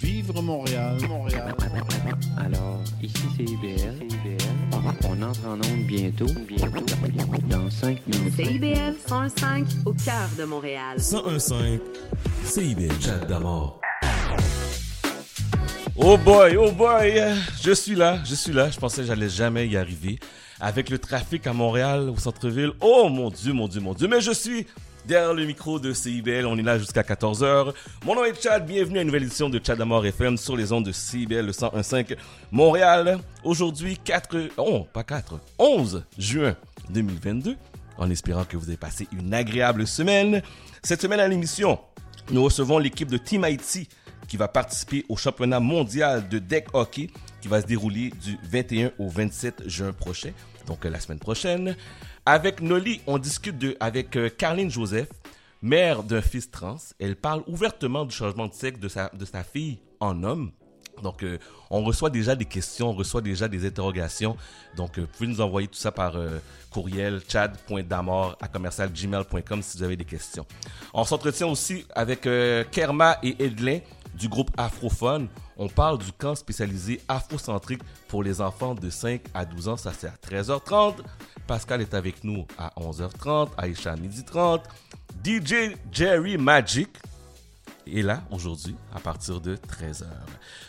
Vivre Montréal, Montréal. Alors, ici c'est IBL. On entre en onde bientôt, bientôt, dans 5 minutes. CIBL 105 au cœur de Montréal. 1015 CIBL. Chat d'amour. Oh boy, oh boy, je suis là, je suis là. Je pensais que j'allais jamais y arriver. Avec le trafic à Montréal, au centre-ville. Oh mon dieu, mon dieu, mon dieu. Mais je suis derrière le micro de CIBL. On est là jusqu'à 14h. Mon nom est Chad. Bienvenue à une nouvelle édition de Chad Amour FM sur les ondes de CIBL, le 101.5 Montréal. Aujourd'hui, 4, oh, pas 4, 11 juin 2022. En espérant que vous avez passé une agréable semaine. Cette semaine à l'émission, nous recevons l'équipe de Team Haïti qui va participer au championnat mondial de deck hockey qui va se dérouler du 21 au 27 juin prochain, donc la semaine prochaine. Avec Noli, on discute de, avec euh, Carline Joseph, mère d'un fils trans. Elle parle ouvertement du changement de sexe de sa, de sa fille en homme. Donc, euh, on reçoit déjà des questions, on reçoit déjà des interrogations. Donc, euh, vous pouvez nous envoyer tout ça par euh, courriel chad.damor à si vous avez des questions. On s'entretient aussi avec Kerma et Edlin du groupe Afrophone. On parle du camp spécialisé afrocentrique pour les enfants de 5 à 12 ans. Ça, c'est à 13h30. Pascal est avec nous à 11h30, Aïcha à midi 30. DJ Jerry Magic est là aujourd'hui à partir de 13h.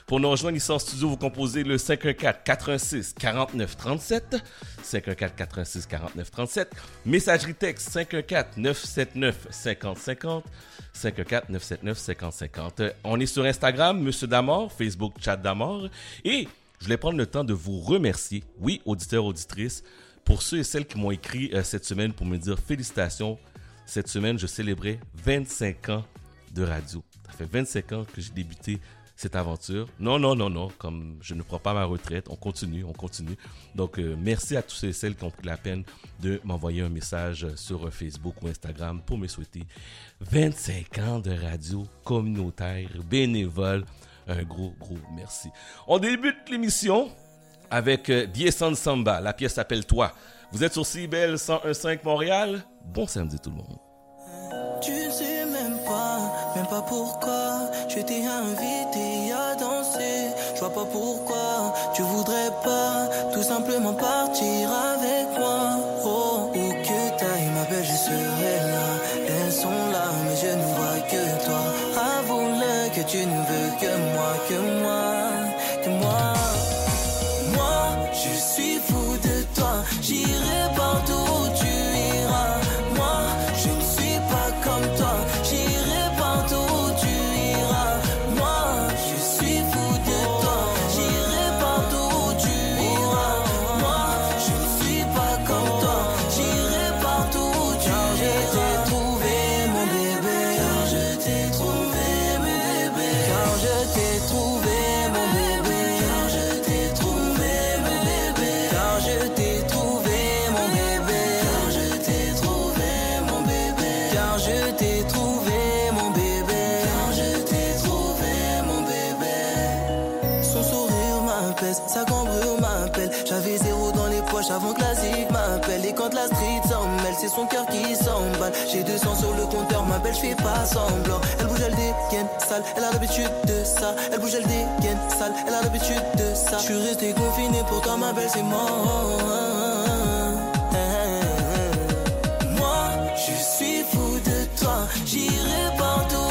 Pour nous rejoindre ici en studio, vous composez le 514 86 49 37 514 86 49 37 messagerie texte 514 979 50 50 514 979 50 50 On est sur Instagram Monsieur Damor, Facebook Chat Damor et je voulais prendre le temps de vous remercier, oui, auditeurs, auditrices, pour ceux et celles qui m'ont écrit euh, cette semaine pour me dire félicitations. Cette semaine, je célébrais 25 ans de radio. Ça fait 25 ans que j'ai débuté cette aventure. Non, non, non, non, comme je ne prends pas ma retraite, on continue, on continue. Donc, euh, merci à tous ceux et celles qui ont pris la peine de m'envoyer un message sur Facebook ou Instagram pour me souhaiter 25 ans de radio communautaire, bénévole. Un gros, gros merci. On débute l'émission avec euh, Diesan Samba. La pièce s'appelle Toi. Vous êtes sur CIBL 101.5 Montréal. Bon samedi tout le monde. Même pas, pourquoi Je t'ai invité à danser. Je vois pas pourquoi tu voudrais pas Tout simplement partir s'emballe J'ai 200 sur le compteur, ma belle, je fais pas semblant. Elle bouge, elle dégaine, sale, elle a l'habitude de ça. Elle bouge, elle dégaine, sale, elle a l'habitude de ça. Je suis resté confiné, pourtant ma belle, c'est mort moi, je suis fou de toi. J'irai partout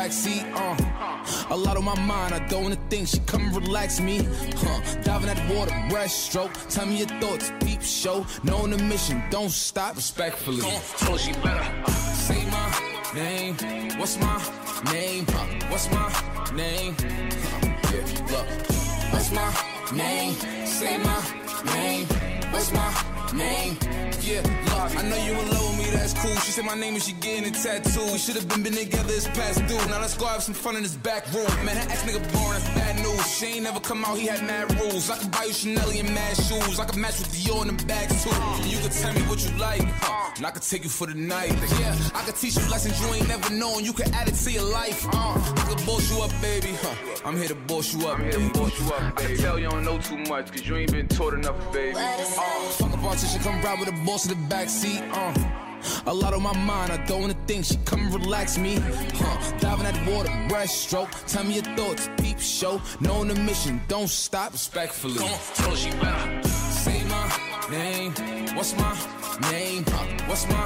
backseat. Uh, a lot on my mind, I don't wanna think. She come and relax me. Huh, diving at the water, breaststroke. Tell me your thoughts, peep show. Knowing the mission, don't stop. Respectfully. Told she better uh, say my name. What's my name? Huh, what's my name? Huh, yeah, look. What's my name? Say my name. What's my name? Yeah, look, I know you in love with me, that's cool. She said my name and she getting a tattoo. We should have been been together, it's past due. Now let's go have some fun in this back room. Man, that ex nigga born, that's bad news. She ain't never come out, he had mad rules. I could buy you Chanel and mad shoes. I could match with Dior in the back too. And you could tell me what you like, uh, and I could take you for the night. Yeah, I could teach you lessons you ain't never known. You could add it to your life. Uh, I could boss you up, baby. Huh. I'm here to boss you up. I'm here to boss you up, baby. I can tell you don't know too much, cause you ain't been taught enough, baby. Uh, fuck a politician, come ride with the boss in the backseat. Uh. A lot on my mind, I don't wanna think. She come and relax me. Huh. Diving at the water, breaststroke. Tell me your thoughts, peep show. Knowing the mission, don't stop respectfully. Come on, told she better. Say my name. What's my name? Huh. What's my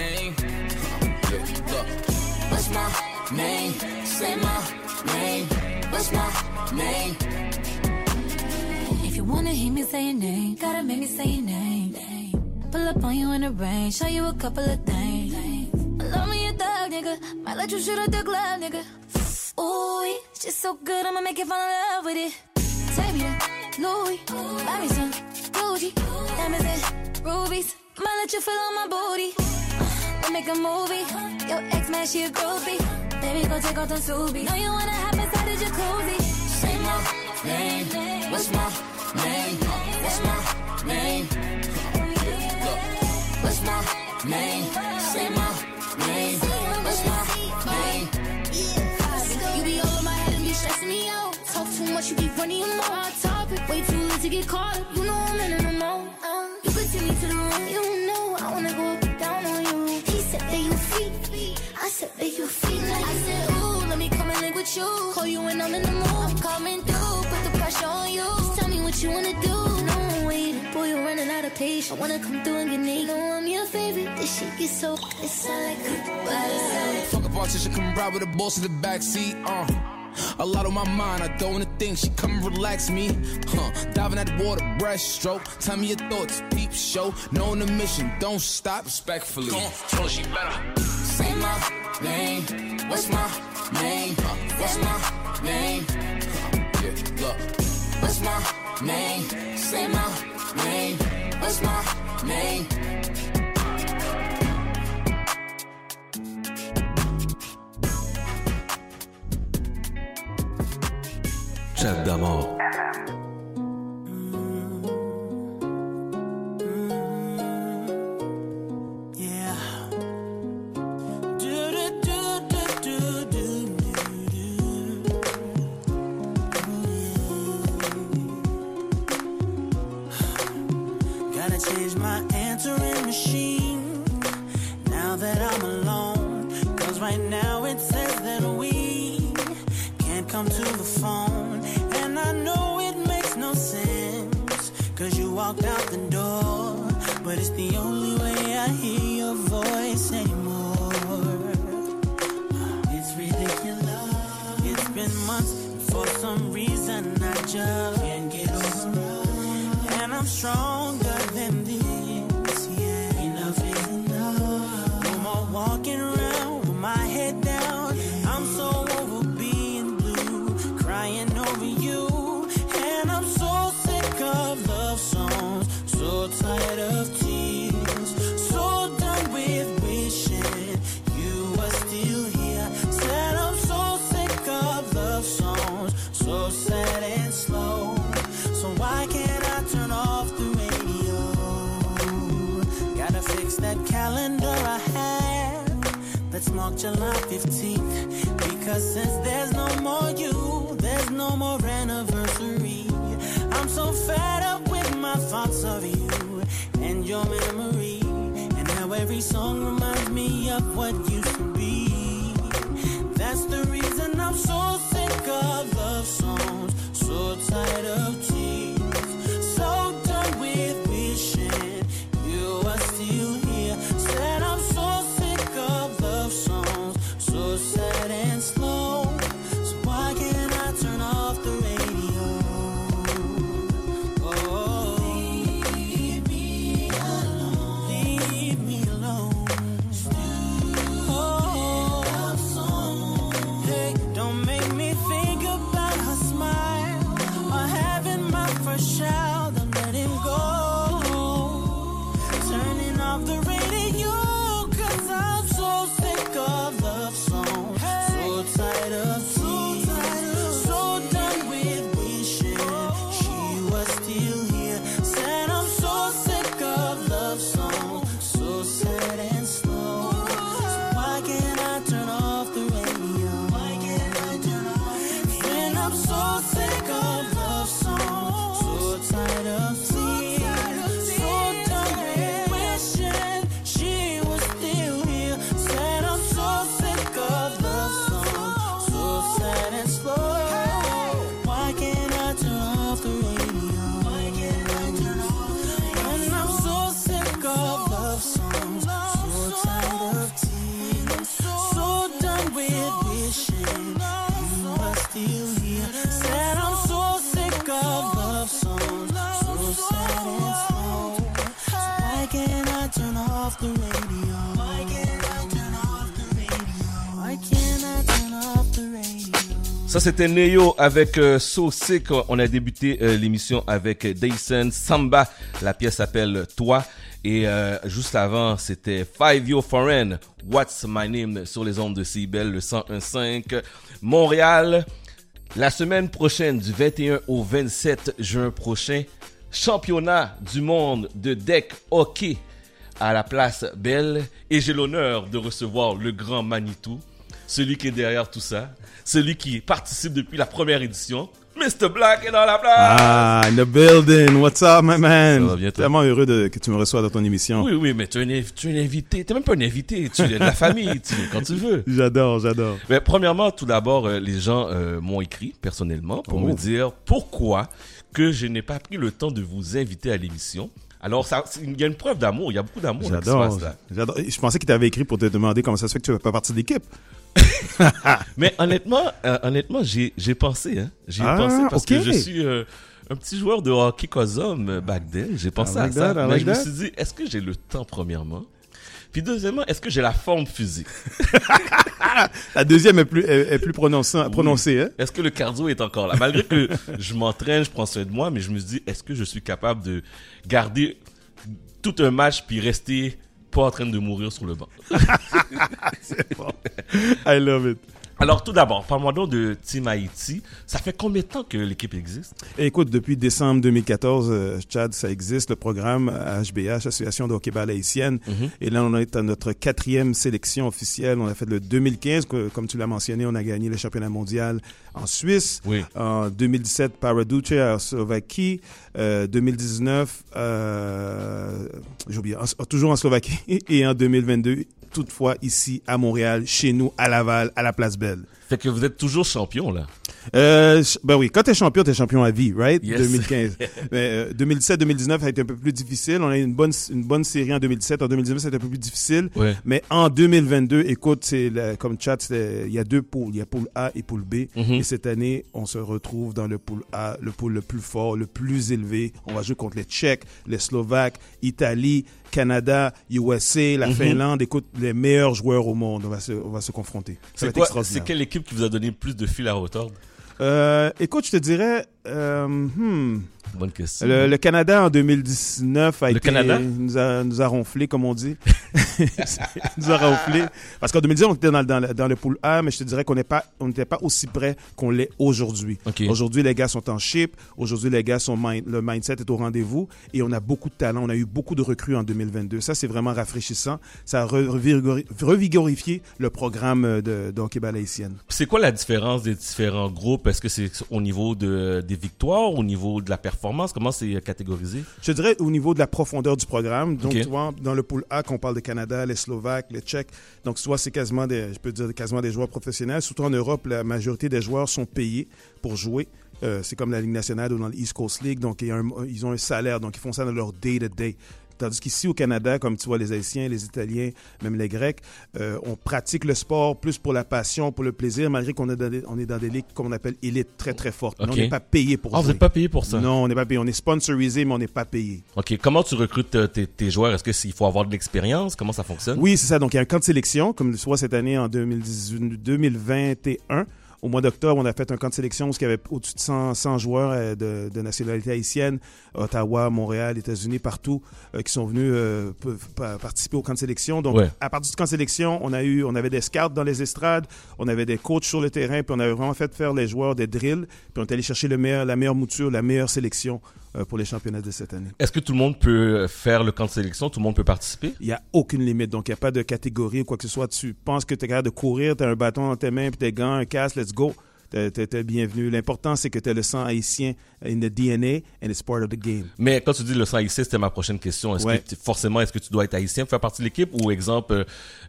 name? Huh. Yeah, look. What's my name? Say my name. What's my name? If you wanna hear me say your name, gotta make me say your name. Pull up on you in the rain, show you a couple of things. Love me a thug, nigga. Might let you shoot at the club, nigga. Ooh, it's just so good, I'ma make you fall in love with it. Take me Louis, buy me some Gucci, diamonds and rubies. Might let you feel on my booty. Uh, we make a movie. Your ex man, she a groupie. Baby, go take off the Subi. Know you wanna hop inside the jacuzzi. Say my name. What's my name? What's my name? Name? Say my name. What's my name? You be over my head and be stressing me out. Talk too much, you be running your mouth. Topic way too late to get caught up. You know I'm in the remote. Uh, you could take me to the room. You know I wanna go up and down on you. He said that you feet. I said that you like. I said let me come and link with you. Call you when I'm in the mood. I'm coming through, put the pressure on you. Just tell me what you wanna do. No I'm boy, you're running out of patience. I wanna come through and get naked. Know I'm your favorite. This shit gets so. It sound like goodbye. Fuck a politician, come ride with the boss in the backseat. Uh. A lot on my mind, I don't wanna think. She come and relax me. Huh. Diving at the water, breaststroke. Tell me your thoughts, peep show. Knowing the mission, don't stop respectfully. Come on, told she better. Say my name. What's my name? Huh. What's my name? Huh. Yeah, look. What's my name? Say my name. What's my name? Alone. Cause right now it says that we can't come to the phone. No. Cause you walked out the door. But it's the only way I hear your voice anymore. It's ridiculous. It's been months. For some reason, I just can't get over. And I'm stronger than this. Yeah, enough is enough. No more walking around so tired of tears, so done with wishing you were still here. Said I'm so sick of love songs, so sad and slow. So why can't I turn off the radio? Gotta fix that calendar I have. Let's mark July 15th. Because since there's no more you, there's no more anniversary. I'm so fed up my thoughts of you and your memory. And how every song reminds me of what used to be. That's the reason I'm so sick of love songs, so tired of tears, c'était Neo avec euh, So. On a débuté euh, l'émission avec Dyson Samba. La pièce s'appelle Toi. Et euh, juste avant, c'était Five Yo Foreign. What's My Name sur les ondes de CIBEL, le 101.5. Montréal. La semaine prochaine, du 21 au 27 juin prochain, championnat du monde de deck hockey à la place Belle. Et j'ai l'honneur de recevoir le grand Manitou, celui qui est derrière tout ça, celui qui participe depuis la première édition. Mr. Black est dans la place. Ah, in the building. What's up, my man? Ça va bien, toi? Tellement heureux de, que tu me reçois dans ton émission. Oui, oui, mais tu es, un, tu es un invité. Tu n'es même pas un invité. Tu es de la famille. Tu viens quand tu veux. J'adore, j'adore. Mais premièrement, tout d'abord, euh, les gens euh, m'ont écrit personnellement pour Oh. me dire pourquoi que je n'ai pas pris le temps de vous inviter à l'émission. Alors, ça, il y a une preuve d'amour. Il y a beaucoup d'amour J'adore. J'adore. Je pensais qu'il t'avait écrit pour te demander comment ça se fait que tu fais pas partie de l'équipe. Mais honnêtement, euh, honnêtement, j'ai j'ai pensé, hein. J'ai Ah, pensé parce que je suis euh, un petit joueur de hockey Cosum euh, back then. J'ai pensé I like à ça. I mais like je me suis dit, est-ce que j'ai le temps premièrement? Puis deuxièmement, est-ce que j'ai la forme physique? La deuxième est plus, est, est plus prononcée, hein? Est-ce que le cardio est encore là? Malgré que je m'entraîne, je prends soin de moi, mais je me dis, est-ce que je suis capable de garder tout un match puis rester pas en train de mourir sur le banc? I love it. Alors tout d'abord, parle-moi donc de Team Haïti. Ça fait combien de temps que l'équipe existe? Écoute, depuis décembre 2014, euh, Chad, ça existe, le programme HBH, Association de hockey-ball haïtienne. Et là, on est à notre quatrième sélection officielle. On a fait le 2015, que- comme tu l'as mentionné, on a gagné le championnat mondial en Suisse. Oui. En 2017, Paraduce en Slovaquie. Euh, 2019, euh, en- toujours en Slovaquie. Et en 2022, toutefois, ici, à Montréal, chez nous, à Laval, à la Place Belle. Fait que vous êtes toujours champion là. Euh, ben oui, quand t'es champion, t'es champion à vie, right? Yes. 2015. Mais, euh, 2017-2019 a été un peu plus difficile. On a eu une bonne, une bonne série en 2017. En 2019, c'était un peu plus difficile. Ouais. Mais en 2022, écoute, c'est comme chat, il y a deux poules. Il y a poule A et poule B. Mhm. Et cette année, on se retrouve dans le poule A, le poule le plus fort, le plus élevé. On va jouer contre les Tchèques, les Slovaques, Italie, Canada, USA, la Mhm. Finlande. Écoute, les meilleurs joueurs au monde. On va se, on va se confronter. C'est quelle équipe qui vous a donné le plus de fil à retordre? Euh, écoute, je te dirais, euh, hmm, Bonne question. le, le Canada en 2019 a Le été, Canada? nous a, nous a ronflé, comme on dit. nous a ronflé. Parce qu'en 2019, on était dans, dans, le- dans le pool A, mais je te dirais qu'on n'était pas aussi près qu'on l'est aujourd'hui. Aujourd'hui, les gars sont en chip. Aujourd'hui, les gars sont mind- le mindset est au rendez-vous et on a beaucoup de talent. On a eu beaucoup de recrues en 2022. Ça, c'est vraiment rafraîchissant. Ça a re- revigori- revigorifié le programme de, de hockey ball haïtienne. C'est quoi la différence des différents groupes? Est-ce que c'est au niveau de, des victoires, au niveau de la performance? Comment c'est catégorisé? Je dirais au niveau de la profondeur du programme. Donc, Ok. tu vois, dans le pool A, qu'on parle de Canada, les Slovaques, les Tchèques. Donc, vois, c'est quasiment des, je peux dire quasiment des joueurs professionnels. Surtout en Europe, la majorité des joueurs sont payés pour jouer. Euh, c'est comme la Ligue nationale ou dans l'East Coast League. Donc, un- ils ont un salaire. Donc, ils font ça dans leur day-to-day. Tandis qu'ici au Canada, comme tu vois, les Haïtiens, les Italiens, même les Grecs, euh, on pratique le sport plus pour la passion, pour le plaisir, malgré qu'on est dans des, on est dans des ligues qu'on appelle élites très très fortes. On n'est pas payé pour Ah, vous jouer. n'êtes pas payé pour ça? Non, on n'est pas payé. On est sponsorisé, mais on n'est pas payé. OK. Comment tu recrutes euh, tes, tes joueurs? Est-ce qu'il faut avoir de l'expérience? Comment ça fonctionne? Oui, c'est ça. Donc, il y a un camp de sélection, comme tu vois cette année en 2018 2021. Au mois d'octobre, on a fait un camp de sélection où il y avait au-dessus de 100, 100 joueurs euh, de, de nationalité haïtienne, Ottawa, Montréal, États-Unis, partout, euh, qui sont venus euh, participer au camp de sélection. Donc, Ouais. à partir du camp de sélection, on a eu, on avait des scouts dans les estrades, on avait des coachs sur le terrain, puis on avait vraiment fait faire les joueurs des drills, puis on est allé chercher le meilleur, la meilleure mouture, la meilleure sélection pour les championnats de cette année. Est-ce que tout le monde peut faire le camp de sélection? Tout le monde peut participer? Il n'y a aucune limite. Donc, il n'y a pas de catégorie ou quoi que ce soit. Tu penses que tu es capable de courir, tu as un bâton dans tes mains, puis tes gants, un casque, let's go. T'es bienvenu. L'important, c'est que tu as le sang haïtien in the DNA and it's part of the game. Mais quand tu dis le sang haïtien, c'était ma prochaine question. Est-ce Ouais. que tu- forcément, est-ce que tu dois être haïtien pour faire partie de l'équipe? Ou exemple, euh,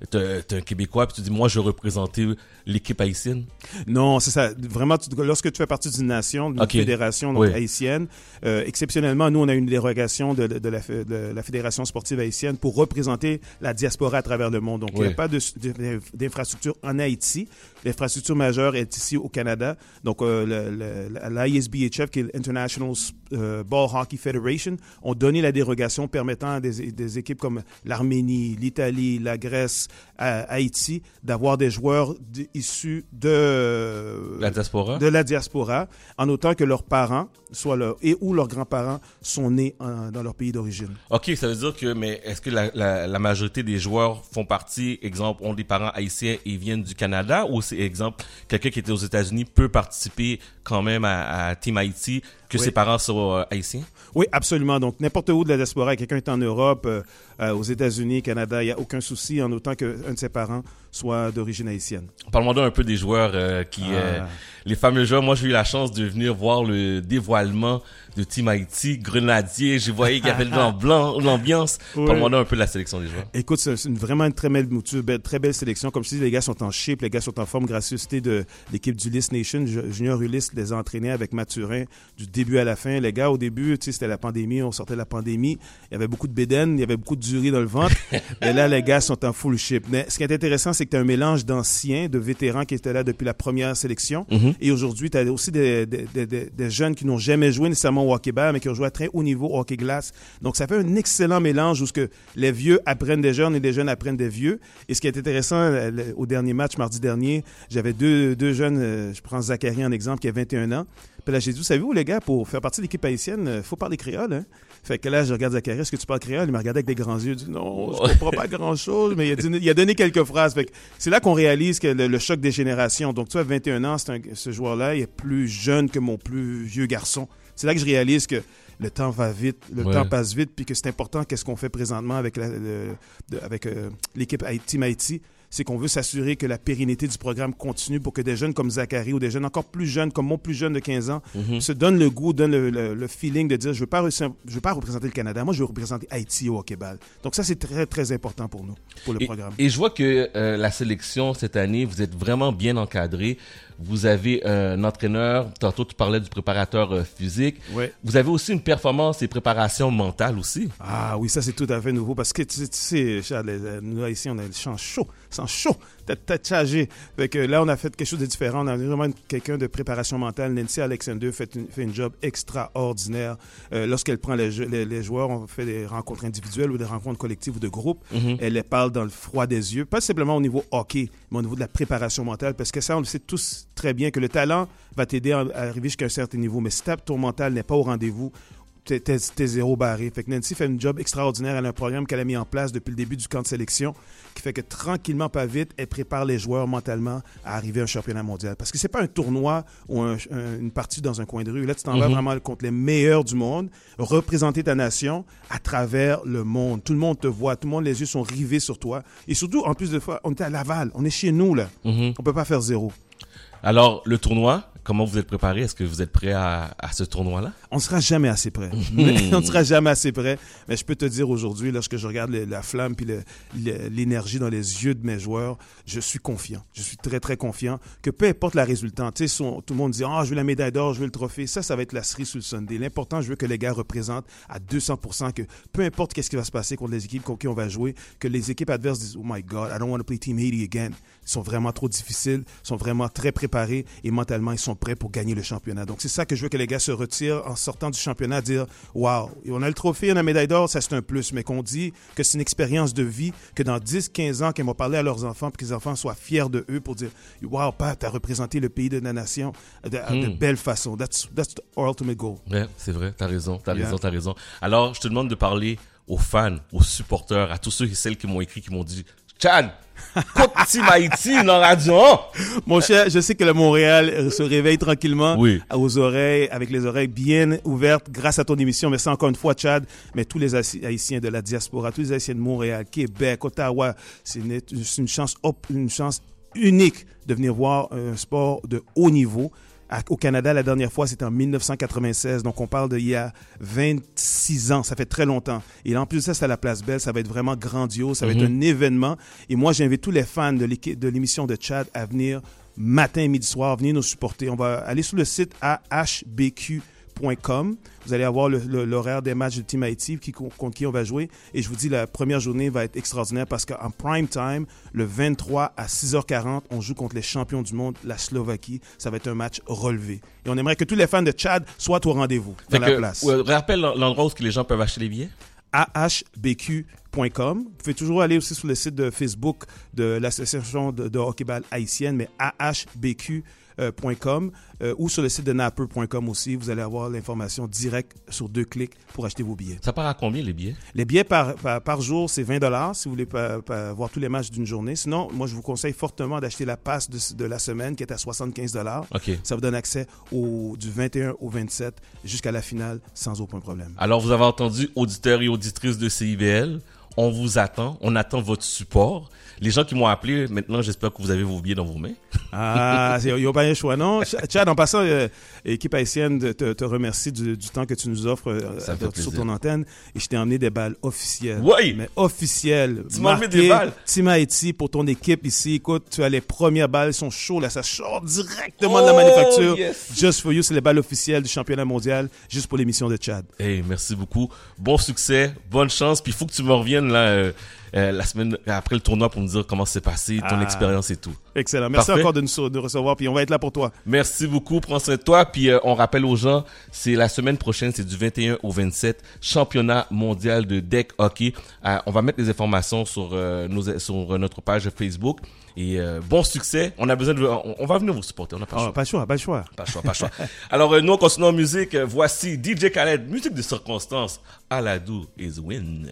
t'es t'es un Québécois puis tu dis moi je veux représenter l'équipe haïtienne? Non, c'est ça. Vraiment, tu- lorsque tu fais partie d'une nation, d'une fédération donc, Oui. haïtienne, euh, exceptionnellement, nous, on a une dérogation de, de la, fé- de la Fédération sportive haïtienne pour représenter la diaspora à travers le monde. Donc, il n'y a pas d'infrastructure en Haïti. L'infrastructure majeure est ici au Canada. Donc, euh, l'ISBHF, qui est international euh, Ball Hockey Federation, ont donné la dérogation permettant à des, des équipes comme l'Arménie, l'Italie, la Grèce, à- Haïti, d'avoir des joueurs issus de La diaspora? de la diaspora, en autant que leurs parents, soit leur, et ou leurs grands-parents, sont nés en- dans leur pays d'origine. Ok, ça veut dire que, mais est-ce que la, la, la majorité des joueurs font partie, exemple, ont des parents haïtiens et viennent du Canada, ou c'est, exemple, quelqu'un qui était aux États-Unis peut participer quand même à, à Team Haïti, que Oui. ses parents soient euh, haïtiens? Oui, absolument. Donc, n'importe où de la diaspora, quelqu'un est en Europe, euh, euh, aux États-Unis, Canada, il n'y a aucun souci, en autant qu'un de ses parents soit d'origine haïtienne. Parle-moi donc un peu des joueurs euh, qui, euh, Ah. les fameux joueurs. Moi, j'ai eu la chance de venir voir le dévoilement de Team Haïti, Grenadier. J'ai voyé qu'il y avait l'ambiance. Oui. Parle-moi donc un peu de la sélection des joueurs. Écoute, c'est c'est une, vraiment une très belle très belle sélection. Comme je dis, les gars sont en shape, les gars sont en forme. Gracieuseté de l'équipe d'Ulysse Nation. Ju- Junior Ulysse les a entraînés avec Mathurin du début à la fin. Les gars, au début, tu sais, c'était la pandémie, on sortait de la pandémie. Il y avait beaucoup de bédaines, il y avait beaucoup de durée dans le ventre. Et là, les gars sont en full shape. Mais ce qui est intéressant, c'est que tu as un mélange d'anciens, de vétérans qui étaient là depuis la première sélection. Mhm. Et aujourd'hui, tu as aussi des, des, des- des- des jeunes qui n'ont jamais joué nécessairement au hockey-ball, mais qui ont joué à très haut niveau au hockey-glace. Donc, ça fait un excellent mélange où ce que les vieux apprennent des jeunes et des jeunes apprennent des vieux. Et ce qui est intéressant, euh, au dernier match, mardi dernier, j'avais deux, deux jeunes, euh, je prends Zachary en exemple, qui a 21 ans. Puis là, j'ai dit, vous savez où, les gars, pour faire partie de l'équipe haïtienne, il faut parler créole. Hein? Fait que là, je regarde Zachary, est-ce que tu parles créole? Il m'a regardé avec des grands yeux. Il dit, non, je comprends pas grand-chose, mais il a, donné, il a donné quelques phrases. Fait que c'est là qu'on réalise que le, le choc des générations. Donc, tu vois, 21 ans, un- ce joueur-là, il est plus jeune que mon plus vieux garçon. C'est là que je réalise que le temps va vite, le Ouais. temps passe vite, puis que c'est important qu'est-ce qu'on fait présentement avec la- le- de- avec euh, l'équipe Haïti- Team Haïti, c'est qu'on veut s'assurer que la pérennité du programme continue pour que des jeunes comme Zachary ou des jeunes encore plus jeunes, comme mon plus jeune de 15 ans, Mhm. se donnent le goût, donnent le, le- le feeling de dire je veux pas re- je veux pas représenter le Canada, moi je veux représenter Haïti au hockey-ball. Donc ça c'est très très important pour nous, pour le Et, programme. et je vois que euh, la sélection cette année, vous êtes vraiment bien encadré. Vous avez un entraîneur, tantôt tu parlais du préparateur euh, physique. Ouais. Vous avez aussi une performance et préparation mentale aussi. Ah oui, ça c'est tout à fait nouveau parce que tu, sais- Charles, les- nous ici on a le champ chaud, sang chaud, tête chargée. Fait que là on a fait quelque chose de différent. On a vraiment quelqu'un de préparation mentale. Nancy Alexander fait une, fait une job extraordinaire. Euh, Lorsqu'elle prend les, les, les joueurs, on fait des rencontres individuelles ou des rencontres collectives ou de groupe. Mhm. Elle les parle dans le froid des yeux, pas simplement au niveau hockey, mais au niveau de la préparation mentale, parce que ça, on le sait tous très bien, que le talent va t'aider à, arriver jusqu'à un certain niveau, mais si ton mental n'est pas au rendez-vous, t'es, zéro barré. Fait que Nancy fait un job extraordinaire. Elle a un programme qu'elle a mis en place depuis le début du camp de sélection, qui fait que tranquillement, pas vite, elle prépare les joueurs mentalement à arriver à un championnat mondial. Parce que c'est pas un tournoi ou un- un- une partie dans un coin de rue. Là, tu t'en vas Mhm. vraiment contre les meilleurs du monde, représenter ta nation à travers le monde. Tout le monde te voit, tout le monde, les yeux sont rivés sur toi. Et surtout, en plus de fois, on est à Laval, on est chez nous, là. Mhm. On peut pas faire zéro. Alors, le tournoi, comment vous êtes préparé? Est-ce que vous êtes prêt à, à ce tournoi-là? On ne sera jamais assez près. on ne sera jamais assez près. Mais je peux te dire aujourd'hui, lorsque je regarde le- la flamme puis le- le- l'énergie dans les yeux de mes joueurs, je suis confiant. Je suis très, très confiant que peu importe la résultante, son- tout le monde dit, ah, je veux la médaille d'or, je veux le trophée. Ça, ça va être la cerise sur le Sunday. L'important, je veux que les gars représentent à 200% que peu importe qu'est-ce qui va se passer contre les équipes contre qui on va jouer, que les équipes adverses disent, oh my God, I don't want to play Team Haiti again. Ils sont vraiment trop difficiles, ils sont vraiment très préparés et mentalement, ils sont prêts pour gagner le championnat. Donc, c'est ça que je veux que les gars se retirent en sortant du championnat, dire Waouh, on a le trophée, on a la médaille d'or, ça c'est un plus, mais qu'on dit que c'est une expérience de vie, que dans 10, 15 ans, qu'ils vont parler à leurs enfants, pour que les enfants soient fiers de eux pour dire Waouh, papa, t'as représenté le pays de la nation de, de Hmm. belle façon. That's, that's the ultimate goal. Ouais, c'est vrai, t'as raison, t'as Yeah. raison, t'as raison. Alors, je te demande de parler aux fans, aux supporters, à tous ceux et celles qui m'ont écrit, qui m'ont dit Chad, côte Haïti dans la radio. hein? Mon cher, je sais que le Montréal euh, se réveille tranquillement Oui. aux oreilles, avec les oreilles bien ouvertes grâce à ton émission. Merci encore une fois, Chad. Mais tous les Haïti- Haïtiens de la diaspora, tous les Haïtiens de Montréal, Québec, Ottawa, c'est une, chance, une chance unique de venir voir un sport de haut niveau. À- Au Canada, la dernière fois, c'était en 1996. Donc, on parle d'il y a 26 ans. Ça fait très longtemps. Et en plus de ça, c'est à la Place Belle. Ça va être vraiment grandiose. Ça va être un événement. Et moi, j'invite tous les fans de l'émission de Chad à venir matin, midi, soir, venir nous supporter. On va aller sur le site ahbq.com. Vous allez avoir l'horaire des matchs de Team Haïti qui, contre qui on va jouer. Et je vous dis, la première journée va être extraordinaire parce qu'en prime time, le 23 à 6h40, on joue contre les champions du monde, la Slovaquie. Ça va être un match relevé. Et on aimerait que tous les fans de Chad soient au rendez-vous, dans la que, place. ouais, rappelle l'endroit où les gens peuvent acheter les billets? ahbq.com. Vous pouvez toujours aller aussi sur le site de Facebook de l'association de, de hockeyball haïtienne, mais ahbq.com euh, ou sur le site de napper.com aussi. Vous allez avoir l'information directe sur deux clics pour acheter vos billets. Ça part à combien les billets? Les billets par, par, par jour, c'est 20 dollars si vous voulez pa- voir tous les matchs d'une journée. Sinon, moi, je vous conseille fortement d'acheter la passe de, de la semaine qui est à 75 dollars. Ça vous donne accès au, du 21 au 27 jusqu'à la finale sans aucun problème. Alors, vous avez entendu, auditeurs et auditrices de CIBL, on vous attend, on attend votre support. Les gens qui m'ont appelé, maintenant, j'espère que vous avez vos billets dans vos mains. Ah, il n'y a pas un choix, non? Ch- Chad, en passant, euh, équipe haïtienne te, te remercie du, du temps que tu nous offres euh, Ça sur ton antenne. Et je t'ai emmené des balles officielles. Oui! Mais officielles. Tu m'as des balles? Team Haïti pour ton équipe ici. Écoute, tu as les premières balles, elles sont chaudes, là. Ça sort directement de la Oh, manufacture. yes. Just for you, c'est les balles officielles du championnat mondial, juste pour l'émission de Chad. Hey, merci beaucoup. Bon succès, bonne chance. Puis il faut que tu me reviennes là, euh, euh, la semaine après le tournoi pour me dire comment c'est passé, ton Ah. expérience et tout. Excellent. Merci Parfait. encore de nous de recevoir, puis on va être là pour toi. Merci beaucoup, prends soin de toi. Puis euh, on rappelle aux gens, c'est la semaine prochaine, c'est du 21 au 27, championnat mondial de deck hockey. Euh, on va mettre les informations sur, nos, sur notre page Facebook. Et bon succès. On a besoin de, on, on va venir vous supporter. On n'a pas Ah, choix. pas choix, pas choix. Pas choix, pas le choix. Alors, nous, on continue en musique. Voici DJ Khaled, musique de circonstance. Aladou is win.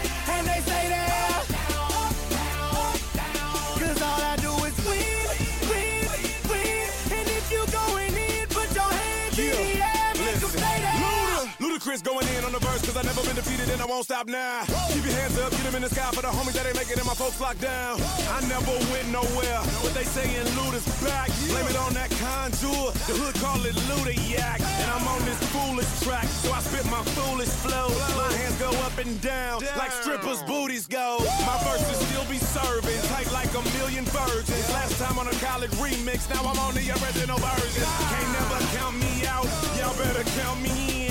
Luda, going in on the verse, cause I never been defeated and I won't stop now. Keep your hands up, get them in the sky for the homies that ain't making it and my folks locked down. I never went nowhere, but they saying Luda's back. Blame it on that contour, the hood call it Luda Yak. And I'm on this foolish track, so I spit my foolish flow. My hands go up and down, like strippers' booties go. My verses still be serving, tight like a million virgins. Last time on a college remix, now I'm on the original version. Can't never count me out, y'all better count me in.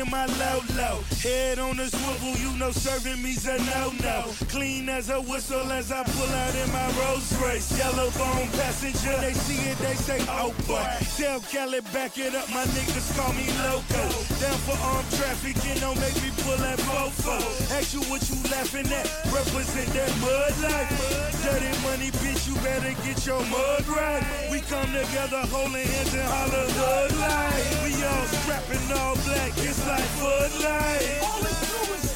in my low low, head on the swivel, you know serving me's a no no. Clean as a whistle as I pull out in my Rolls Royce. Yellow bone passenger, they see it, they say oh boy. Tell Kelly back it up, my niggas call me loco. Down for armed trafficking, don't make me pull that fofo. Ask you what you laughing at, represent that mud life. Dirty money, bitch, you better get your mud right. We come together holding hands and holler hood light. We all strapping all black, it's like Bud Light. All we do is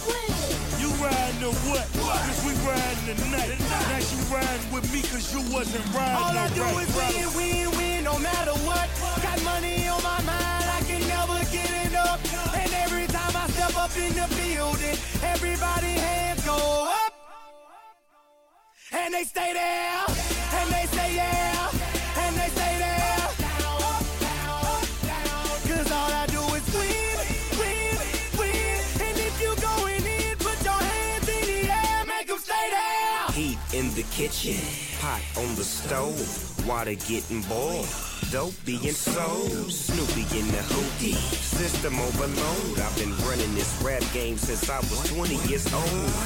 You riding or what? Cause we riding tonight. Now you riding with me cause you wasn't riding All I do right, is win, win, win, no matter what. Got money on my mind, I can never get enough. And every time I step up in the building, everybody hands go up. And they stay there, and they say yeah, kitchen, pot on the stove, water getting boiled. Dope being sold, Snoopy in the hoopty, system overload. I've been running this rap game since I was 20 years old.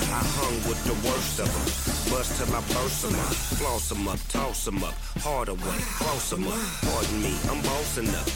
I hung with the worst of them, bust till I burst them up, floss them up, toss them up, harder way, cross them up. Pardon me, I'm bossing up,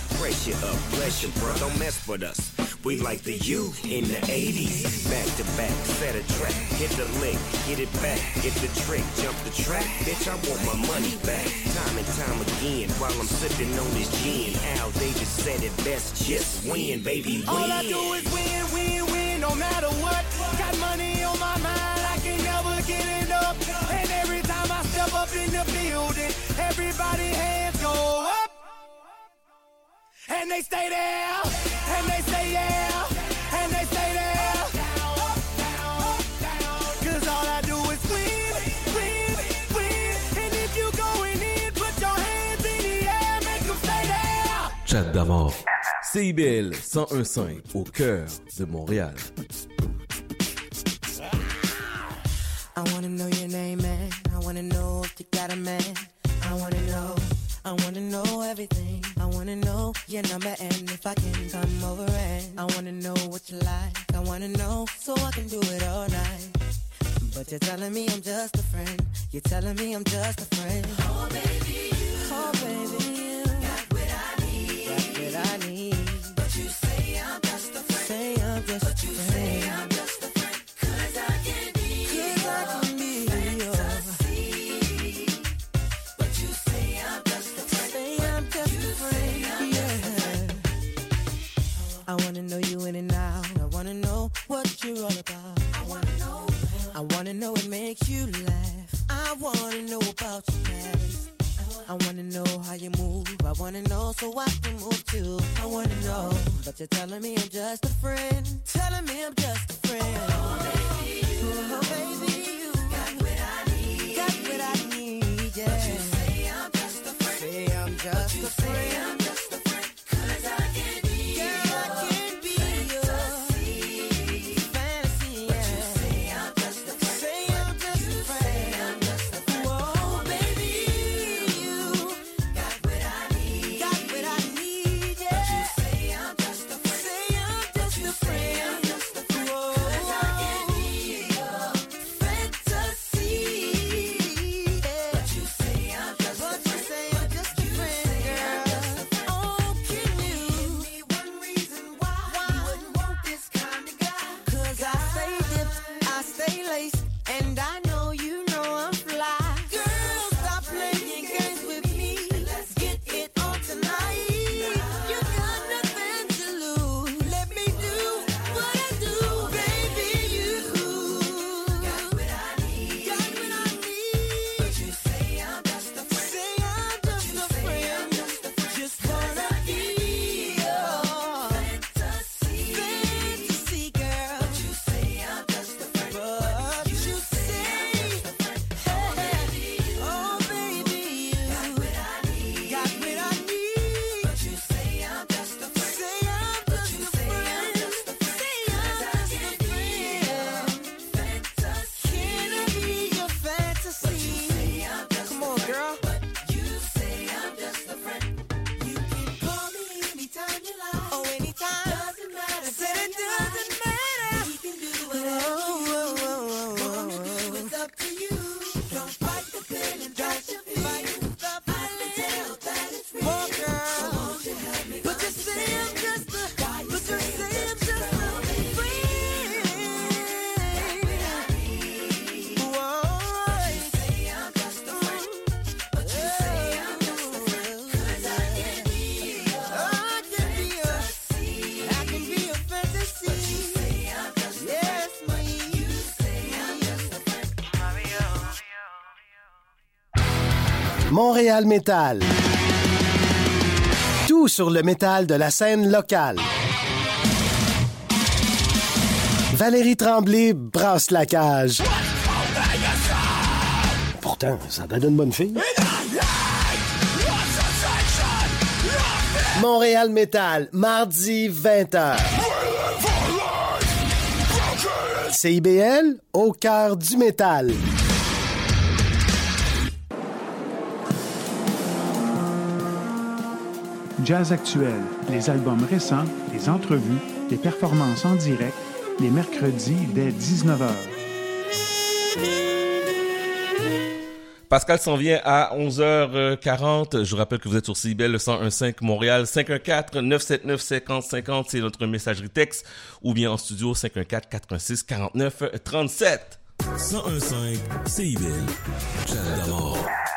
you up, bless you, bro, don't mess with us. We like the U in the 80s, back to back, set a track, hit the lick, get it back, get the trick, jump the track, bitch, I want my money back. Time and time again, while I'm sipping on this gin, Al Davis said it best, just win, baby, win. All I do is win, win, win, no matter what. Got money on my mind, I can never get enough. And every time I step up in the building, everybody hands go up. And they stay there, and they say yeah, Chat d'amour. CIBL 101.5 au cœur de Montréal. I wanna know your name, man. I wanna know if you got a man. I wanna know. I wanna know everything. I wanna know your number and if I can come over and I wanna know what you like. I wanna know so I can do it all night. But you're telling me I'm just a friend. You're telling me I'm just a friend. Oh baby, you. Oh baby, you. Got what I need. But you say I'm just a friend. Say I'm just but a friend. You're telling me I'm just Tout sur le métal de la scène locale. Valérie Tremblay brasse la cage. Pourtant, ça donne une bonne fille. Montréal Métal, mardi 20h. CIBL, au cœur du métal. jazz actuel, les albums récents, les entrevues, les performances en direct, les mercredis dès 19h. Pascal s'en vient à 11h40. Je vous rappelle que vous êtes sur Cibel 1015 Montréal 514 979 50 50, c'est notre messagerie texte ou bien en studio 514 86 49 37. 1015 CIBEL. Chat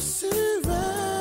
será.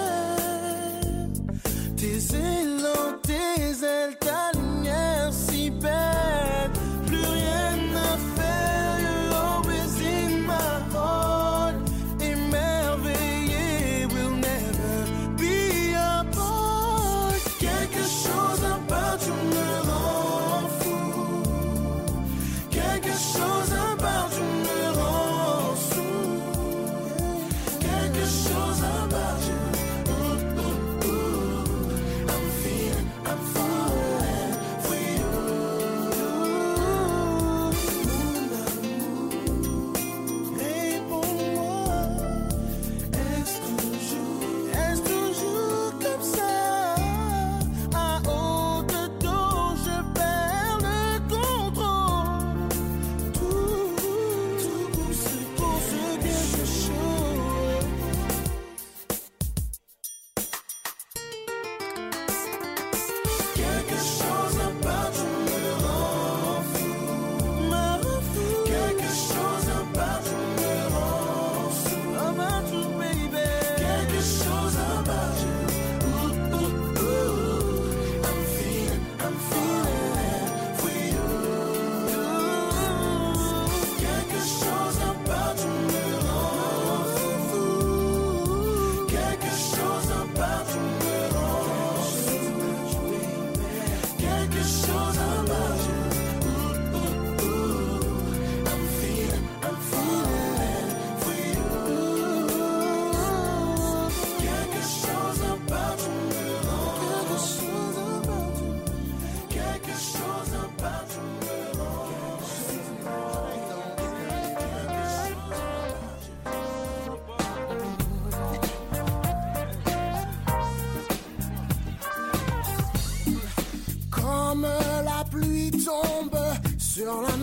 sur la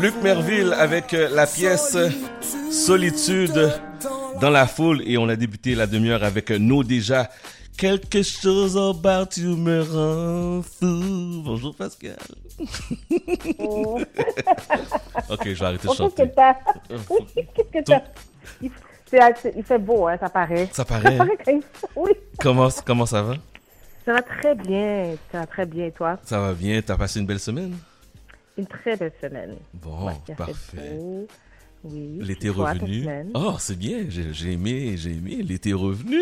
Luc Merville avec euh, la pièce Solitude dans la foule et on a débuté la demi-heure avec euh, No déjà. Quelque chose about you me rend fou. Bonjour Pascal. ok, je vais arrêter de Oh, chanter. Qu'est-ce que t'as? Oui, qu'est-ce que t'as? Il, fait beau, hein, ça paraît. Ça paraît. quand il- Oui, Comment, comment ça va? ça va très bien. Ça va très bien, toi? Ça va bien, t'as passé une belle semaine? Une très belle semaine. Bon, Ouais, parfait. Oui. L'été revenu. Oh, c'est bien. J'ai aimé, j'ai aimé. L'été revenu.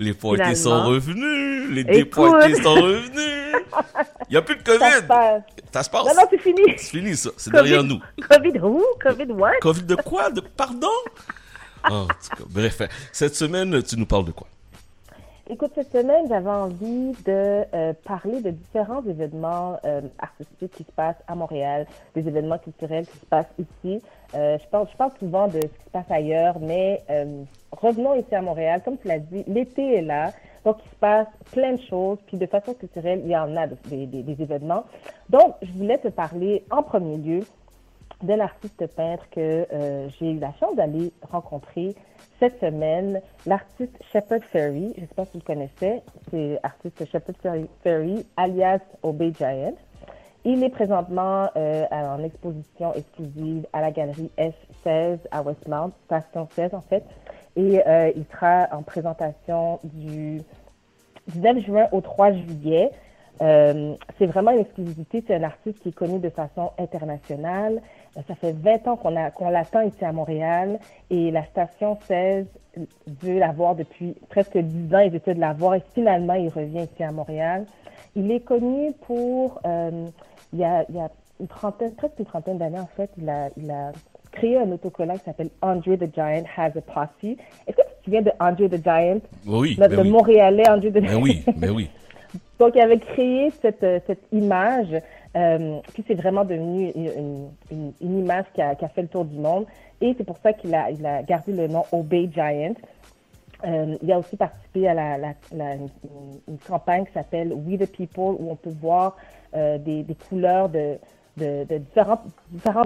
Les pointés sont revenus. Les dépointés sont revenus. Il n'y a plus de Ça se COVID. passe. Ça se passe. Non, non, c'est fini. C'est fini, ça. C'est derrière nous. Covid où? Covid what? Covid de quoi? De pardon? Oh, en tout cas, bref, cette semaine, tu nous parles de quoi? Écoute, cette semaine, j'avais envie de euh, parler de différents événements euh, artistiques qui se passent à Montréal, des événements culturels qui se passent ici. Euh, je, parle, je parle souvent de ce qui se passe ailleurs, mais revenons ici à Montréal. Comme tu l'as dit, l'été est là, donc il se passe plein de choses, puis de façon culturelle, il y en a de- des, des- événements. Donc, je voulais te parler en premier lieu d'un artiste peintre que j'ai eu la chance d'aller rencontrer cette semaine, l'artiste Shepard Ferry. Je ne sais pas si vous le connaissez, c'est l'artiste Shepard Ferry, alias Obey Giant. Il est présentement euh, en exposition exclusive à la galerie S16 à Westmount, station 16 en fait. Et euh, il sera en présentation du 19 juin au 3 juillet. Euh, c'est vraiment une exclusivité. C'est un artiste qui est connu de façon internationale. Ça fait 20 ans qu'on l'attend ici à Montréal et la station 16 veut l'avoir depuis presque 10 ans. Ils essaient de l'avoir et finalement il revient ici à Montréal. Il est connu pour euh, il, y a, il y a une trentaine, presque une trentaine d'années en fait, il a, il a créé un autocollant qui s'appelle Andre the Giant Has a Posse. Est-ce que tu te souviens de Andre the Giant? Oui, Notre ben oui. Montréalais Andre the Ben oui, ben oui. Donc, il avait créé cette, euh, cette image, euh, puis c'est vraiment devenu une, image qui a, fait le tour du monde. Et c'est pour ça qu'il a, gardé le nom Obey Giant. Euh, il a aussi participé à la, une, campagne qui s'appelle We the People, où on peut voir euh, des, couleurs de, différents,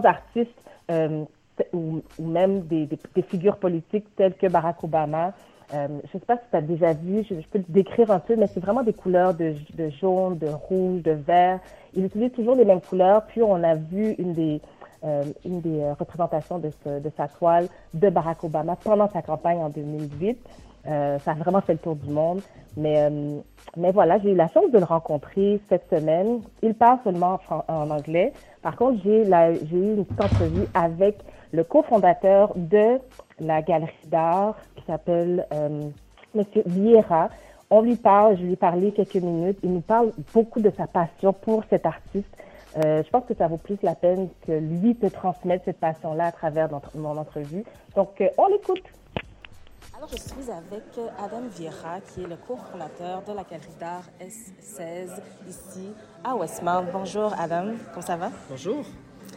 artistes euh, ou, même des figures politiques telles que Barack Obama. Euh, je ne sais pas si tu as déjà vu, je, peux te décrire un peu, mais c'est vraiment des couleurs de, jaune, de rouge, de vert. Il utilise toujours les mêmes couleurs. Puis on a vu une des, euh, euh, représentations de, sa toile de Barack Obama pendant sa campagne en 2008. Euh, ça a vraiment fait le tour du monde. Mais, voilà, j'ai eu la chance de le rencontrer cette semaine. Il parle seulement en, en anglais. Par contre, j'ai eu une petite entrevue avec le cofondateur de la galerie d'art qui s'appelle euh, Monsieur Vieira. On lui parle, je lui ai parlé quelques minutes. Il nous parle beaucoup de sa passion pour cet artiste. Euh, je pense que ça vaut plus la peine que lui te transmette cette passion-là à travers notre- mon entrevue. Donc, euh, on l'écoute. Alors, je suis avec Adam Vieira, qui est le cofondateur de la galerie d'art S16 ici à Westmount. Bonjour Adam, comment ça va? Bonjour.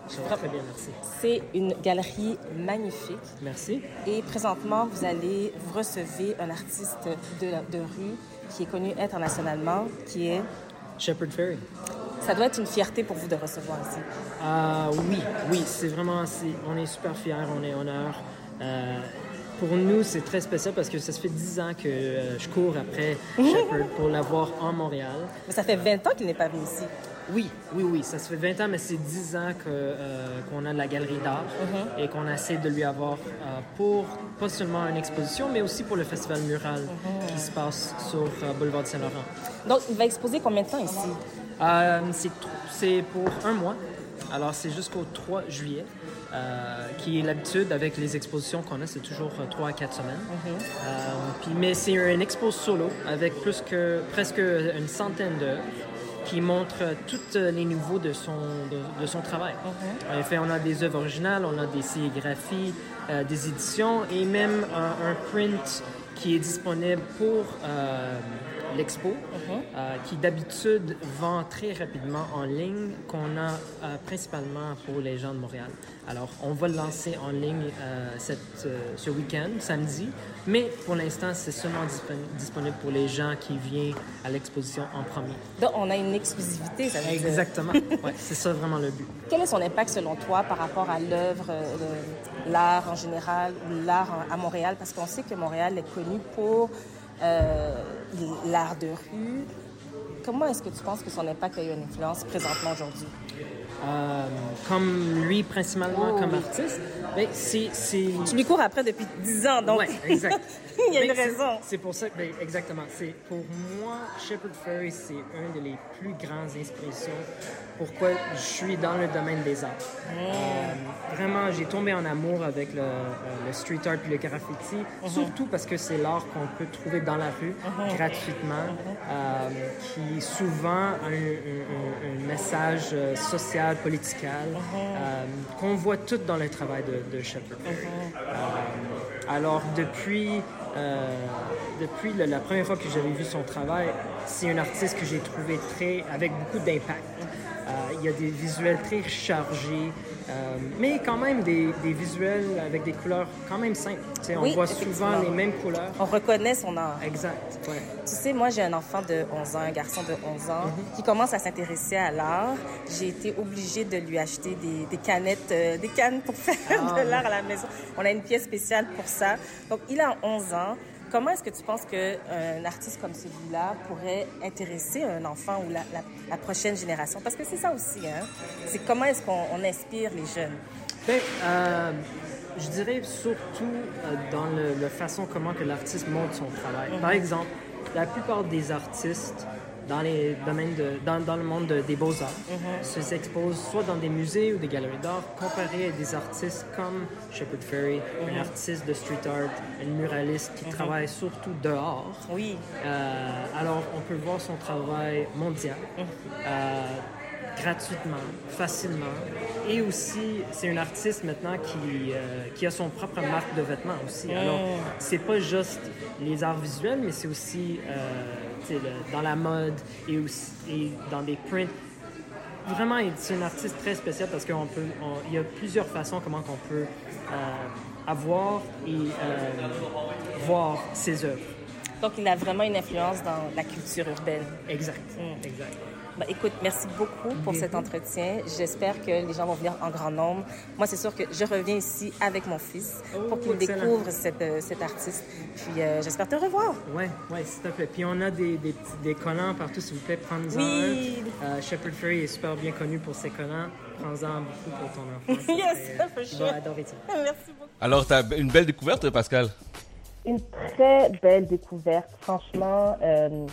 Très bien, merci. C'est une galerie magnifique. Merci. Et présentement, vous allez, vous recevez un artiste de, de rue qui est connu internationalement, qui est... Shepard Ferry. Ça doit être une fierté pour vous de recevoir ici. Ah oui, oui, c'est vraiment, c'est- on est super fiers, on est honneur. Euh, pour nous, c'est très spécial parce que ça se fait 10 ans que euh, je cours après Shepard pour l'avoir en Montréal. Mais ça fait 20 ans qu'il n'est pas venu ici. Oui, oui, oui, ça se fait 20 ans, mais c'est 10 ans que, euh, qu'on a de la galerie d'art Mhm. et qu'on essaie de lui avoir euh, pour pas seulement une exposition, mais aussi pour le festival mural Mhm. qui se passe sur euh, Boulevard de Saint-Laurent. Donc, il va exposer combien de temps ici? C'est, pour un mois. Alors, c'est jusqu'au 3 juillet, euh, qui est l'habitude avec les expositions qu'on a, c'est toujours 3 à 4 semaines. Euh, puis, mais c'est une expo solo avec plus que, presque une centaine d'œuvres qui montrent tous les niveaux de son, de, de son travail. En effet, on a des œuvres originales, on a des sérigraphies, euh, des éditions et même un, un print qui est disponible pour euh, l'expo, euh, qui d'habitude vend très rapidement en ligne, qu'on a euh, principalement pour les gens de Montréal. Alors, on va le lancer en ligne euh, cette, ce week-end, samedi, mais pour l'instant, c'est seulement dispon- disponible pour les gens qui viennent à l'exposition en premier. Donc, on a une exclusivité, ça veut dire. Exactement. ouais, c'est ça vraiment le but. Quel est son impact selon toi par rapport à l'œuvre, l'art en général ou l'art à Montréal? Parce qu'on sait que Montréal est connu pour euh, l'art de rue. Comment est-ce que tu penses que son impact a eu une influence présentement aujourd'hui? Euh, comme lui, principalement Oh, comme oui. artiste, ben, c'est, c'est... Tu lui cours après depuis 10 ans, donc Ouais, exact. il y a une Ben, raison. C'est pour ça ben, exactement. C'est, pour moi, Shepard Ferry, c'est un des les plus grandes inspirations. Pourquoi je suis dans le domaine des arts. Euh, vraiment, j'ai tombé en amour avec le, euh, le street art et le graffiti, surtout parce que c'est l'art qu'on peut trouver dans la rue gratuitement, euh, qui souvent a un, un- un- un message social, political, euh, qu'on voit tout dans le travail de, de Shepard. Euh, alors, depuis, euh, la première fois que j'avais vu son travail, c'est un artiste que j'ai trouvé très, avec beaucoup d'impact. Euh, il y a des visuels très chargés, euh, mais quand même des, des visuels avec des couleurs quand même simples. Tu sais, on Oui, voit souvent les mêmes couleurs. On reconnaît son art. Exact. ouais. Tu sais, moi, j'ai un enfant de 11 ans, un garçon de 11 ans, qui commence à s'intéresser à l'art. J'ai été obligée de lui acheter des, des canettes, euh, des cannes pour faire Ah, de l'art à la maison. On a une pièce spéciale pour ça. Donc, il a 11 ans. Comment est-ce que tu penses qu'un artiste comme celui-là pourrait intéresser un enfant ou la, la- la prochaine génération? Parce que c'est ça aussi, hein? C'est comment est-ce qu'on on inspire les jeunes? Ben, euh, je dirais surtout euh, dans le, la façon comment que l'artiste montre son travail. Par Mhm. exemple, la plupart des artistes dans les domaines de, dans, dans le monde de- des beaux-arts Mhm. se exposent soit dans des musées ou des galeries d'art comparés à des artistes comme Shepard Fairey, un Mhm. artiste de street art, un muraliste qui Mhm. travaille surtout dehors. Oui. Euh, alors, on peut voir son travail mondial, euh, gratuitement, facilement. Et aussi, c'est un artiste maintenant qui, euh, qui a son propre marque de vêtements aussi. Alors, Mm. c'est pas juste les arts visuels, mais c'est aussi euh, le- dans la mode et, aussi, et dans des prints. Vraiment, c'est un artiste très spécial parce qu'il peut, on- il y a plusieurs façons comment on peut euh, avoir et euh, voir ses œuvres. Donc, il a vraiment une influence dans la culture urbaine. Exact. Mm. Exact. Ben, écoute, merci beaucoup pour cet entretien. J'espère que les gens vont venir en grand nombre. Moi, c'est sûr que je reviens ici avec mon fils pour qu'il découvre cette, euh, cet artiste. Puis, euh, j'espère te revoir. Ouais, ouais, s'il te plaît. Puis on a des, des, collants partout, s'il vous plaît, prends-en Oui. un. Euh, Shepard est super bien connu pour ses collants. Prends-en beaucoup pour ton enfant. Yes, Ça for sure. va adorer ça. Merci beaucoup. Alors, t'as une belle découverte, Pascal. Une très belle découverte. Franchement, euh,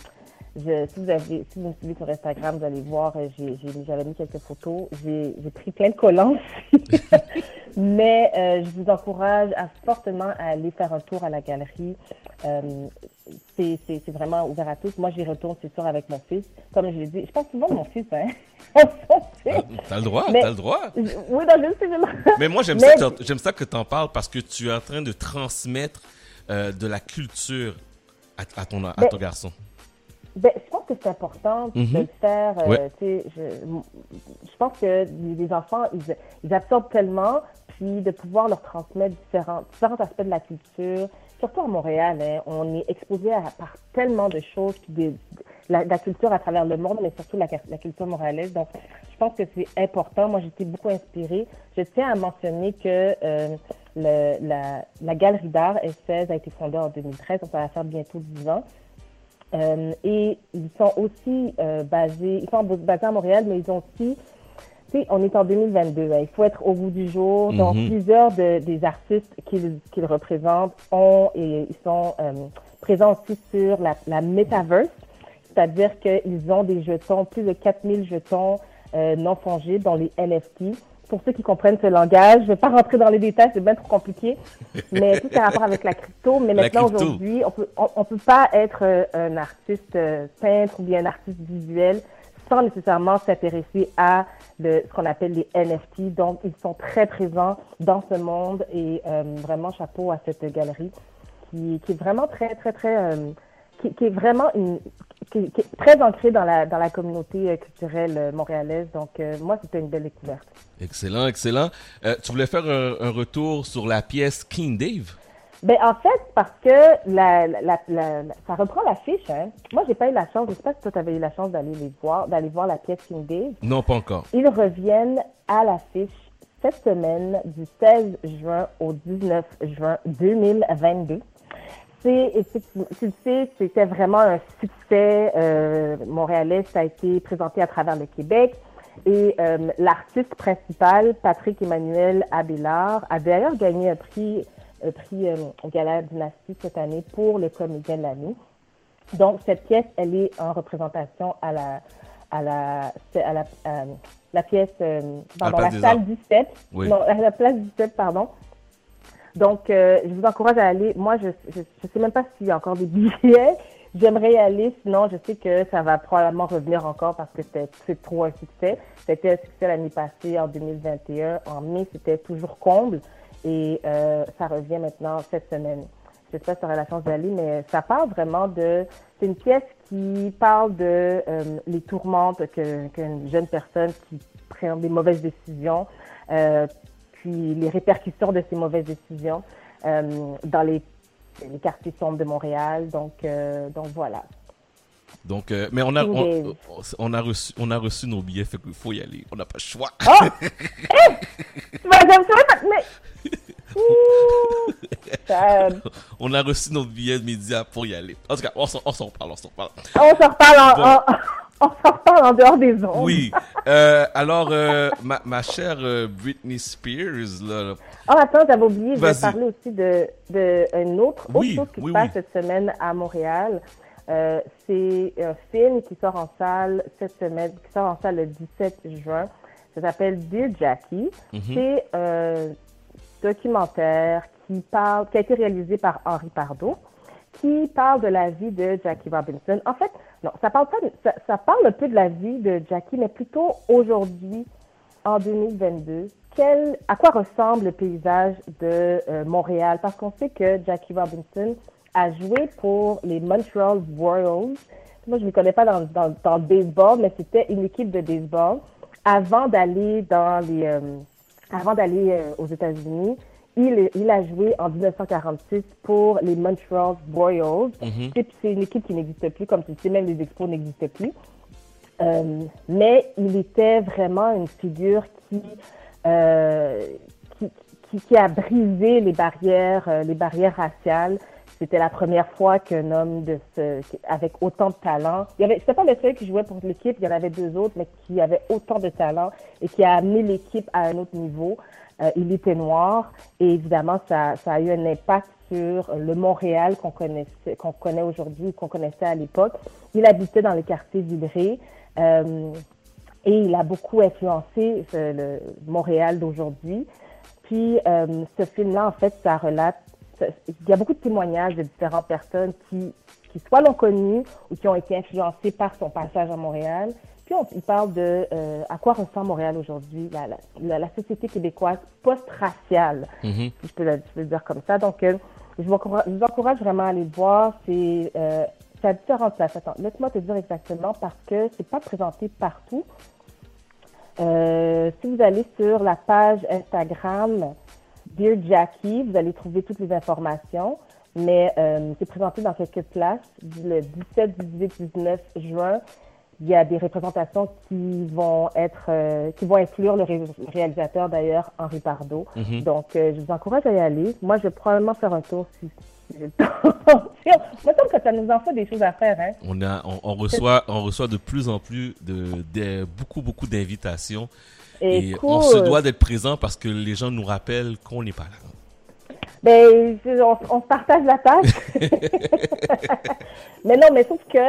je- si, vous avez, si vous me suivez sur Instagram, vous allez voir, euh, j'ai- j'ai- j'avais mis quelques photos. J'ai j'ai pris plein de collants. Mais euh, je vous encourage à, fortement à aller faire un tour à la galerie. Euh, c'est c'est- c'est vraiment ouvert à tous. Moi, j'y retourne, c'est sûr, avec mon fils. Comme je l'ai dit, je pense souvent de mon fils, hein. T'as le droit, Mais- t'as le droit. Oui, je sais, je- Mais moi, j'aime Mais- ça, que- j'aime ça que t'en parles parce que tu es en train de transmettre euh, de la culture à, à ton, à ton garçon. Ben, je pense que c'est important de Mhm. le faire. euh, Ouais. tu sais, je, je pense que les les enfants, ils, ils absorbent tellement, puis de pouvoir leur transmettre différents, différents aspects de la culture, surtout à Montréal, hein, on est exposé à, par tellement de choses, puis des- la, la culture à travers le monde, mais surtout la, la culture montréalaise. Donc, je pense que c'est important. Moi, j'étais beaucoup inspirée. Je tiens à mentionner que euh, le- la, la Galerie d'art S16 a été fondée en 2013, donc ça va faire bientôt 10 ans. Euh, et ils sont aussi euh, basés, ils sont basés à Montréal, mais ils ont aussi, tu sais, on est en 2022, hein, il faut être au bout du jour. Donc, Mhm. plusieurs de- des artistes qu'ils qu'ils représentent ont et ils sont euh, présents aussi sur la, la Metaverse, c'est-à-dire qu'ils ont des jetons, plus de 4000 jetons euh, non fongibles, dont les NFT. Pour ceux qui comprennent ce langage, je ne vais pas rentrer dans les détails, c'est bien trop compliqué, mais tout a rapport avec la crypto. Mais La maintenant, aujourd'hui, on peut, on, on peut pas être euh, un artiste euh, peintre ou bien un artiste visuel sans nécessairement s'intéresser à le, ce qu'on appelle les NFT. Donc, ils sont très présents dans ce monde et euh, vraiment chapeau à cette galerie qui, qui est vraiment très, très, très, euh, qui, qui est vraiment une, qui, qui est très ancrée dans la, dans la communauté euh, culturelle euh, montréalaise. Donc, euh, moi, c'était une belle découverte. Excellent, excellent. Euh, tu voulais faire un, un retour sur la pièce King Dave? Ben, en fait, parce que la, la, la- la- ça reprend l'affiche. Hein. Moi, j'ai pas eu la chance, je sais pas si toi, tu avais eu la chance d'aller les voir, d'aller voir la pièce King Dave. Non, pas encore. Ils reviennent à l'affiche cette semaine du 16 juin au 19 juin 2022. Tu le sais, c'était vraiment un succès euh, montréalais. Ça a été présenté à travers le Québec. Et euh, l'artiste principal, Patrick Emmanuel Abélard, a d'ailleurs gagné un prix, un prix euh, Gala Dynastie cette année pour le comédien de l'année. Donc, cette pièce, elle est en représentation à la, à la, à la, euh, la pièce, pardon, la salle Arts. 17. Oui. Non, à la place 17, pardon. Donc, euh, je vous encourage à aller. Moi, je je sais même pas s'il y a encore des billets. J'aimerais y aller, sinon je sais que ça va probablement revenir encore parce que c'est trop un succès. C'était un succès l'année passée, en 2021. En mai, c'était toujours comble. Et euh, ça revient maintenant cette semaine. Je sais pas si tu auras la chance d'aller, mais ça parle vraiment de... C'est une pièce qui parle de euh, les tourmentes que- qu'une jeune personne qui prendre des mauvaises décisions, euh, puis les répercussions de ces mauvaises décisions euh, dans les, les quartiers sombres de Montréal. Donc, euh, donc voilà. Donc, euh, mais on a, on, a reçu, on a reçu nos billets, fait qu'il faut y aller. On n'a pas le choix. Oh! Mais... Ouh! Sad. on a reçu nos billets de médias pour y aller. En tout cas, on s'en on s'en parle, on s'en parle. On s'en reparle en- on s'en reparle en dehors des ondes. Oui. Euh, alors, euh, ma, ma chère euh, Britney Spears, là, là, Oh, attends, j'avais oublié, je vais parler aussi de, de une autre, autre Oui, chose qui oui, se passe oui. cette semaine à Montréal. Euh, c'est un film qui sort en salle cette semaine, qui sort en salle le 17 juin. Ça s'appelle Dear Jackie. Mhm. C'est un documentaire qui parle, qui a été réalisé par Henri Pardo, qui parle de la vie de Jackie Robinson. En fait, non, ça parle pas, ça, parle un peu de la vie de Jackie, mais plutôt aujourd'hui, en 2022, quel, à quoi ressemble le paysage de euh, Montréal? Parce qu'on sait que Jackie Robinson a joué pour les Montreal Royals. Moi, je ne les connais pas dans, dans, dans le baseball, mais c'était une équipe de baseball. Avant d'aller dans les, euh, avant d'aller euh, aux États-Unis, il, il a joué en 1946 pour les Montreal Royals. Mhm. C'est une équipe qui n'existe plus, comme tu sais, même les expos n'existent plus. Euh, mais il était vraiment une figure qui, euh, qui, qui, qui a brisé les barrières, euh, les barrières raciales. C'était la première fois qu'un homme de ce, qui- avec autant de talent, il y avait, c'était pas le seul qui jouait pour l'équipe, il y en avait deux autres, mais qui avait autant de talent et qui a amené l'équipe à un autre niveau. Euh, il était noir et évidemment, ça, a eu un impact sur le Montréal qu'on connaissait, qu'on connaît aujourd'hui, qu'on connaissait à l'époque. Il habitait dans le quartier Villeray. Euh, et il a beaucoup influencé euh, le Montréal d'aujourd'hui. Puis euh, ce film-là, en fait, ça relate. il y a beaucoup de témoignages de différentes personnes qui, qui soit l'ont connu ou qui ont été influencées par son passage à Montréal. Puis on, il parle de euh, à quoi ressemble Montréal aujourd'hui, la, la, la, la société québécoise post-raciale, Mhm. si je peux, le- je peux le dire comme ça. Donc, euh, je, vous encourage, je vous encourage vraiment à aller le voir. C'est euh, à différentes places. Attends, laisse-moi te dire exactement parce que c'est pas présenté partout. Euh, si vous allez sur la page Instagram Dear Jackie, vous allez trouver toutes les informations. Mais c'est présenté dans quelques places. Le 17, 18, 19 juin, il y a des représentations qui vont être, euh, qui vont inclure le, ré- le réalisateur d'ailleurs, Henri Pardo. Mhm. Donc, euh, je vous encourage à y aller. Moi, je vais probablement faire un tour si, si j'ai le temps. Moi, je que ça nous en fait des choses à faire, hein. on, a, on, on reçoit, on reçoit de plus en plus de, de- beaucoup, beaucoup d'invitations. Et on se doit d'être présent parce que les gens nous rappellent qu'on n'est pas là. Ben, on, on se partage la tâche. mais non, mais sauf que,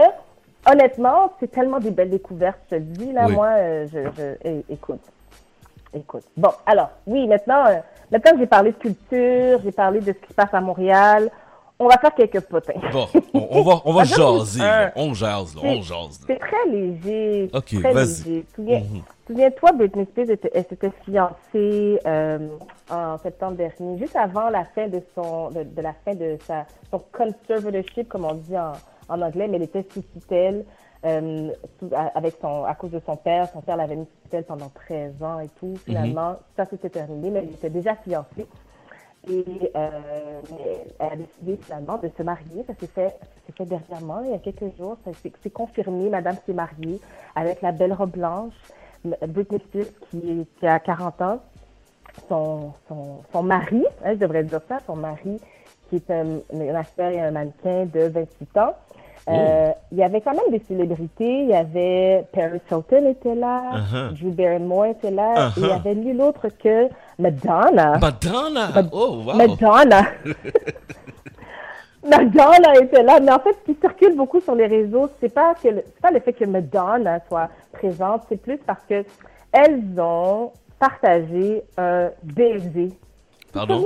honnêtement, c'est tellement des belles découvertes, je te dis, là, Oui. moi, euh, je, je- é- écoute. Écoute. Bon, alors, oui, maintenant, euh, maintenant que j'ai parlé de culture, j'ai parlé de ce qui se passe à Montréal, on va faire quelques potins. Bon, on, on va, on va jaser. là. On jase, là, on jase. là. C'est très léger. Ok, très vas-y. Souviens- Mhm. Souviens-toi, Britney Spears, était- elle s'était fiancée euh, en septembre dernier, juste avant la fin de son, de, de la fin de sa, son conservatorship, comme on dit en, en anglais, mais elle était sous tutelle. euh, sous- avec son, à cause de son père, son père l'avait mis sous tutelle pendant 13 ans et tout. Finalement, ça s'était terminé, mais elle était déjà fiancée. Et euh, elle a décidé finalement de se marier. Ça s'est fait, fait dernièrement, il y a quelques jours. C'est confirmé. Madame s'est mariée avec la belle robe blanche. Britney Spears, qui, qui a 40 ans. Son, son, son mari, hein, je devrais dire ça, son mari, qui est un, un acteur et un mannequin de 28 ans. Euh, Il y avait quand même des célébrités. Il y avait Paris Hilton était là, Uh-huh. Drew Barrymore était là, et il y Uh-huh. avait nul autre que Madonna. Madonna! Mad- Oh, wow! Madonna. Madonna était là, mais en fait, ce qui circule beaucoup sur les réseaux, c'est pas que le- c'est pas le fait que Madonna soit présente, c'est plus parce que elles ont partagé un baiser. Pardon?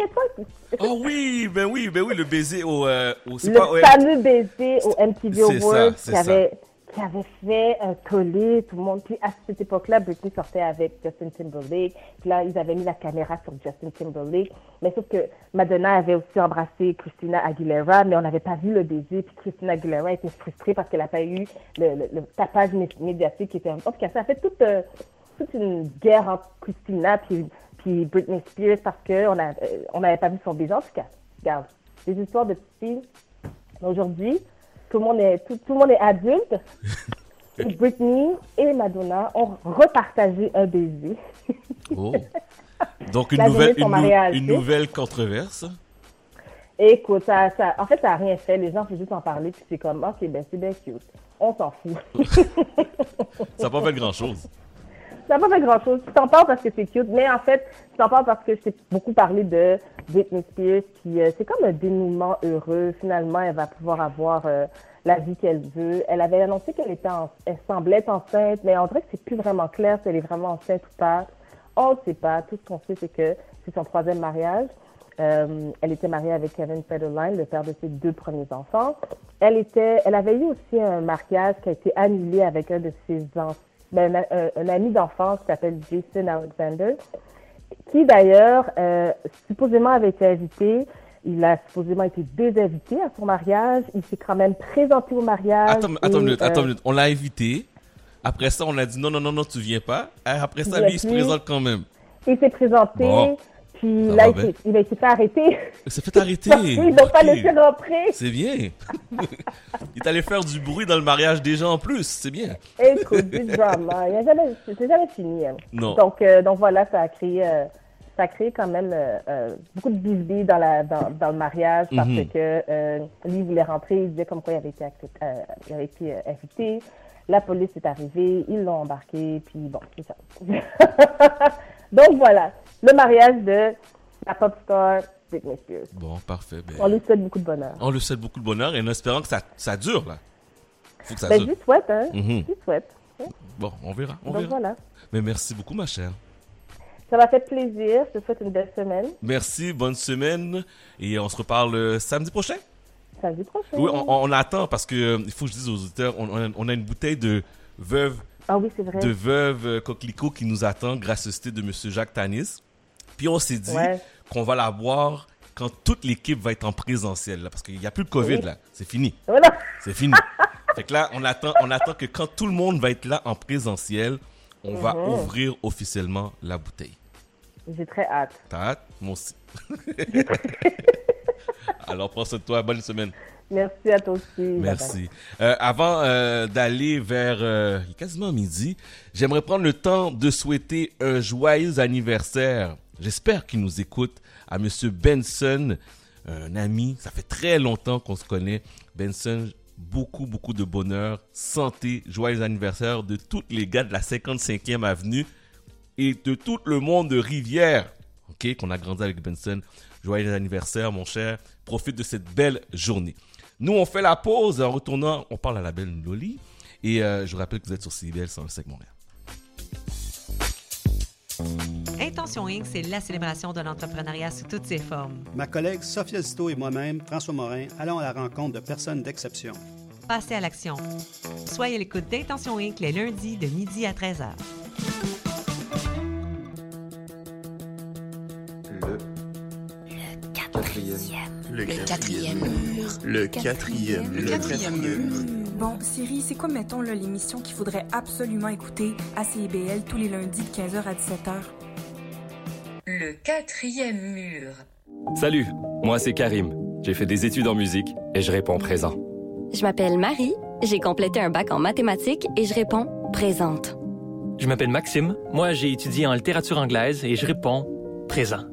Oh oui, ben oui, ben oui, le baiser au... euh, au le pas- ouais. fameux baiser au MTV Awards qui avait, qui avait fait un tollé, tout le monde. Puis à cette époque-là, Britney sortait avec Justin Timberlake. Puis là, ils avaient mis la caméra sur Justin Timberlake. Mais sauf que Madonna avait aussi embrassé Christina Aguilera, mais on n'avait pas vu le baiser. Puis Christina Aguilera était frustrée parce qu'elle n'a pas eu le, le- le tapage mé- médiatique qui était... En tout cas, ça a fait tout... euh, toute une guerre entre Christina puis, puis Britney Spears parce qu'on a, euh, on n'avait pas vu son baiser. En tout cas, regarde, des histoires de petites filles. Aujourd'hui, tout le monde est, tout, tout le monde est adulte. Et Britney et Madonna ont repartagé un baiser. Oh. Donc, une nouvelle, une, mariage, nouvelle controverse. Écoute, ça, ça, en fait, ça n'a rien fait. Les gens font juste en parler, puis c'est comme, ok, ben c'est bien cute. On s'en fout. Ça n'a pas fait grand-chose. Ça n'a pas fait grand-chose. Tu t'en parles parce que c'est cute, mais en fait, tu t'en parles parce que je t'ai beaucoup parlé de Britney Spears, puis euh, c'est comme un dénouement heureux. Finalement, elle va pouvoir avoir euh, la vie qu'elle veut. Elle avait annoncé qu'elle était, elle semblait être enceinte, mais on dirait que c'est plus vraiment clair si elle est vraiment enceinte ou pas. On ne sait pas. Tout ce qu'on sait, c'est que c'est son troisième mariage. Euh, elle était mariée avec Kevin Federline, le père de ses deux premiers enfants. Elle était, elle avait eu aussi un mariage qui a été annulé avec un de ses enfants, ben, un, un- ami d'enfance qui s'appelle Jason Alexander, qui d'ailleurs euh, supposément avait été invité. Il a supposément été désinvité à son mariage. Il s'est quand même présenté au mariage. Attends, et, une minute, euh, attends minute. On l'a invité. Après ça, on a dit non, non, non, non, tu viens pas. Euh, Après ça, lui, il se présente quand même. Il s'est présenté. Bon. Puis Ça là, il, il a été fait arrêter. Il s'est fait arrêter. Ils n'ont pas laissé rentrer. C'est bien. il est allé faire du bruit dans le mariage des gens en plus. C'est bien. Écoute, du drama. C'est jamais fini. hein. Non. Donc, euh, donc voilà, ça a créé, euh, ça a créé quand même euh, beaucoup de bisbis dans, la, dans, dans le mariage parce Mhm. que lui il voulait rentrer, il disait comme quoi il avait été, accept- euh, il avait été invité. La police est arrivée, ils l'ont embarqué, puis bon, c'est ça. donc voilà, le mariage de la pop star Britney Spears. Bon, parfait. Ben, On lui souhaite beaucoup de bonheur. on lui souhaite beaucoup de bonheur et en espérant que ça, ça dure, là. Faut que ça Ben, dure. je lui souhaite, hein. Mhm. Je lui souhaite. Bon, on verra. On Donc verra. voilà. Mais merci beaucoup, ma chère. Ça m'a fait plaisir. Je te souhaite une belle semaine. Merci, bonne semaine. Et on se reparle euh, samedi prochain? Samedi prochain. Oui, on, on attend parce que euh, il faut que je dise aux auditeurs, on, on a une bouteille de veuve, Ah oui, c'est vrai. de veuve euh, coquelicot qui nous attend, gracieuseté de Monsieur Jacques Tanis. Puis on s'est dit Ouais. qu'on va la boire quand toute l'équipe va être en présentiel, là, parce qu'il n'y a plus de COVID Oui. là, c'est fini. Voilà. C'est fini. fait que là, on attend, on attend que quand tout le monde va être là en présentiel, on va Mhm. ouvrir officiellement la bouteille. J'ai très hâte. T'as hâte? Moi aussi. Alors, prends soin de toi. Bonne semaine. Merci à toi aussi. Merci. Euh, avant euh, d'aller vers euh, quasiment midi, j'aimerais prendre le temps de souhaiter un joyeux anniversaire. J'espère qu'il nous écoute à Monsieur Benson, un ami. Ça fait très longtemps qu'on se connaît. Benson, beaucoup beaucoup de bonheur, santé, joyeux anniversaire de tous les gars de la 55e avenue et de tout le monde de Rivière. Ok, qu'on a grandi avec Benson. Joyeux anniversaire, mon cher. Profite de cette belle journée. Nous, on fait la pause. En retournant, on parle à la belle Loli. Et euh, je vous rappelle que vous êtes sur CBL 105 Montréal. Intention Inc., c'est la célébration de l'entrepreneuriat sous toutes ses formes. Ma collègue Sophia Zito et moi-même, François Morin, allons à la rencontre de personnes d'exception. Passez à l'action. Soyez à l'écoute d'Intention Inc. les lundis de midi à 13h. Le quatrième mur. Le quatrième Le quatrième mur. Bon, Siri, c'est quoi, mettons, là, l'émission qu'il faudrait absolument écouter à CIBL tous les lundis de 15h à 17h? Le quatrième mur. Salut, moi c'est Karim. J'ai fait des études en musique et je réponds présent. Je m'appelle Marie, j'ai complété un bac en mathématiques et je réponds présente. Je m'appelle Maxime. Moi, j'ai étudié en littérature anglaise et je réponds présent.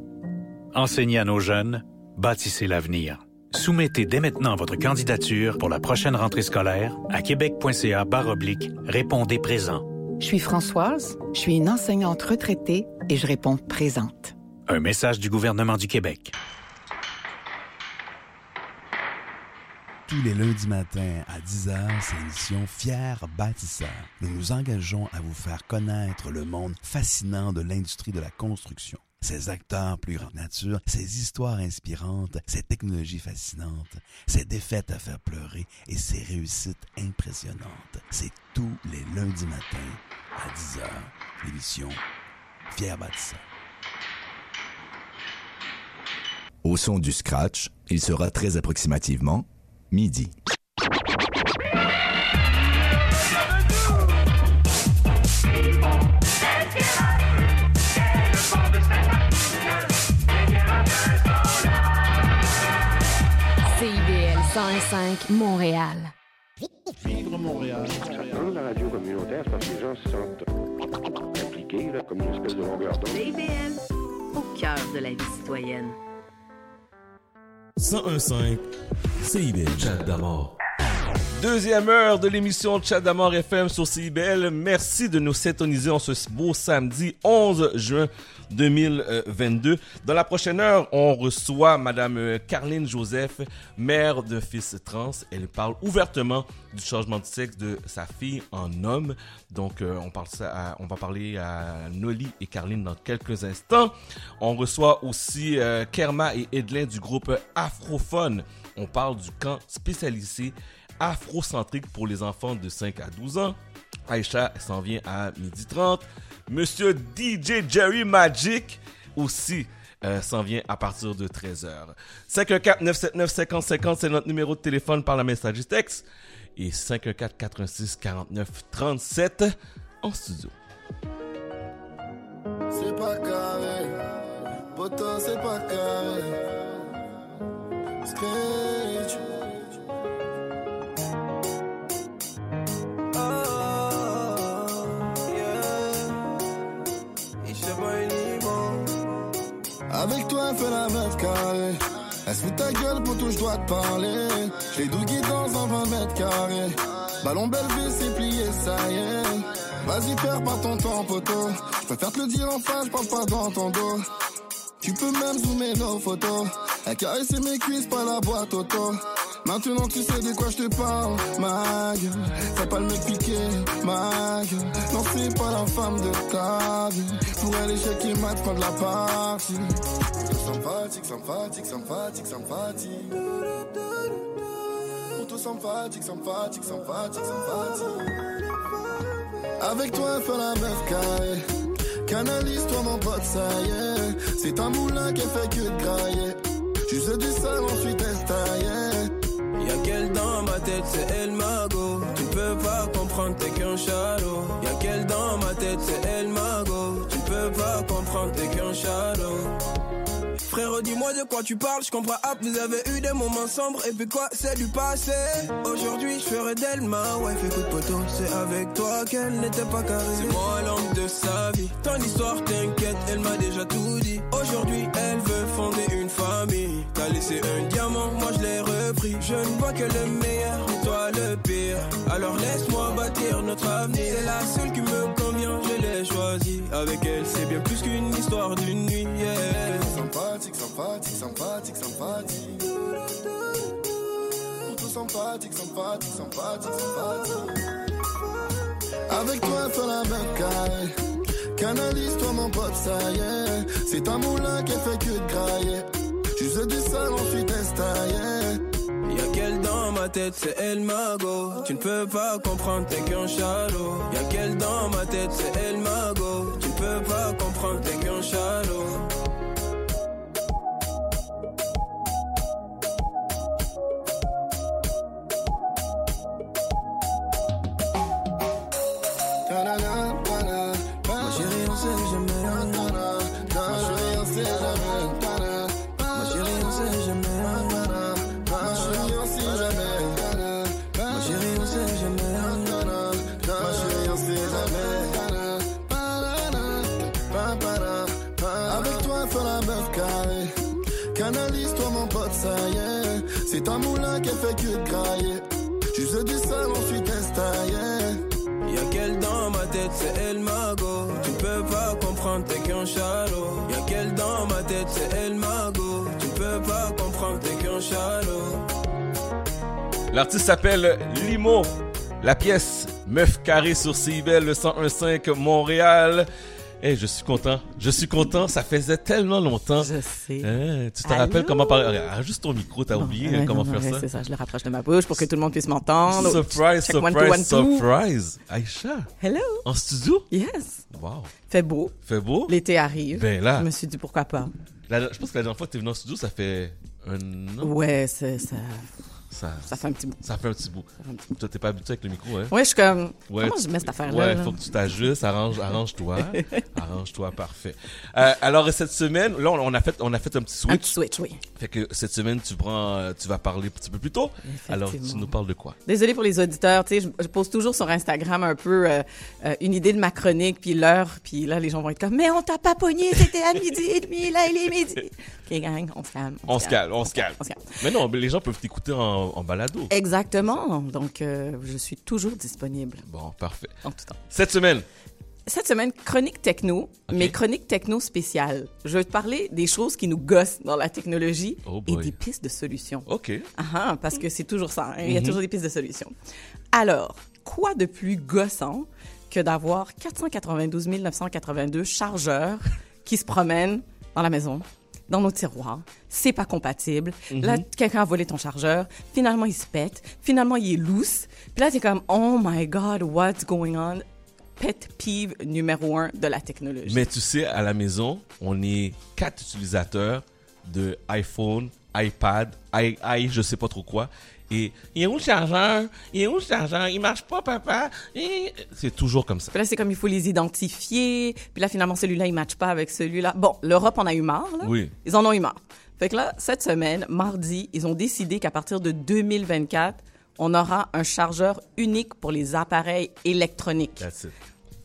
Enseignez à nos jeunes, bâtissez l'avenir. Soumettez dès maintenant votre candidature pour la prochaine rentrée scolaire à québec.ca oblique répondez présent. Je suis Françoise, je suis une enseignante retraitée et je réponds présente. Un message du gouvernement du Québec. Tous les lundis matins à 10h, c'est l'émission Fier bâtisseur. Nous nous engageons à vous faire connaître le monde fascinant de l'industrie de la construction. Ses acteurs plus grande nature, ses histoires inspirantes, ses technologies fascinantes, ses défaites à faire pleurer et ses réussites impressionnantes. C'est tous les lundis matins à 10h, l'émission Fier bâtisseur. Au son du scratch, il sera très approximativement midi. 101.5 Montréal. Vivre Montréal. la radio communautaire, parce que les gens se sentent impliqués, là, comme une espèce de longueur d'onde. CIBL, au cœur de la vie citoyenne. 101.5 CIBL. Chat d'amour. Deuxième heure de l'émission Chat d'Amour FM sur CIBL. Merci de nous syntoniser en ce beau samedi 11 juin 2022. Dans la prochaine heure, on reçoit Madame Carline Joseph, mère d'un fils trans. Elle parle ouvertement du changement de sexe de sa fille en homme. Donc, euh, on, parle ça on va parler à Noli et Carline dans quelques instants. On reçoit aussi euh, Kerma et Edlin du groupe Afrophone. On parle du camp spécialisé afrocentrique pour les enfants de 5 à 12 ans. Aïcha s'en vient à 12h30. Monsieur DJ Jerry Magic aussi euh, s'en vient à partir de 13h. 514-979-5050, c'est notre numéro de téléphone par la message texte. Et 514-436-4937 en studio. C'est pas carré, poteau c'est pas carré. Avec toi, fais la meuf carrée. Laisse-moi ta gueule, poteau, je dois te parler. J'ai dougué dans un 20 mètres carrés. Ballon belvé, c'est plié, ça y est. Vas-y, perds pas ton temps, poteau. Je préfère te le dire en face, parle pas dans ton dos. Tu peux même zoomer nos photos. Elle caresser mes cuisses, pas la boîte auto. Maintenant tu sais de quoi je te parle, ma gueule. Fais pas le mec piqué, ma gueule. Non, c'est pas la femme de ta vie. Pour elle, l'échec qui mate pas de la partie. Sympathique, sympathique, sympathique, sympathique. Plutôt sympathique, sympathique, sympathique, sympathique. Avec toi, fais la meuf carrée. Canalise-toi, mon pote, ça y est. C'est un moulin qui fait que de grailler. Juste du sale, ensuite estaillé. C'est elle Mago. Tu peux pas comprendre, t'es qu'un chalot. Y'a qu'elle dans ma tête, c'est elle Mago. Tu peux pas comprendre, t'es qu'un chalot. Frérot, dis-moi de quoi tu parles, je comprends hop, vous avez eu des moments sombres, et puis quoi, c'est du passé. Aujourd'hui, je ferai d'elle ma wife, écoute poteau, c'est avec toi qu'elle n'était pas carrée. C'est moi l'homme de sa vie, ton histoire t'inquiète, elle m'a déjà tout dit. Aujourd'hui, elle veut fonder une famille. T'as laissé un diamant, moi je l'ai repris. Je ne vois que le meilleur, et toi le pire. Alors laisse-moi bâtir notre avenir. C'est la seule qui me convient, je l'ai choisie. Avec elle, c'est bien plus qu'une histoire d'une nuit. yeah. Sympathique, sympathique, sympathique, sympathique. Plutôt sympathique, sympathique, sympathique, sympathique. Avec toi, fais la carrée. Canalise-toi, mon pote, ça y est. C'est un moulin qui fait que de grailler. Juste du sale, ensuite estaillé. Y'a qu'elle dans ma tête, c'est elle Mago. Tu ne peux pas comprendre, t'es qu'un chalot. Y'a qu'elle dans ma tête, c'est elle Mago. Tu ne peux pas comprendre, t'es qu'un chalot. L'artiste s'appelle Limo. La pièce Meuf carré sur CIBEL, le 1015 Montréal. Eh, je suis content. Je suis content. Ça faisait tellement longtemps. Je sais. Hein, tu te Allô? rappelles comment parler? Ah, Juste ton micro, t'as oublié hein, comment non, faire ça? C'est ça, je le rapproche de ma bouche pour que tout le monde puisse m'entendre. Surprise, Check one, two, one, surprise, two. surprise. Aïcha. Hello. En studio? Yes. Wow. Fait beau. Fait beau? L'été arrive. Ben là. Je me suis dit pourquoi pas. La- je pense que la dernière fois que t'es venu en studio, ça fait un an. Ouais, c'est ça. Ça, Ça fait un petit bout. Ça fait un petit bout. Toi, t'es pas habitué avec le micro, hein? Ouais, je suis comme, Ouais, comment tu- je mets cette affaire-là? Ouais, là? faut que tu t'ajustes, arrange, arrange-toi. arrange-toi, parfait. Euh, alors, cette semaine, là, on a fait, on a fait un petit switch. Un petit switch, oui. Fait que cette semaine, tu prends, euh, tu vas parler un petit peu plus tôt. Alors, tu nous parles de quoi? Désolée pour les auditeurs, tu sais, je, je pose toujours sur Instagram un peu euh, euh, une idée de ma chronique, puis l'heure, puis là, les gens vont être comme, mais on t'a pas pogné, c'était à midi et demi, là, il est midi. OK, gang, on se calme. On se calme, on se calme. on se calme. Mais non, mais les gens peuvent t'écouter en, en balado. Exactement. Donc, euh, je suis toujours disponible. Bon, parfait. En tout temps. Cette semaine, Cette semaine, chronique techno, mais chronique techno spéciale. Je vais te parler des choses qui nous gossent dans la technologie Oh et des pistes de solutions. OK. Ah, ah, parce que c'est toujours ça. hein. Il y a Mhm. toujours des pistes de solutions. Alors, quoi de plus gossant que d'avoir 492 982 chargeurs qui se promènent dans la maison, dans nos tiroirs. C'est pas compatible. Mhm. Là, quelqu'un a volé ton chargeur. Finalement, il se pète. Finalement, il est loose. Puis là, t'es comme, oh my God, what's going on? Pet peeve numéro un de la technologie. mais tu sais, à la maison, on est quatre utilisateurs de iPhone, iPad, i, i je sais pas trop quoi. Et il est où le chargeur? Il est où le chargeur? Il marche pas, papa? Et- C'est toujours comme ça. Puis là, c'est comme il faut les identifier. Puis là, finalement, celui-là, il ne matche pas avec celui-là. Bon, l'Europe en a eu marre. Là. Oui. Ils en ont eu marre. Fait que là, cette semaine, mardi, ils ont décidé qu'à partir de 2024, on aura un chargeur unique pour les appareils électroniques. That's it.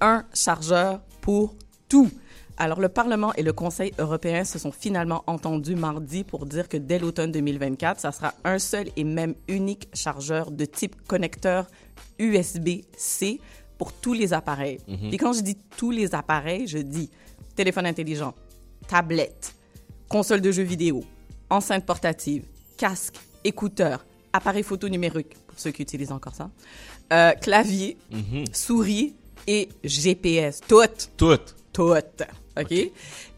Un chargeur pour tout. Alors, le Parlement et le Conseil européen se sont finalement entendus mardi pour dire que dès l'automne 2024, ça sera un seul et même unique chargeur de type connecteur USB-C pour tous les appareils. Mhm. Puis quand je dis tous les appareils, je dis téléphone intelligent, tablette, console de jeux vidéo, enceinte portative, casque, écouteur, appareil photo numérique, pour ceux qui utilisent encore ça, euh, clavier, Mhm. souris et GPS. Toutes. Toutes. Toutes. OK?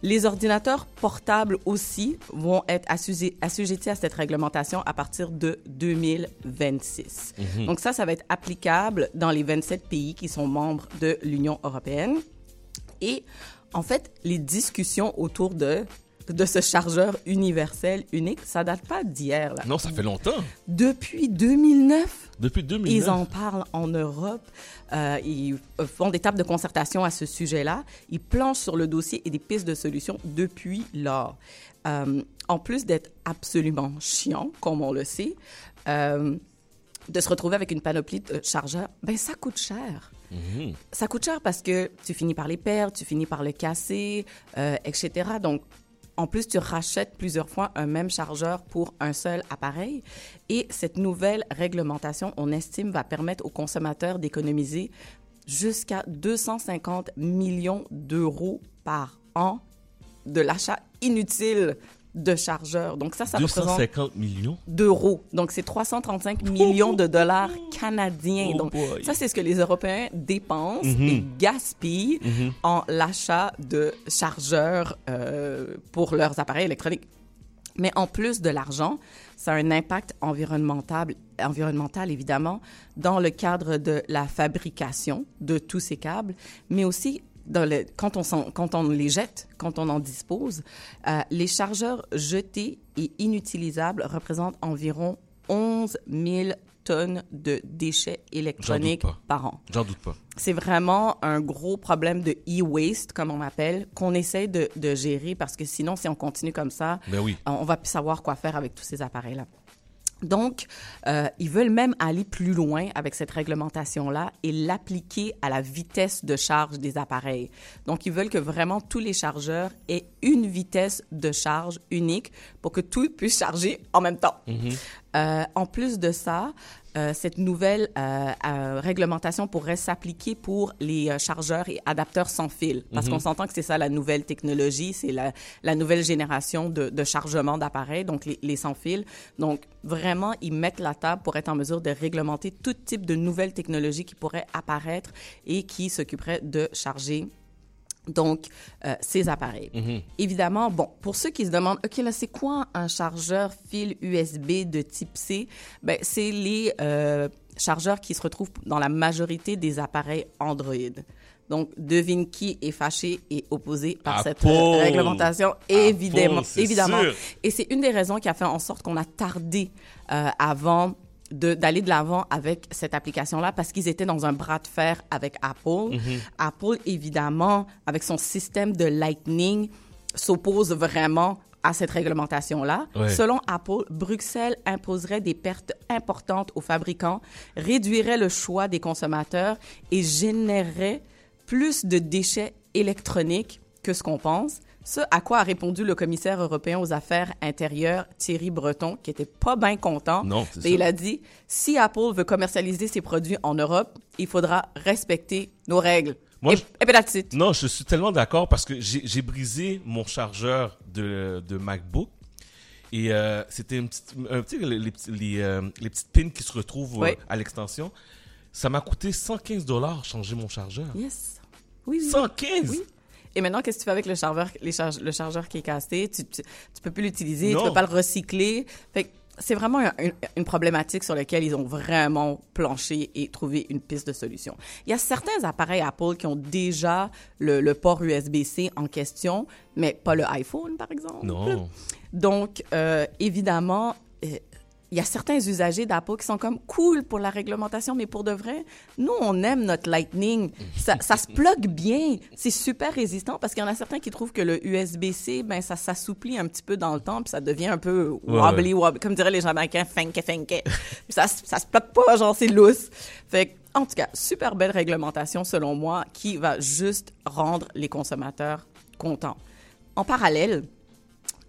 Les ordinateurs portables aussi vont être assujettis, assujettis à cette réglementation à partir de 2026. Mhm. Donc ça, ça va être applicable dans les 27 pays qui sont membres de l'Union européenne. Et en fait, les discussions autour de, de ce chargeur universel unique, ça date pas d'hier. Non, ça fait longtemps. Depuis 2009, Depuis 2009. ils en parlent en Europe. Euh, ils euh, font des tables de concertation à ce sujet-là. Ils planchent sur le dossier et des pistes de solutions depuis lors. Euh, en plus d'être absolument chiant, comme on le sait, euh, de se retrouver avec une panoplie de chargeurs, ben ça coûte cher. Mhm. Ça coûte cher parce que tu finis par les perdre, tu finis par le casser, euh, etc. Donc, en plus, tu rachètes plusieurs fois un même chargeur pour un seul appareil. Et cette nouvelle réglementation, on estime, va permettre aux consommateurs d'économiser jusqu'à 250 millions d'euros par an de l'achat inutile de chargeurs. Donc ça, ça représente 250 millions? d'euros. Donc, c'est 335 millions de dollars canadiens. Oh Donc, boy. ça, c'est ce que les Européens dépensent Mhm. et gaspillent Mhm. en l'achat de chargeurs euh, pour leurs appareils électroniques. Mais en plus de l'argent, ça a un impact environnemental, environnemental, évidemment, dans le cadre de la fabrication de tous ces câbles, mais aussi dans le, quand, on s'en- quand on les jette, quand on en dispose. Euh, les chargeurs jetés et inutilisables représentent environ 11 000 tonnes de déchets électroniques par an. J'en doute pas. C'est vraiment un gros problème de e-waste, comme on appelle, qu'on essaie de, de gérer parce que sinon, si on continue comme ça, Ben oui. on on va plus savoir quoi faire avec tous ces appareils-là. Donc, euh, ils veulent même aller plus loin avec cette réglementation-là et l'appliquer à la vitesse de charge des appareils. Donc, ils veulent que vraiment tous les chargeurs aient une vitesse de charge unique pour que tout puisse charger en même temps. Euh, en plus de ça, euh, cette nouvelle euh, euh, réglementation pourrait s'appliquer pour les euh, chargeurs et adapteurs sans fil, parce Mhm. qu'on s'entend que c'est ça la nouvelle technologie, c'est la, la nouvelle génération de, de chargement d'appareils, donc les, les sans fil. Donc vraiment, ils mettent la table pour être en mesure de réglementer tout type de nouvelles technologies qui pourraient apparaître et qui s'occuperaient de charger donc euh, ces appareils. Mhm. Évidemment, bon, pour ceux qui se demandent, OK, là, c'est quoi un chargeur fil USB de type C? Ben, c'est les euh, chargeurs qui se retrouvent dans la majorité des appareils Android. Donc, devine qui est fâché et opposé par cette Apple. euh, réglementation, évidemment. évidemment. sûr. Et c'est une des raisons qui a fait en sorte qu'on a tardé euh, avant d'aller de l'avant avec cette application-là parce qu'ils étaient dans un bras de fer avec Apple. Mhm. Apple, évidemment, avec son système de Lightning, s'oppose vraiment à cette réglementation-là. Ouais. Selon Apple, Bruxelles imposerait des pertes importantes aux fabricants, réduirait le choix des consommateurs et générerait plus de déchets électroniques que ce qu'on pense. Ce à quoi a répondu le commissaire européen aux affaires intérieures, Thierry Breton, qui était pas bien content. Non, c'est Et ça. il a dit, si Apple veut commercialiser ses produits en Europe, il faudra respecter nos règles. Moi, et, je- et. Non, je suis tellement d'accord parce que j'ai brisé mon chargeur de, de MacBook. Et euh, c'était une petite, un petit- les, les petits- les, euh, les petites pins qui se retrouvent euh, à l'extension. Ça m'a coûté 115 dollars changer mon chargeur. Yes. Oui, oui. 115? Oui. Et maintenant, qu'est-ce que tu fais avec le chargeur, les charge- le chargeur qui est cassé? Tu, tu, tu peux plus l'utiliser, tu peux pas le recycler. Fait que c'est vraiment un- une, une problématique sur laquelle ils ont vraiment planché et trouvé une piste de solution. Il y a certains appareils Apple qui ont déjà le, le port USB-C en question, mais pas le iPhone, par exemple. Non. Donc, euh, évidemment, euh, il y a certains usagers d'Apple qui sont comme cool pour la réglementation, mais pour de vrai, nous, on aime notre Lightning. Ça, ça se plug bien. C'est super résistant parce qu'il y en a certains qui trouvent que le USB-C, ben, ça s'assouplit un petit peu dans le temps, puis ça devient un peu wobbly, wobbly, comme diraient les Jamaïcains, funke. Puis ça, ça se plug pas, genre, c'est lousse. Fait que, en tout cas, super belle réglementation, selon moi, qui va juste rendre les consommateurs contents. En parallèle,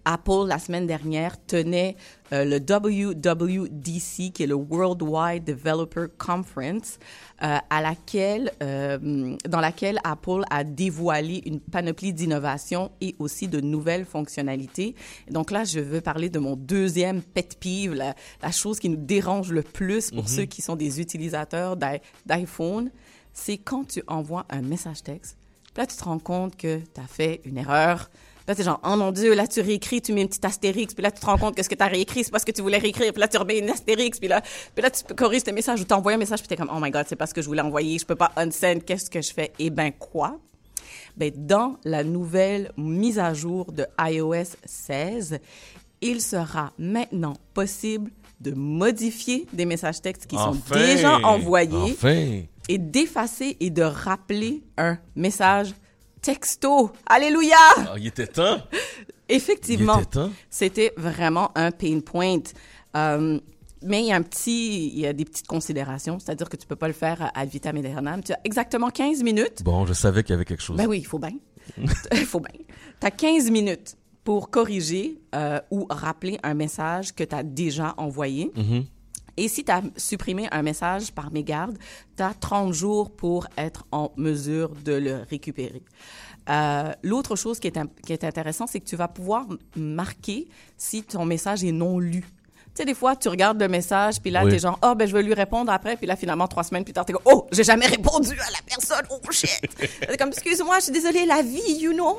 Apple, la semaine dernière, tenait euh, le WWDC, qui est le Worldwide Developer Conference, euh, à laquelle, euh, dans laquelle Apple a dévoilé une panoplie d'innovations et aussi de nouvelles fonctionnalités. Donc là, je veux parler de mon deuxième pet peeve, la, la chose qui nous dérange le plus pour Mhm. ceux qui sont des utilisateurs d'i- d'iPhone, c'est quand tu envoies un message texte. Là, tu te rends compte que tu as fait une erreur. Là, t'es genre, oh mon Dieu, là, tu réécris, tu mets une petite astérix, puis là, tu te rends compte que ce que tu as réécrit, c'est parce que tu voulais réécrire, puis là, tu remets une astérix, puis là, puis là, tu corriges tes messages ou t'envoies un message, puis t'es comme, oh my God, c'est pas ce que je voulais envoyer, je peux pas unsend, qu'est-ce que je fais? Eh ben, quoi? Ben, dans la nouvelle mise à jour de iOS 16, il sera maintenant possible de modifier des messages textes qui sont déjà envoyés Enfin! et d'effacer et de rappeler un message texto. Alléluia! Ah, il était temps. Effectivement, Il était temps. c'était vraiment un pain point. Euh, mais il y a un petit, il y a des petites considérations, c'est-à-dire que tu peux pas le faire à vitam aeternam. Tu as exactement 15 minutes. Bon, je savais qu'il y avait quelque chose. Ben oui, il faut bien. Il faut bien. Tu as 15 minutes pour corriger euh, ou rappeler un message que tu as déjà envoyé. Mhm. Et si tu as supprimé un message par mégarde, tu as 30 jours pour être en mesure de le récupérer. Euh, L'autre chose qui est, qui est intéressant, c'est que tu vas pouvoir marquer si ton message est non lu. Tu sais, des fois, tu regardes le message, puis là, Oui. t'es genre, oh, ben, je vais lui répondre après, puis là, finalement, trois semaines plus tard, t'es comme, oh, j'ai jamais répondu à la personne, oh shit! C'est comme, excuse-moi, je suis désolée, la vie, you know?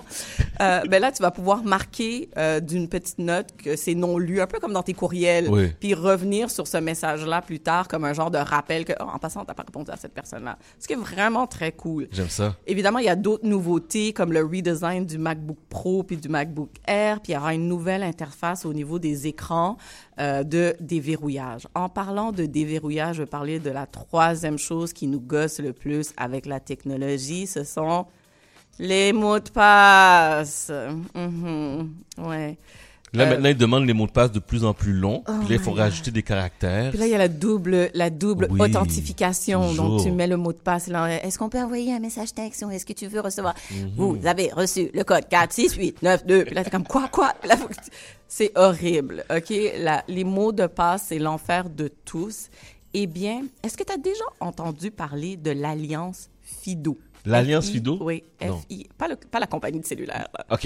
Euh, ben là, tu vas pouvoir marquer euh, d'une petite note que c'est non lu, un peu comme dans tes courriels, Oui. puis revenir sur ce message-là plus tard comme un genre de rappel que, oh, en passant, t'as pas répondu à cette personne-là. Ce qui est vraiment très cool. J'aime ça. Évidemment, il y a d'autres nouveautés comme le redesign du MacBook Pro puis du MacBook Air, puis il y aura une nouvelle interface au niveau des écrans euh, de déverrouillage. En parlant de déverrouillage, je veux parler de la troisième chose qui nous gosse le plus avec la technologie, ce sont les mots de passe. Mhm. Ouais. Là, Euh, maintenant, ils demandent les mots de passe de plus en plus longs. Oh puis là, il faut rajouter des caractères. Puis là, il y a la double, la double Oui, authentification. Donc, tu mets le mot de passe. Là, Est-ce qu'on peut envoyer un message texte ou est-ce que tu veux recevoir? Mhm. Vous avez reçu le code 46892. Puis là, t'es comme quoi, quoi? C'est horrible. OK? La- les mots de passe, c'est l'enfer de tous. Eh bien, est-ce que tu as déjà entendu parler de l'Alliance FIDO? L'Alliance F-I- FIDO? Oui. F-I, pas, le- pas la compagnie de cellulaire. là. OK.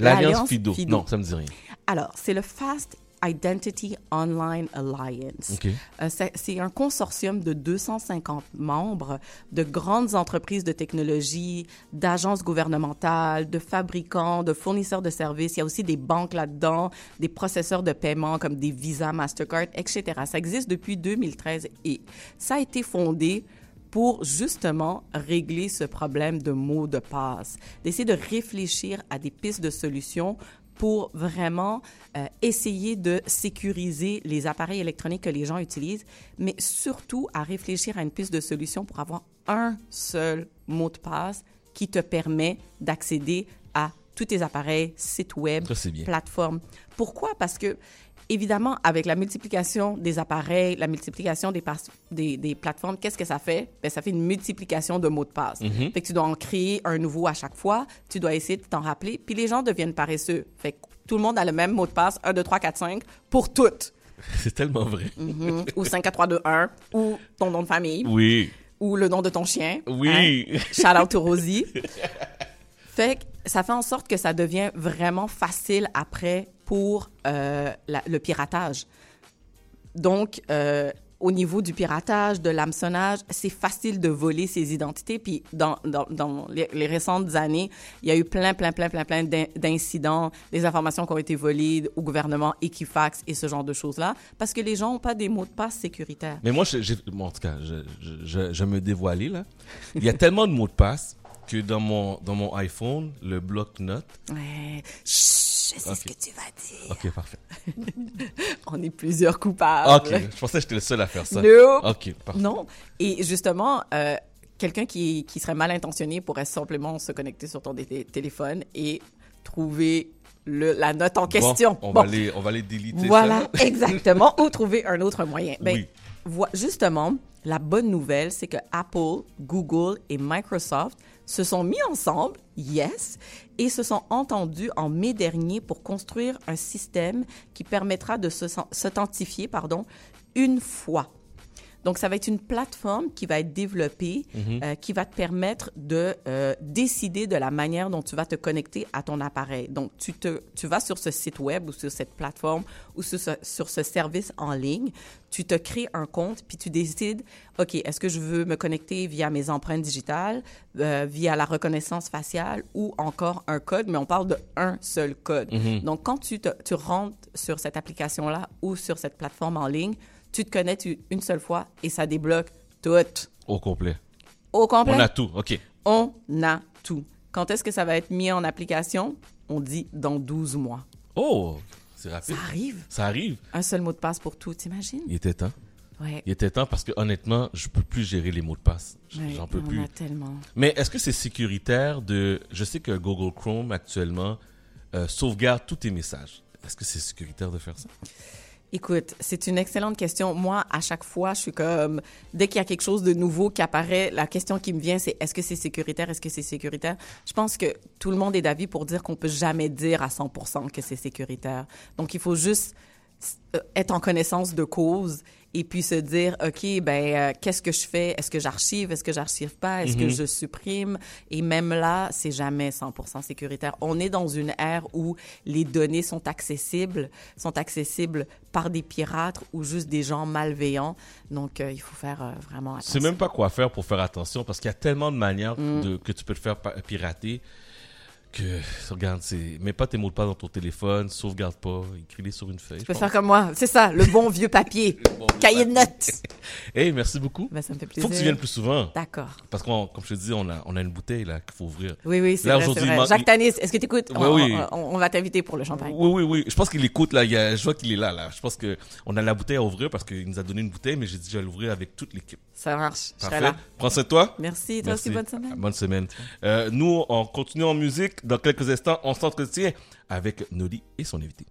L'Alliance L'Alliance Fido. Fido. Non, ça me dit rien. Alors, c'est le Fast Identity Online Alliance. OK. Euh, c'est c'est un consortium de 250 membres de grandes entreprises de technologie, d'agences gouvernementales, de fabricants, de fournisseurs de services. Il y a aussi des banques là-dedans, des processeurs de paiement comme des Visa, Mastercard, etc. Ça existe depuis 2013 et ça a été fondé pour justement régler ce problème de mots de passe, d'essayer de réfléchir à des pistes de solutions pour vraiment euh, essayer de sécuriser les appareils électroniques que les gens utilisent, mais surtout à réfléchir à une piste de solution pour avoir un seul mot de passe qui te permet d'accéder à tous tes appareils, sites web, plateformes. Pourquoi? Parce que, évidemment, avec la multiplication des appareils, la multiplication des, des, des plateformes, qu'est-ce que ça fait? Ben, ça fait une multiplication de mots de passe. Mhm. Fait que tu dois en créer un nouveau à chaque fois. Tu dois essayer de t'en rappeler. Puis les gens deviennent paresseux. Fait que tout le monde a le même mot de passe, 1, 2, 3, 4, 5, pour toutes. C'est tellement vrai. Mhm. ou 5, 4, 3, 2, 1, ou ton nom de famille. Oui. Ou le nom de ton chien. Oui. Hein? Shout out to Rosie. fait que ça fait en sorte que ça devient vraiment facile après pour euh, le piratage. Donc, euh, au niveau du piratage, de l'hameçonnage, c'est facile de voler ses identités. Puis, dans, dans, les, récentes années, il y a eu plein, plein, plein, plein, plein d'in- d'incidents, des informations qui ont été volées au gouvernement, Equifax et ce genre de choses-là, parce que les gens n'ont pas des mots de passe sécuritaires. Mais moi, en tout cas, je, je, me dévoiler là. Il y a tellement de mots de passe que dans mon, dans mon iPhone, le bloc-notes. Ouais. Chut, je sais ce que tu vas dire. Ok, parfait. On est plusieurs coupables. Ok, je pensais que j'étais le seul à faire ça. Ok, parfait. Non. Et justement, euh, quelqu'un qui, qui serait mal intentionné pourrait simplement se connecter sur ton téléphone et trouver le, la note en Bon, question. on, Bon. va les, on va les déliter. Voilà, ça. exactement. Ou trouver un autre moyen. Ben, Oui. justement, la bonne nouvelle, c'est que Apple, Google et Microsoft se sont mis ensemble, yes, et se sont entendus en mai dernier pour construire un système qui permettra de s'authentifier, pardon, une fois. Donc, ça va être une plateforme qui va être développée, Mhm. euh, qui va te permettre de euh, décider de la manière dont tu vas te connecter à ton appareil. Donc, tu, te, tu vas sur ce site web ou sur cette plateforme ou sur ce, sur ce service en ligne, tu te crées un compte, puis tu décides, OK, est-ce que je veux me connecter via mes empreintes digitales, euh, via la reconnaissance faciale ou encore un code, mais on parle de un seul code. Mhm. Donc, quand tu, te- tu rentres sur cette application-là ou sur cette plateforme en ligne, tu te connectes une seule fois et ça débloque tout. Au complet. Au complet? On a tout, ok. On a tout. Quand est-ce que ça va être mis en application? On dit dans 12 mois. Oh, c'est rapide. Ça arrive. Ça arrive. Un seul mot de passe pour tout, t'imagines? Il était temps. Ouais. Il était temps parce que honnêtement, je peux plus gérer les mots de passe. J- Ouais, J'en peux on plus. a tellement. Mais est-ce que c'est sécuritaire de... Je sais que Google Chrome actuellement euh, sauvegarde tous tes messages. Est-ce que c'est sécuritaire de faire ça? Écoute, c'est une excellente question. Moi, à chaque fois, je suis comme, dès qu'il y a quelque chose de nouveau qui apparaît, la question qui me vient, c'est est-ce que c'est sécuritaire? Est-ce que c'est sécuritaire? Je pense que tout le monde est d'avis pour dire qu'on peut jamais dire à 100% que c'est sécuritaire. Donc, il faut juste euh, être en connaissance de cause et puis se dire, OK, ben, euh, qu'est-ce que je fais? Est-ce que j'archive? Est-ce que j'archive pas? Est-ce que Mhm. je supprime? Et même là, c'est jamais 100% sécuritaire. On est dans une ère où les données sont accessibles, sont accessibles par des pirates ou juste des gens malveillants. Donc, euh, il faut faire euh, vraiment attention. même pas quoi faire pour faire attention parce qu'il y a tellement de manières Mm. de, que tu peux te faire pirater que, regarde, c'est, mets pas tes mots de passe dans ton téléphone, sauvegarde pas, écris-les sur une feuille. Tu peux faire comme moi. C'est ça, le bon vieux papier. Cahier de notes. Hey, merci beaucoup. Ben, ça me fait Faut que tu plaisir. viennes plus souvent. D'accord. Parce qu'on, comme je te dis, on a, on a une bouteille là qu'il faut ouvrir. Oui, oui, c'est vrai, aujourd'hui, vrai. Jacques Tanis, est-ce que tu écoutes? Oui. on, on- on va t'inviter pour le champagne. Oui, oui, oui. Je pense qu'il écoute, là. Il y a, je vois qu'il est là, là. Je pense que on a la bouteille à ouvrir parce qu'il nous a donné une bouteille, mais j'ai dit, je vais l'ouvrir avec toute l'équipe. Ça marche. Je serai Parfait. là. Prends soin de toi. Merci. Toi aussi, bonne semaine. Bonne semaine. Euh, nous, on continue en musique. Dans quelques instants, on s'entretient avec Noli et son invité.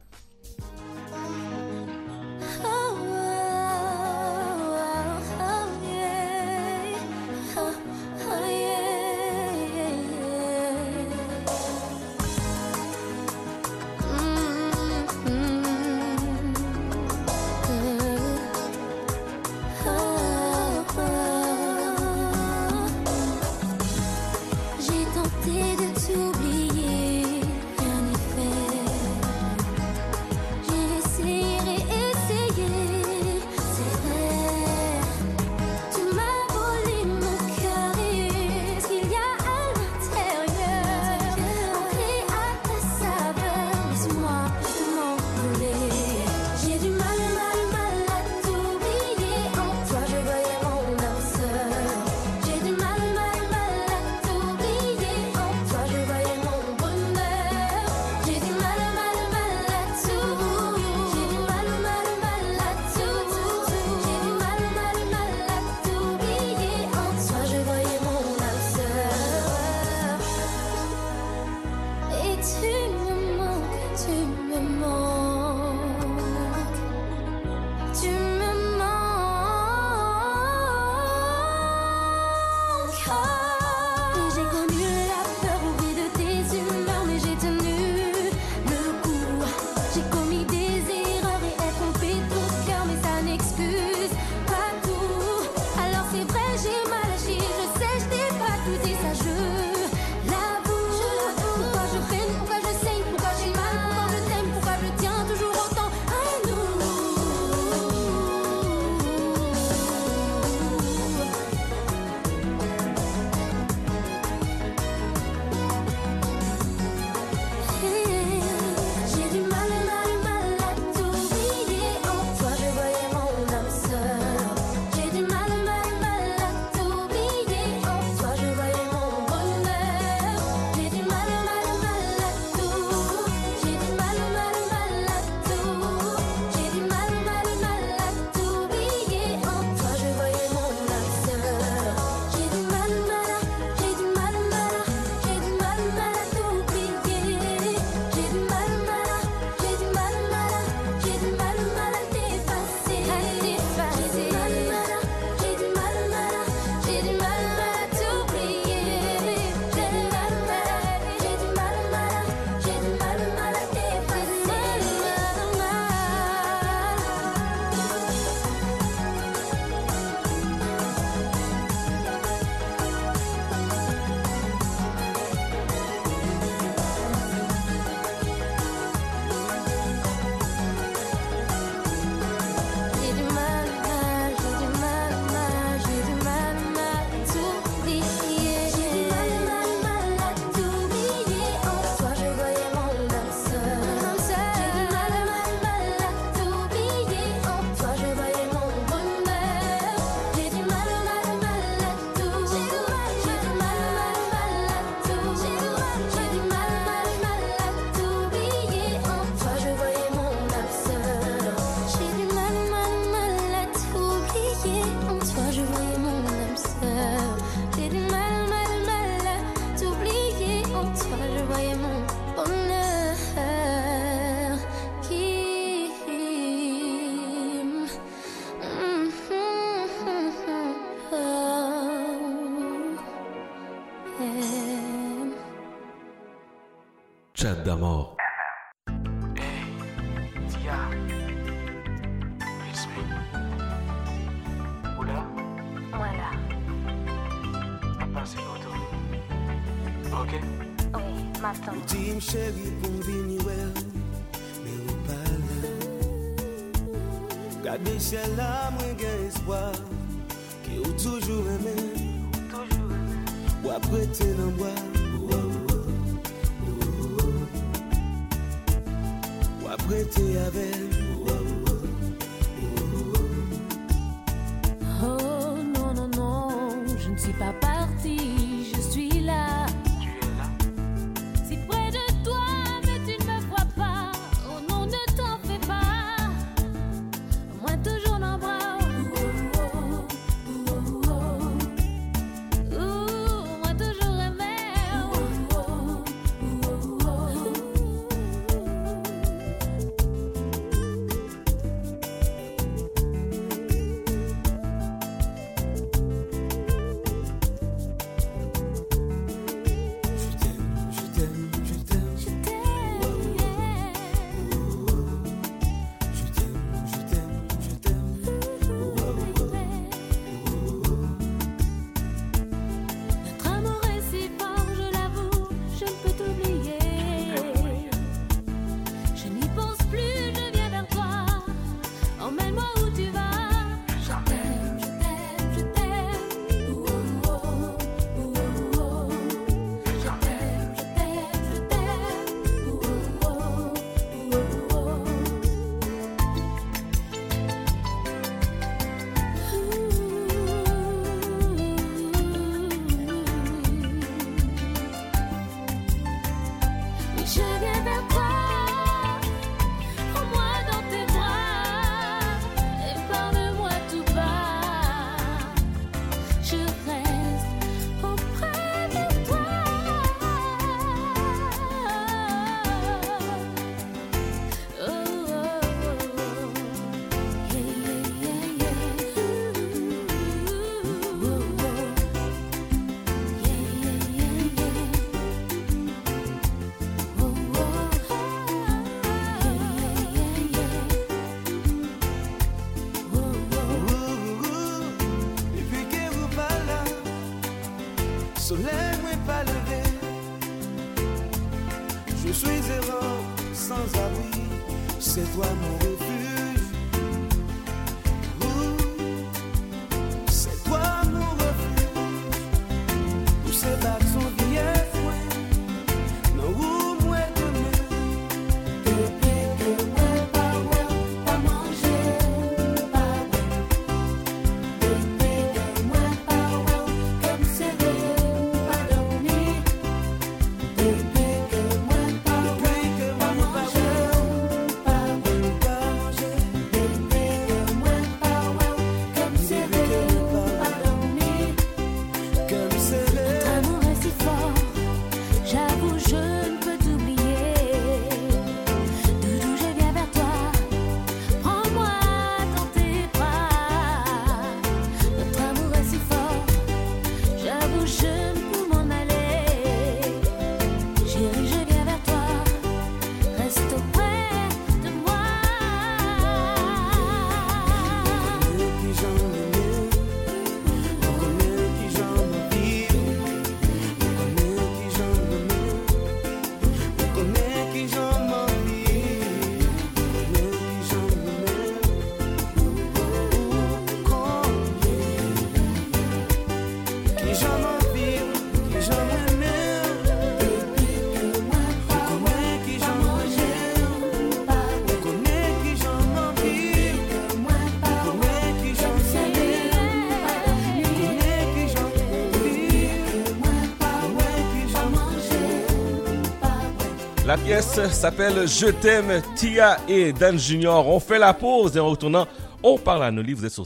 Yes, s'appelle Je t'aime, Tia et Dan Junior. On fait la pause et en retournant, on parle à Noli. Vous êtes sur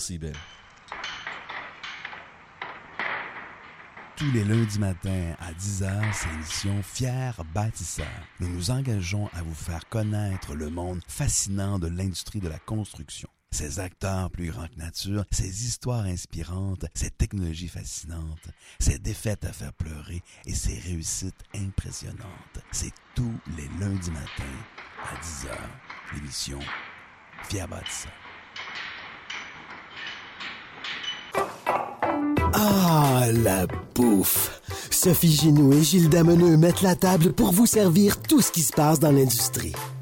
Tous les lundis matins à 10h, c'est l'émission Fier Bâtisseur. Nous nous engageons à vous faire connaître le monde fascinant de l'industrie de la construction. Ces acteurs plus grands que nature, ces histoires inspirantes, ces technologies fascinantes, ces défaites à faire pleurer et ces réussites impressionnantes. C'est tous les lundis matins à 10h. L'émission Bâtisseur. Ah, la bouffe! Sophie Ginou et Gilles Dameneux mettent la table pour vous servir tout ce qui se passe dans l'industrie.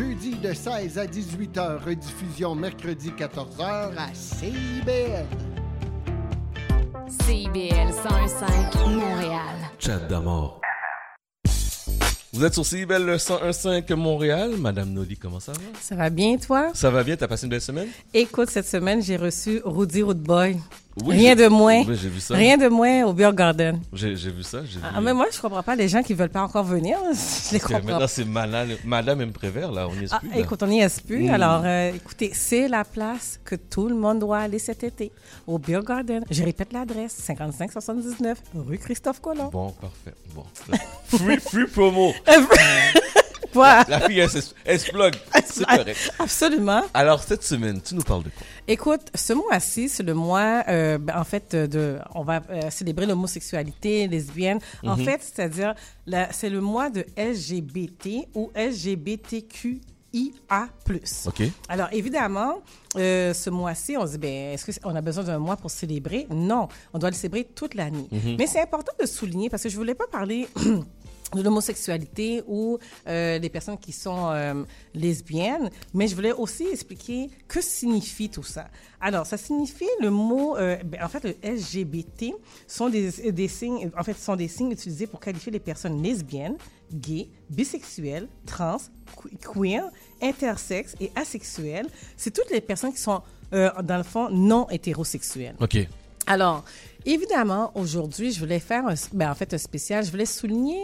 Jeudis de 16 à 18 heures, rediffusion mercredi 14 heures à CIBL. CIBL 101.5 Montréal. Chat d'amour. Vous êtes sur CIBL le 101.5 Montréal. Madame Noli, comment ça va? Ça va bien, toi? Ça va bien? T'as passé une belle semaine? Écoute, cette semaine, j'ai reçu Rudy Rootboy. Oui, Rien de moins. Oui, j'ai vu ça. Rien de moins au Beer Garden. J'ai vu ça. Ah, vu- mais moi, je comprends pas les gens qui veulent pas encore venir. Je les comprends maintenant, c'est Madame, Madame M. Prévert, là. On y est Ah, plus. là. écoute, on n'y est plus. Mm. Alors, euh, écoutez, c'est la place que tout le monde doit aller cet été, au Beer Garden. Je répète l'adresse, 5579 rue Christophe Colomb. Bon, parfait. Bon. free, free promo. Voilà. La fille, elle, s'es- elle se plug. C'est correct. Absolument. Alors, cette semaine, tu nous parles de quoi? Écoute, ce mois-ci, c'est le mois, euh, ben, en fait, euh, de, on va euh, célébrer l'homosexualité lesbienne. En Mhm. fait, c'est-à-dire, c'est le mois de LGBT ou LGBTQIA+. OK. Alors, évidemment, euh, ce mois-ci, on se dit, ben, est-ce qu'on a besoin d'un mois pour célébrer? Non, on doit le célébrer toute l'année. Mhm. Mais c'est important de souligner, parce que je voulais pas parler de l'homosexualité ou euh, des personnes qui sont euh, lesbiennes, mais je voulais aussi expliquer que signifie tout ça. Alors, ça signifie le mot, euh, ben, en fait, le LGBT sont des, des signes, en fait, sont des signes utilisés pour qualifier les personnes lesbiennes, gays, bisexuelles, trans, que- queer, intersexes et asexuelles. C'est toutes les personnes qui sont, euh, dans le fond, non hétérosexuelles. OK. Alors, évidemment, aujourd'hui, je voulais faire un, ben, en fait un spécial. Je voulais souligner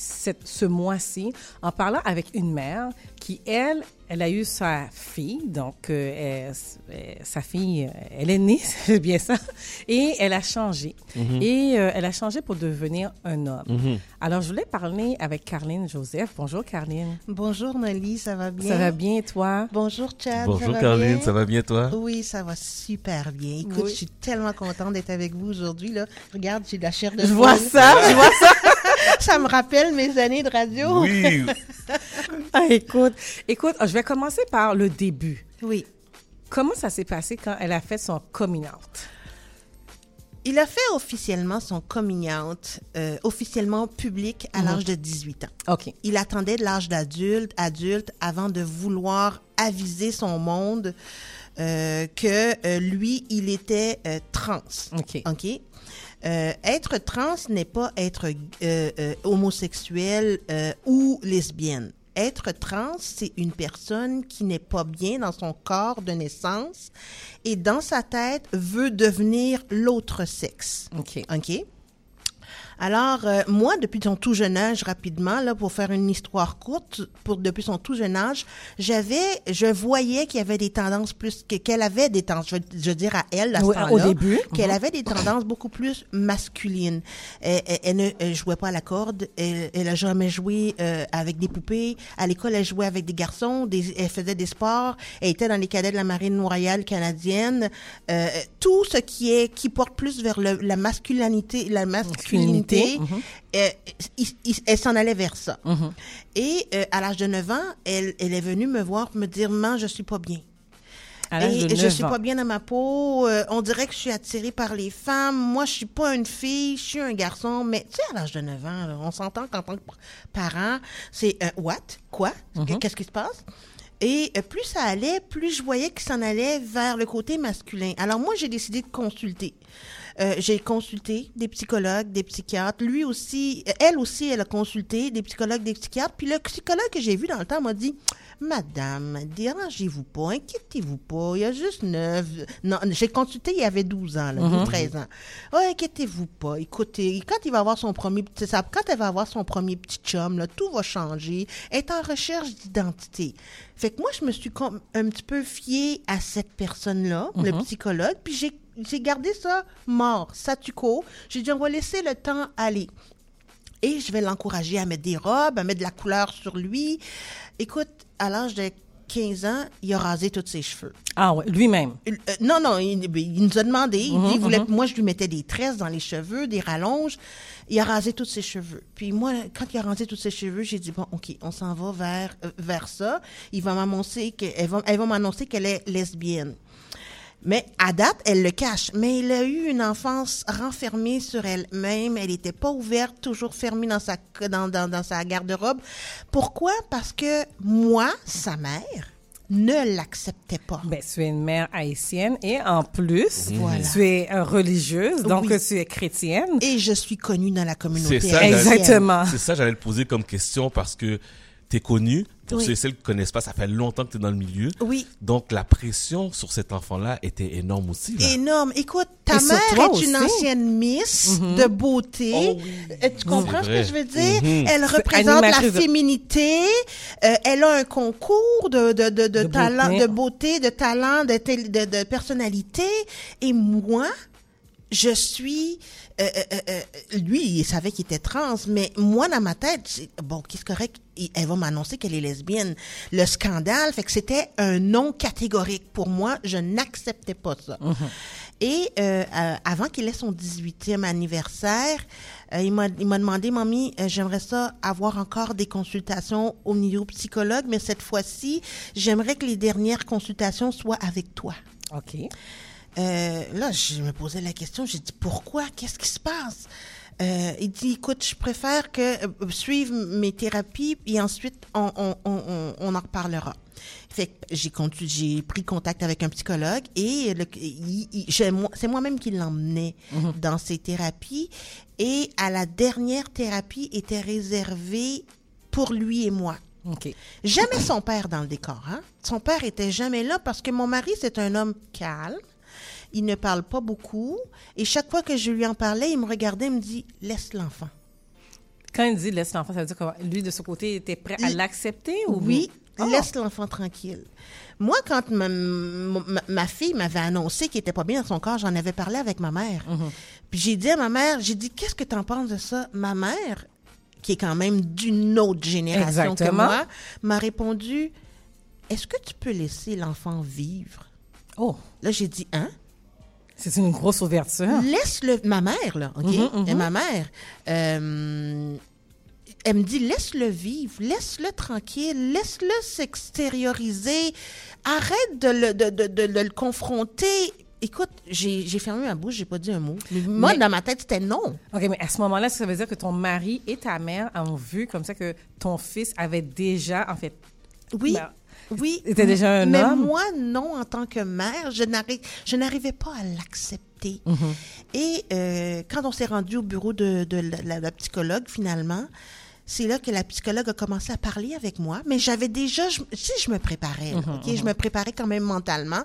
cette- ce mois-ci en parlant avec une mère qui, elle, elle a eu sa fille, donc euh, elle- sa fille, euh, elle est née, c'est bien ça, et elle a changé. Mhm. Et euh, elle a changé pour devenir un homme. Mhm. Alors, je voulais parler avec Carline Joseph. Bonjour, Carline. Bonjour Noli, ça va bien? Ça va bien, toi? Bonjour Chad. Bonjour, ça bien? ça va bien, toi? Oui, ça va super bien. Écoute, Oui. je suis tellement contente d'être avec vous aujourd'hui. Là. Regarde, j'ai de la chair de Je vois ça, je vois ça. ça me rappelle mes années de radio. Oui. Ah, écoute, écoute, je vais commencer par le début. Oui. Comment ça s'est passé quand elle a fait son coming out? Il a fait officiellement son coming out, euh, officiellement public à Mhm. l'âge de 18 ans. OK. Il attendait de l'âge d'adulte, adulte, avant de vouloir aviser son monde euh, que euh, lui, il était euh, trans. OK. OK? Euh, être trans n'est pas être euh, euh, homosexuel euh, ou lesbienne. Être trans, c'est une personne qui n'est pas bien dans son corps de naissance et dans sa tête veut devenir l'autre sexe. OK. OK? Alors, euh, moi, depuis son tout jeune âge, rapidement, là, pour faire une histoire courte, pour depuis son tout jeune âge, j'avais, je voyais qu'il y avait des tendances plus, que- qu'elle avait des tendances, je, veux- je veux dire à elle, à ce Oui, temps-là, au début. qu'elle Mhm. avait des tendances beaucoup plus masculines. Elle, elle- elle ne elle jouait pas à la corde, elle, elle a jamais joué euh, avec des poupées. À l'école, elle jouait avec des garçons, des, elle faisait des sports, elle était dans les cadets de la marine royale canadienne. Euh, tout ce qui est qui porte plus vers le- la masculinité, la masculinité, Mhm. euh, elle s'en allait vers ça. Mhm. Et euh, à l'âge de 9 ans, elle, elle est venue me voir me dire, maman, je suis pas bien. À Et de je 9 suis ans. pas bien dans ma peau. euh, on dirait que je suis attirée par les femmes. Moi, je suis pas une fille, je suis un garçon. Mais tu sais, à l'âge de 9 ans, là, on s'entend qu'en tant que parent, c'est euh, what? Quoi? Mhm. Qu'est-ce qui se passe? Et euh, plus ça allait, plus je voyais qu'il s'en allait vers le côté masculin. Alors moi, j'ai décidé de consulter. Euh, j'ai consulté des psychologues, des psychiatres. Lui aussi, euh, elle aussi, elle a consulté des psychologues, des psychiatres. Puis le psychologue que j'ai vu dans le temps m'a dit Madame, dérangez-vous pas, inquiétez-vous pas, il y a juste neuf. Non, j'ai consulté, il y avait 12 ans, là, Mhm. 12, 13 ans. Oh, inquiétez-vous pas. Écoutez, quand il va avoir son premier petit, quand elle va avoir son premier petit chum, là, tout va changer. Elle est en recherche d'identité. Fait que moi, je me suis un petit peu fiée à cette personne-là, le Mhm. psychologue, puis j'ai, j'ai gardé ça mort, statu quo. J'ai dit, on va laisser le temps aller. Et je vais l'encourager à mettre des robes, à mettre de la couleur sur lui. Écoute, à l'âge de 15 ans, il a rasé tous ses cheveux. Ah ouais, lui-même? Euh, non, non, il, il nous a demandé. Il Mhm, dit, il voulait- mhm. moi, je lui mettais des tresses dans les cheveux, des rallonges. Il a rasé tous ses cheveux. Puis moi, quand il a rasé tous ses cheveux, j'ai dit, bon, OK, on s'en va vers, euh, vers ça. Il va m'annoncer qu'elle va, elle va m'annoncer qu'elle est lesbienne. Mais à date, elle le cache. Mais elle a eu une enfance renfermée sur elle-même. Elle n'était pas ouverte, toujours fermée dans sa, dans, dans, dans sa garde-robe. Pourquoi? Parce que moi, sa mère, ne l'acceptait pas. Ben, tu es une mère haïtienne et en plus, Voilà. tu es euh, religieuse, donc Oui. tu es chrétienne. Et je suis connue dans la communauté. C'est ça, Exactement. C'est ça, j'allais le poser comme question parce que t'es connu. Pour Oui. ceux et celles qui connaissent pas, ça fait longtemps que t'es dans le milieu. Oui. Donc la pression sur cet enfant-là était énorme aussi. Là. Énorme. Écoute, ta Et mère est une ancienne Miss Mhm. de beauté. Oh Euh, Tu comprends ce que je veux dire? Mhm. Elle représente la féminité. Euh, elle a un concours de, de, de, de, De talent, beauté. de beauté, de talent, de, tel- de, de personnalité. Et moi, je suis... euh, euh, euh, lui, il savait qu'il était trans, mais moi, dans ma tête, bon, qu'est-ce correct? Elle va m'annoncer qu'elle est lesbienne. Le scandale, fait que c'était un non catégorique. Pour moi, je n'acceptais pas ça. Et euh, euh, avant qu'il ait son 18e anniversaire, euh, il m'a il m'a demandé, mamie, euh, j'aimerais ça avoir encore des consultations au niveau psychologue, mais cette fois-ci, j'aimerais que les dernières consultations soient avec toi. OK. Là, je me posais la question, j'ai dit pourquoi, qu'est-ce qui se passe? Euh, Il dit écoute, je préfère que euh, suivre mes thérapies et ensuite on, on, on, on, en reparlera. Fait que j'ai j'ai pris contact avec un psychologue et c'est moi-même qui l'emmenais dans ces thérapies et à la dernière thérapie était réservée pour lui et moi. OK. Jamais son père dans le décor. Hein? Son père était jamais là parce que mon mari, c'est un homme calme. Il ne parle pas beaucoup. Et chaque fois que je lui en parlais, il me regardait et me dit Laisse l'enfant. Quand il dit laisse l'enfant, ça veut dire que lui, de ce côté, était prêt à l'accepter ou? Oui, Ah. laisse l'enfant tranquille. Moi, quand ma, ma- ma fille m'avait annoncé qu'il était pas bien dans son corps, j'en avais parlé avec ma mère. Mhm. Puis j'ai dit à ma mère, j'ai dit, qu'est-ce que tu en penses de ça? Ma mère, qui est quand même d'une autre génération que moi, m'a répondu, est-ce que tu peux laisser l'enfant vivre? Oh, Là, j'ai dit, hein? C'est une grosse ouverture. Laisse-le, ma mère, là, OK? Mhm, mhm. Et ma mère, euh, elle me dit, laisse-le vivre, laisse-le tranquille, laisse-le s'extérioriser, arrête de le, de, de- de- de le confronter. Écoute, j'ai fermé ma bouche, j'ai pas dit un mot. Moi, Mais- dans ma tête, c'était non. OK, mais à ce moment-là, ça veut dire que ton mari et ta mère ont vu comme ça que ton fils avait déjà, en fait, Oui. Ben, oui. était déjà un mais homme? moi, non, en tant que mère, je n'arri- je n'arrivais pas à l'accepter. Mhm. Et euh, quand on s'est rendu au bureau de, de la, la- la psychologue, finalement, c'est là que la psychologue a commencé à parler avec moi. Mais j'avais déjà, je, sais, je me préparais, là, Mhm, ok? Je me préparais quand même mentalement.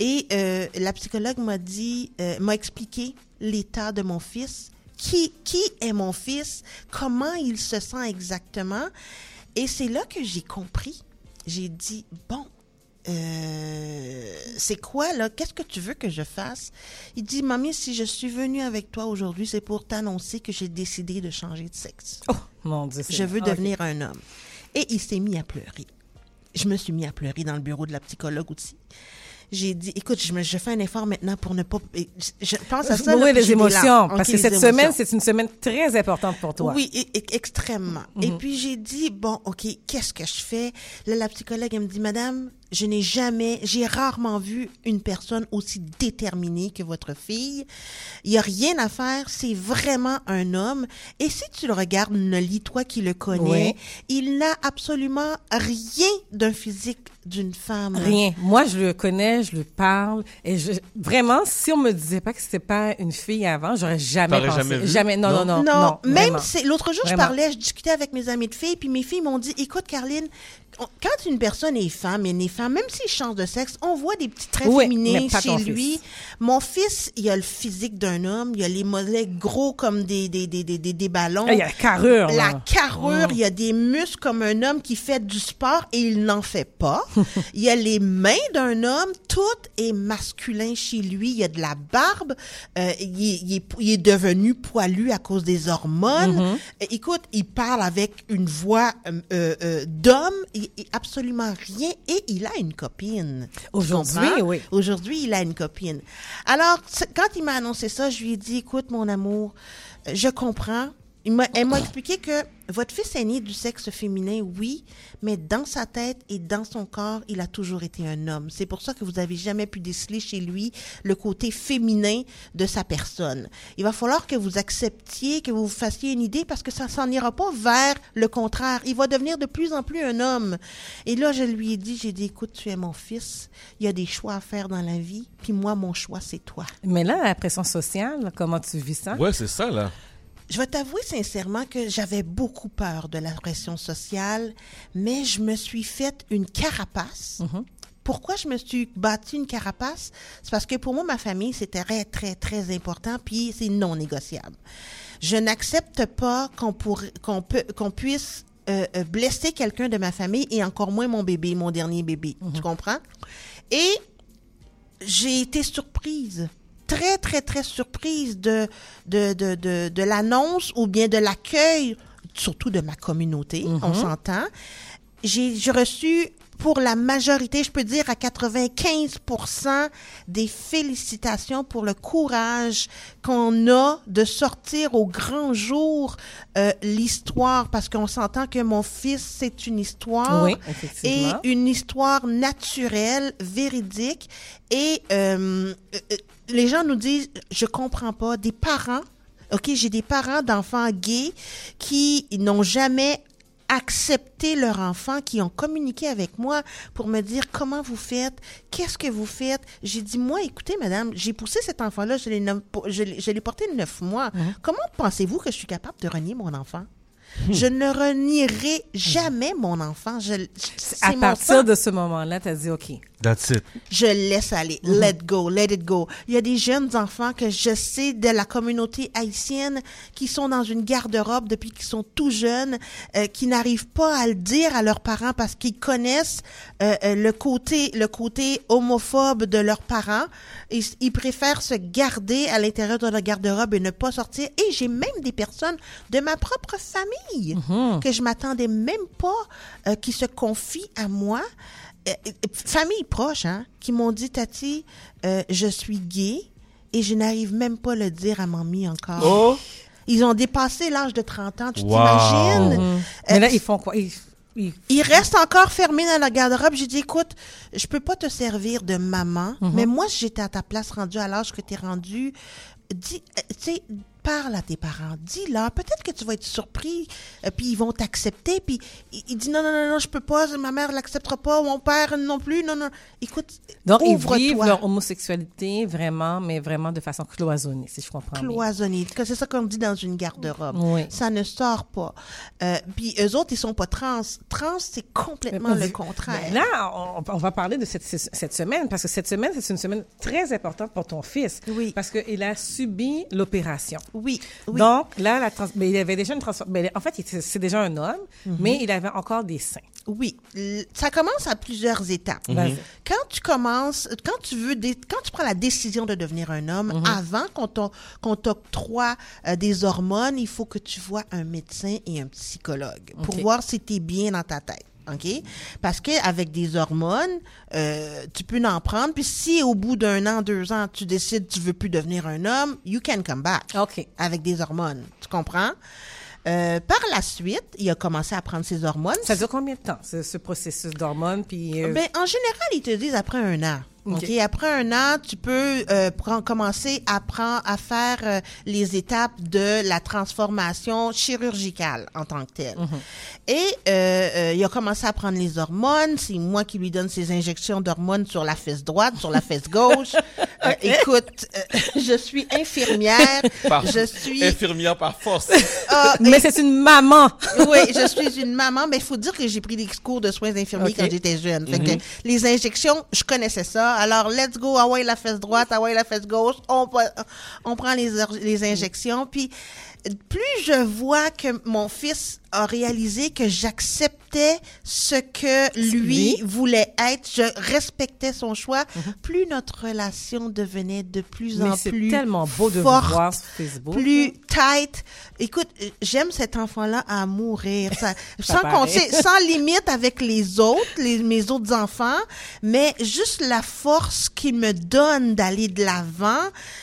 Et euh, la psychologue m'a dit, euh, m'a expliqué l'état de mon fils qui, qui est mon fils, comment il se sent exactement. Et c'est là que j'ai compris. J'ai dit, bon, euh, c'est quoi là? Qu'est-ce que tu veux que je fasse? Il dit, mamie, si je suis venue avec toi aujourd'hui, c'est pour t'annoncer que j'ai décidé de changer de sexe. Oh, mon Dieu. Je veux devenir un homme. Et il s'est mis à pleurer. Je me suis mis à pleurer dans le bureau de la psychologue aussi. J'ai dit, écoute, je, me, je fais un effort maintenant pour ne pas. Je, pense à ça. oui, les émotions. Parce que cette émotions. semaine, c'est une semaine très importante pour toi. Oui, extrêmement. Et Mhm. puis j'ai dit, bon, OK, qu'est-ce que je fais? Là, la psychologue, elle me dit, Madame, je n'ai jamais, j'ai rarement vu une personne aussi déterminée que votre fille. Il n'y a rien à faire, c'est vraiment un homme. Et si tu le regardes, Noli, toi qui le connais, Oui. il n'a absolument rien d'un physique d'une femme. Rien. Moi, je le connais, je le parle. Et je, vraiment, si on me disait pas que c'était pas une fille avant, j'aurais jamais T'aurais pensé. jamais vu? Non, non, non. Non, non, même vraiment. c'est l'autre jour, Vraiment. je parlais, je discutais avec mes amis de filles, puis mes filles m'ont dit, écoute, Caroline, on- quand une personne est femme, elle est femme, même s'il change de sexe, on voit des petits traits Oui, féminins chez lui. fils. Mon fils, il a le physique d'un homme, il a les mollets gros comme des des des des, des, ballons. Il y a la carrure, La là. carrure, Mm. il a des muscles comme un homme qui fait du sport et il n'en fait pas. il y a les mains d'un homme, tout est masculin chez lui. Il y a de la barbe, euh, il, est, il est- il est devenu poilu à cause des hormones. Mhm. Euh, Écoute, il parle avec une voix euh, euh, d'homme, il- absolument rien, et il a une copine. Aujourd'hui, oui. Aujourd'hui, il a une copine. Alors, quand il m'a annoncé ça, je lui ai dit, écoute, mon amour, euh, je comprends. Il m'a- elle m'a expliqué que votre fils est né du sexe féminin, oui, mais dans sa tête et dans son corps, il a toujours été un homme. C'est pour ça que vous n'avez jamais pu déceler chez lui le côté féminin de sa personne. Il va falloir que vous acceptiez, que vous vous fassiez une idée parce que ça s'en ira pas vers le contraire. Il va devenir de plus en plus un homme. Et là, je lui ai dit, j'ai dit, écoute, tu es mon fils. Il y a des choix à faire dans la vie. Puis moi, mon choix, c'est toi. Mais là, la pression sociale, comment tu vis ça? Ouais, c'est ça, là. Je vais t'avouer sincèrement que j'avais beaucoup peur de la pression sociale, mais je me suis faite une carapace. Pourquoi je me suis bâti une carapace? C'est parce que pour moi, ma famille, c'était très, très, très important, puis c'est non négociable. Je n'accepte pas qu'on qu'on peut, qu'on puisse euh, euh, blesser quelqu'un de ma famille et encore moins mon bébé, mon dernier bébé. Tu comprends? Et j'ai été surprise, très, très, très surprise de, de, de, de, de l'annonce ou bien de l'accueil, surtout de ma communauté, on Mhm. s'entend. J'ai reçu pour la majorité, je peux dire à 95% des félicitations pour le courage qu'on a de sortir au grand jour euh, l'histoire, parce qu'on s'entend que mon fils, c'est une histoire Oui, et une histoire naturelle, véridique. Et euh, euh, les gens nous disent, je comprends pas, des parents, ok, j'ai des parents d'enfants gays qui n'ont jamais accepté leur enfant, qui ont communiqué avec moi pour me dire comment vous faites, qu'est-ce que vous faites. J'ai dit, moi, écoutez, madame, j'ai poussé cet enfant-là, je l'ai je porté neuf mois. Comment pensez-vous que je suis capable de renier mon enfant? Je ne renierai jamais mon enfant. Je, À partir de ce moment-là, tu as dit OK. That's it. Je laisse aller. Mhm. Let go, let it go. Il y a des jeunes enfants que je sais de la communauté haïtienne qui sont dans une garde-robe depuis qu'ils sont tout jeunes, euh, qui n'arrivent pas à le dire à leurs parents parce qu'ils connaissent euh, euh, le côté le côté homophobe de leurs parents. Ils, ils préfèrent se garder à l'intérieur de la garde-robe et ne pas sortir. Et j'ai même des personnes de ma propre famille Mhm. que je m'attendais même pas euh, qui se confient à moi famille proche, hein, qui m'ont dit, Tati, euh, je suis gay et je n'arrive même pas à le dire à mamie encore. Oh! Ils ont dépassé l'âge de 30 ans, tu Wow. t'imagines? Euh, Mais là, ils font quoi? Ils, ils- ils restent encore fermés dans la garde-robe. J'ai dit, écoute, je peux pas te servir de maman, Mhm. mais moi, si j'étais à ta place rendue à l'âge que tu es rendu, dis, euh, tu sais, parle à tes parents, dis-leur, peut-être que tu vas être surpris, euh, puis ils vont t'accepter, puis il, il dit, non, non, non, non, je peux pas, ma mère l'acceptera pas, mon père non plus, non, non. Écoute, Donc, ils vivent leur homosexualité vraiment, mais vraiment de façon cloisonnée, si je comprends bien. cloisonné. Que c'est ça qu'on dit dans une garde-robe. Oui. Ça ne sort pas. Euh, puis eux autres, ils sont pas trans. Trans, c'est complètement le contraire. Là, on, on va parler de cette, cette semaine, parce que cette semaine, c'est une semaine très importante pour ton fils. Oui. Parce qu'il a subi l'opération. Oui. Donc, là, la trans- mais il avait déjà une transformation. En fait, c'est déjà un homme, Mhm. mais il avait encore des seins. Oui, ça commence à plusieurs étapes. Mhm. Quand tu commences, quand tu veux, quand tu prends la décision de devenir un homme, Mhm. avant qu'on t'o- qu'on t'octroie euh, des hormones, il faut que tu vois un médecin et un psychologue pour voir si tu es bien dans ta tête. OK? Parce qu'avec des hormones, euh, tu peux en prendre. Puis si au bout d'un an, deux ans, tu décides que tu veux plus devenir un homme, you can come back. OK. Avec des hormones. Tu comprends? Euh, par la suite, il a commencé à prendre ses hormones. Ça dure combien de temps, ce, ce processus d'hormones? Puis, euh, Ben, en général, ils te disent après un an. OK. OK. Après un an, tu peux euh, prendre- commencer à, prendre, à faire euh, les étapes de la transformation chirurgicale en tant que telle. Mhm. Et euh, euh, il a commencé à prendre les hormones. C'est moi qui lui donne ses injections d'hormones sur la fesse droite, sur la fesse gauche. Euh, écoute, euh, je suis infirmière. Par- je suis Infirmière par force. ah, mais c'est une maman. oui, je suis une maman, mais il faut dire que j'ai pris des cours de soins infirmiers quand j'étais jeune. Fait Mhm. que les injections, je connaissais ça. Alors, let's go, ah ouais, la fesse droite, ah ouais, la fesse gauche. On, prend les, les injections. Puis, plus je vois que mon fils a réalisé que j'acceptais ce que lui voulait être, je respectais son choix, plus notre relation devenait de plus Mais en plus tellement beau de vous forte, voir sur Facebook. plus tight. Écoute, euh, j'aime cet enfant-là à mourir. Ça, Ça sans paraît. compter, sans limite avec les autres, les, mes autres enfants, mais juste la force qu'il me donne d'aller de l'avant,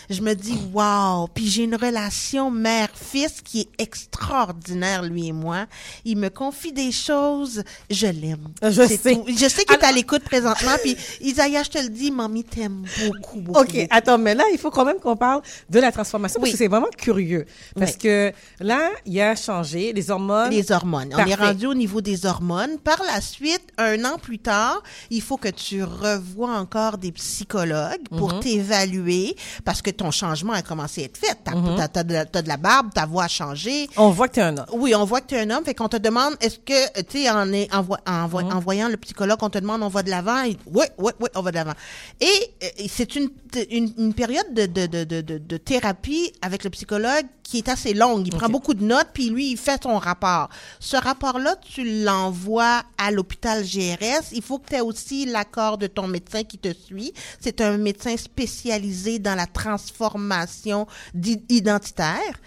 je me dis wow. Puis j'ai une relation mère-fils qui est extraordinaire, lui et moi. Il me confie des choses, je l'aime. Je C'est sais. tout. Je sais qu'il est à l'écoute présentement, puis Isaiah, je te le dis, mamie t'aime beaucoup, beaucoup. OK, beaucoup. attends, mais là, il faut quand même qu'on parle de la transformation parce que c'est vraiment curieux. Parce Oui. que là, il a changé les hormones. Les hormones. On est Parfait. rendu au niveau des hormones. Par la suite, un an plus tard, il faut que tu revoies encore des psychologues pour Mhm. t'évaluer parce que ton changement a commencé à être fait. T'as Mhm. t'as de, la- t'as de la barbe, ta voix a changé. On voit que tu es un homme. Oui, on voit que tu es un homme. Fait qu'on te demande, est-ce que, tu sais, en, en, vo- en, vo- en voyant le psychologue, on te demande, on va de l'avant. Oui, oui, oui, on va de l'avant. Et, euh, c'est une, une, une période de, de, de, de, de, de thérapie avec le psychologue qui est assez longue. Il prend beaucoup de notes, puis lui, il fait son rapport. Ce rapport-là, tu l'envoies à l'hôpital GRS. Il faut que tu aies aussi l'accord de ton médecin qui te suit. C'est un médecin spécialisé dans la transformation identitaire.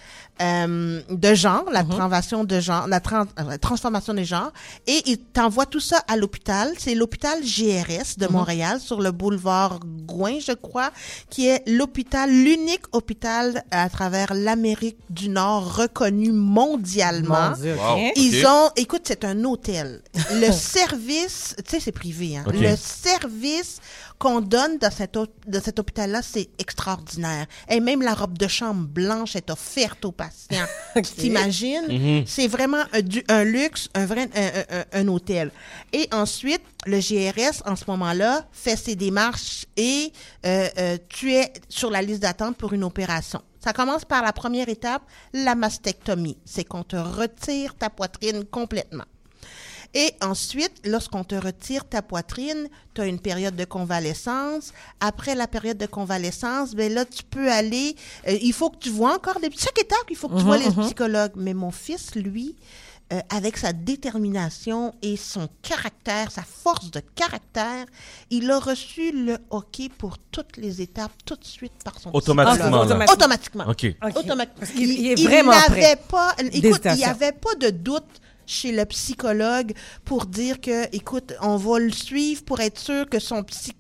euh, de genre, la transformation de genre, la trans- euh, transformation des genres, et il t'envoie tout ça à l'hôpital. C'est l'hôpital GRS de Mhm. Montréal sur le boulevard Gouin, je crois, qui est l'hôpital, l'unique hôpital à travers l'Amérique du Nord reconnu mondialement. Mon Dieu, ok. Wow, Ils ont, écoute, c'est un hôtel. Le service, tu sais, c'est privé, hein. Le service qu'on donne dans cet, hô- dans cet hôpital-là, c'est extraordinaire. Et même la robe de chambre blanche est offerte aux patients. Tu t'imagines? Mhm. C'est vraiment un, du- un luxe, un vrai un, un- un- un hôtel. Et ensuite, le GRS, en ce moment-là, fait ses démarches et euh, euh, tu es sur la liste d'attente pour une opération. Ça commence par la première étape, la mastectomie. C'est qu'on te retire ta poitrine complètement. Et ensuite, lorsqu'on te retire ta poitrine, tu as une période de convalescence. Après la période de convalescence, ben là, tu peux aller. euh, il faut que tu vois encore des. Chaque étape, il faut que tu vois les psychologues. Mais mon fils, lui, euh, avec sa détermination et son caractère, sa force de caractère, il a reçu le hockey pour toutes les étapes tout de suite par son Automatiquement, psychologue. Automatiquement. Automatiquement. Il est vraiment prêt. n'avait pas, écoute, il n'y avait pas de doute chez le psychologue pour dire que, écoute, on va le suivre pour être sûr que son, psy,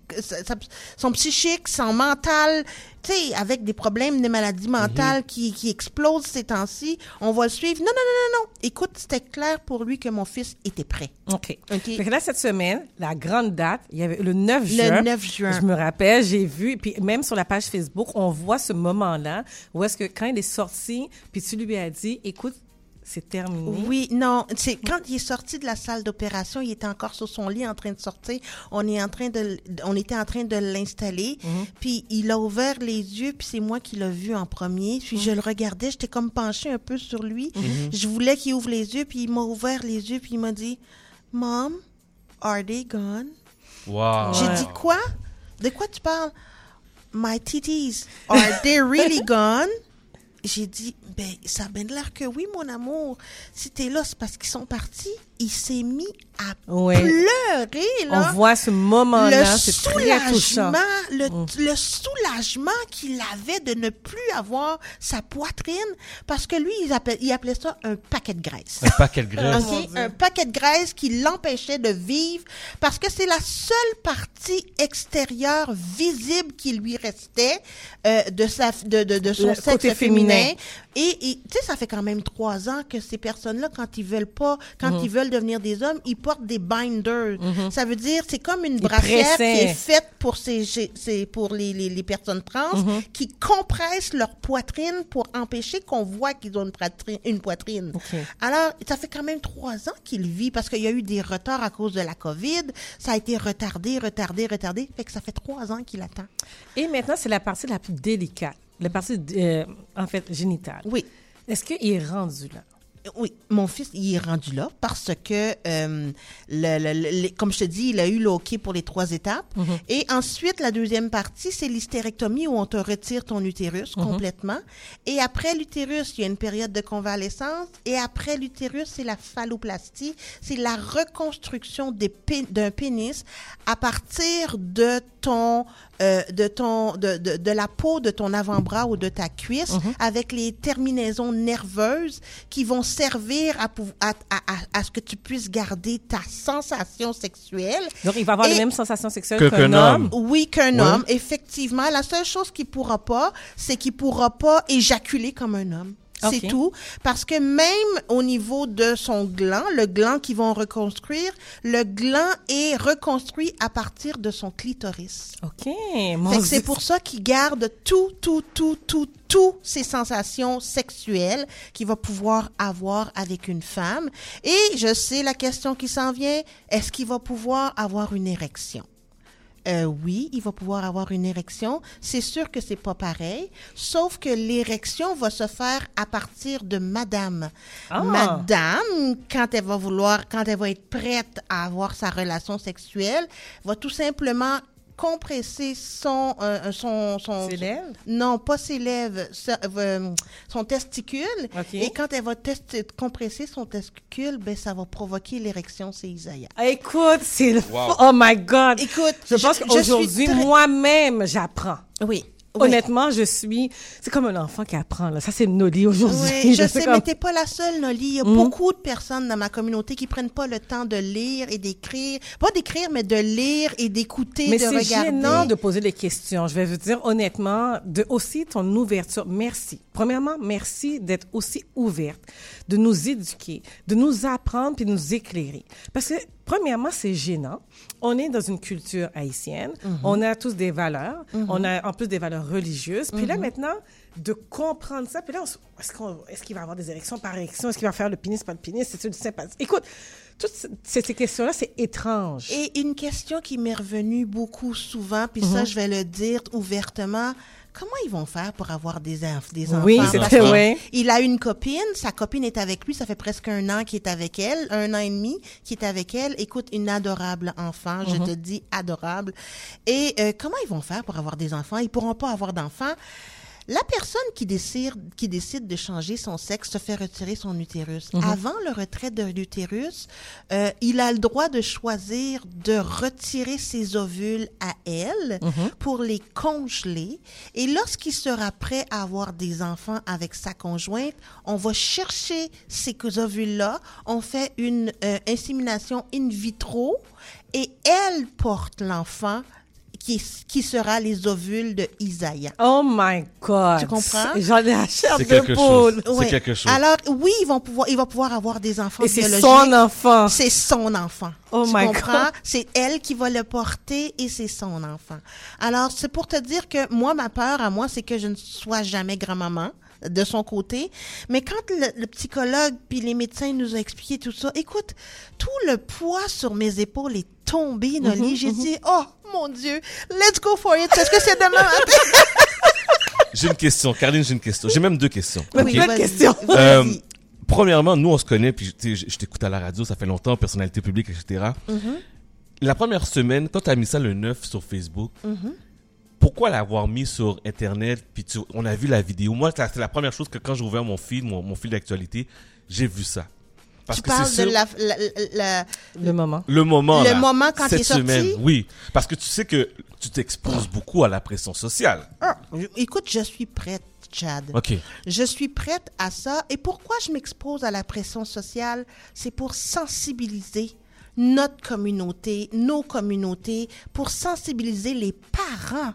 son psychique, son mental, tu sais, avec des problèmes de maladie mentale qui, qui explosent ces temps-ci, on va le suivre. Non, non, non, non, non. Écoute, c'était clair pour lui que mon fils était prêt. OK. Fait que là, cette semaine, la grande date, il y avait le 9 Le juin. 9 juin. Je me rappelle, j'ai vu, puis même sur la page Facebook, on voit ce moment-là où est-ce que quand il est sorti, puis tu lui as dit, écoute, c'est terminé. Oui, non, c'est quand il est sorti de la salle d'opération, il était encore sur son lit en train de sortir. On est en train de, on était en train de l'installer. Puis il a ouvert les yeux, puis c'est moi qui l'ai vu en premier. Puis je le regardais, j'étais comme penchée un peu sur lui. Mhm. Je voulais qu'il ouvre les yeux, puis il m'a ouvert les yeux, puis il m'a dit, Mom, are they gone? Wow. J'ai dit quoi? De quoi tu parles? My titties, are they really gone? j'ai dit, ben, ça a l'air que oui, mon amour. Si t'es là, c'est parce qu'ils sont partis. Il s'est mis à Ouais. pleurer, là. On voit ce moment-là, le c'est très touchant. soulagement, le, Mm. le soulagement qu'il avait de ne plus avoir sa poitrine, parce que lui, il appelait, il appelait ça un paquet de graisse. Un paquet de graisse. Oh, un paquet de graisse qui l'empêchait de vivre parce que c'est la seule partie extérieure visible qui lui restait euh, de, sa, de, de, de son Le sexe côté féminin. féminin. Et, et, tu sais, ça fait quand même trois ans que ces personnes-là, quand ils veulent pas, quand Mhm. ils veulent devenir des hommes, ils portent des binders. Mhm. Ça veut dire, c'est comme une brassière qui est faite pour ces, pour les, les, les personnes trans Mhm. qui compressent leur poitrine pour empêcher qu'on voit qu'ils ont une poitrine. Une poitrine. Alors, ça fait quand même trois ans qu'il vit parce qu'il y a eu des retards à cause de la COVID. Ça a été retardé, retardé, retardé. Fait que ça fait trois ans qu'il attend. Et maintenant, c'est la partie la plus délicate, la partie, euh, en fait, génitale. Oui. Est-ce qu'il est rendu là? Oui, mon fils, il est rendu là parce que, euh, le, le- comme je te dis, il a eu le pour les trois étapes. Mhm. Et ensuite, la deuxième partie, c'est l'hystérectomie où on te retire ton utérus Mhm. complètement. Et après l'utérus, il y a une période de convalescence. Et après l'utérus, c'est la phalloplastie. C'est la reconstruction d'un pénis à partir de ton, euh, de ton, de, de, de la peau de ton avant-bras ou de ta cuisse Mhm. avec les terminaisons nerveuses qui vont servir à, à, à, à, à ce que tu puisses garder ta sensation sexuelle. Donc, il va avoir Et- les mêmes sensations sexuelles Que- qu'un homme? homme. Oui, qu'un Ouais. homme, effectivement. La seule chose qu'il pourra pas, c'est qu'il pourra pas éjaculer comme un homme. C'est tout. Parce que même au niveau de son gland, le gland qu'ils vont reconstruire, le gland est reconstruit à partir de son clitoris. OK. c'est pour ça qu'il garde tout, tout, tout, tout, tout ces sensations sexuelles qu'il va pouvoir avoir avec une femme. Et je sais la question qui s'en vient, est-ce qu'il va pouvoir avoir une érection? Euh, oui, il va pouvoir avoir une érection. C'est sûr que c'est pas pareil, sauf que l'érection va se faire à partir de madame. Ah. Madame, quand elle va vouloir, quand elle va être prête à avoir sa relation sexuelle, va tout simplement compresser son euh, son son Ses lèvres? non pas ses lèvres sa- euh, son testicule et quand elle va test- compresser son testicule ben ça va provoquer l'érection c'est Isaiah Ah, Écoute, c'est le... Wow. Oh my God! Écoute, je pense je- je qu'aujourd'hui, très- moi-même, j'apprends. Oui. Honnêtement, je suis... C'est comme un enfant qui apprend, là. Ça, c'est Noli aujourd'hui. Oui, je sais sais, comme- mais t'es pas la seule, Noli. Il y a Mhm. beaucoup de personnes dans ma communauté qui prennent pas le temps de lire et d'écrire. Pas d'écrire, mais de lire et d'écouter, Mais c'est gênant de poser des questions. Je vais vous dire honnêtement, de aussi ton ouverture. Merci. Premièrement, merci d'être aussi ouverte, de nous éduquer, de nous apprendre puis de nous éclairer. Parce que premièrement, c'est gênant. On est dans une culture haïtienne. Mhm. On a tous des valeurs. Mhm. On a en plus des valeurs religieuses. Puis là Mhm. maintenant, de comprendre ça. Puis là, est-ce qu'on- est-ce qu'il va avoir des érections par érection? Est-ce qu'il va faire le pénis, pas le pénis? C'est-tu du sympathie? Écoute, toutes ces, ces questions-là, c'est étrange. Et une question qui m'est revenue beaucoup souvent, puis ça, je vais le dire ouvertement. Comment ils vont faire pour avoir des, enf- des Oui, enfants? très que vrai. Il a une copine, sa copine est avec lui, ça fait presque un an qu'il est avec elle, un an et demi qu'il est avec elle. Écoute, une adorable enfant, je Mhm. te dis adorable. Et euh, comment ils vont faire pour avoir des enfants? Ils pourront pas avoir d'enfants. La personne qui décide, qui décide de changer son sexe se fait retirer son utérus. Mhm. Avant le retrait de l'utérus, euh, il a le droit de choisir de retirer ses ovules à elle Mhm. pour les congeler. Et lorsqu'il sera prêt à avoir des enfants avec sa conjointe, on va chercher ces ovules-là, on fait une euh, insémination in vitro et elle porte l'enfant qui, qui sera les ovules de Isaiah. Oh my God! Tu comprends? J'en ai la chair de poule. C'est Ouais. quelque chose. Alors oui, ils vont pouvoir, il va pouvoir avoir des enfants Et c'est son enfant. C'est son enfant. Oh tu my comprends? God. C'est elle qui va le porter et c'est son enfant. Alors c'est pour te dire que moi, ma peur à moi, c'est que je ne sois jamais grand-maman de son côté. Mais quand le, le psychologue puis les médecins nous ont expliqué tout ça, écoute, tout le poids sur mes épaules est tombé, Noli. Mhm, J'ai mhm. dit, oh mon Dieu, let's go for it. Est-ce que c'est demain matin? J'ai une question. Caroline, j'ai une question. J'ai même deux questions. Oui, Ok? plein de questions. Euh, premièrement, nous, on se connaît, puis tu sais, je t'écoute à la radio, ça fait longtemps, personnalité publique, etc. Mhm. La première semaine, quand tu as mis ça le 9 sur Facebook, Mhm. pourquoi l'avoir mis sur Internet, puis tu- on a vu la vidéo? Moi, c'est la première chose que quand j'ai ouvert mon mon, mon fil d'actualité, j'ai vu ça. Parce tu que parles de la, la- la- Le moment. le moment, Le là, moment quand cette t'es sorti? semaine, oui, parce que tu sais que tu t'exposes beaucoup à la pression sociale. Ah, je- écoute, je suis prête, Chad. Ok. Je suis prête à ça. Et pourquoi je m'expose à la pression sociale? C'est pour sensibiliser notre communauté, nos communautés, pour sensibiliser les parents.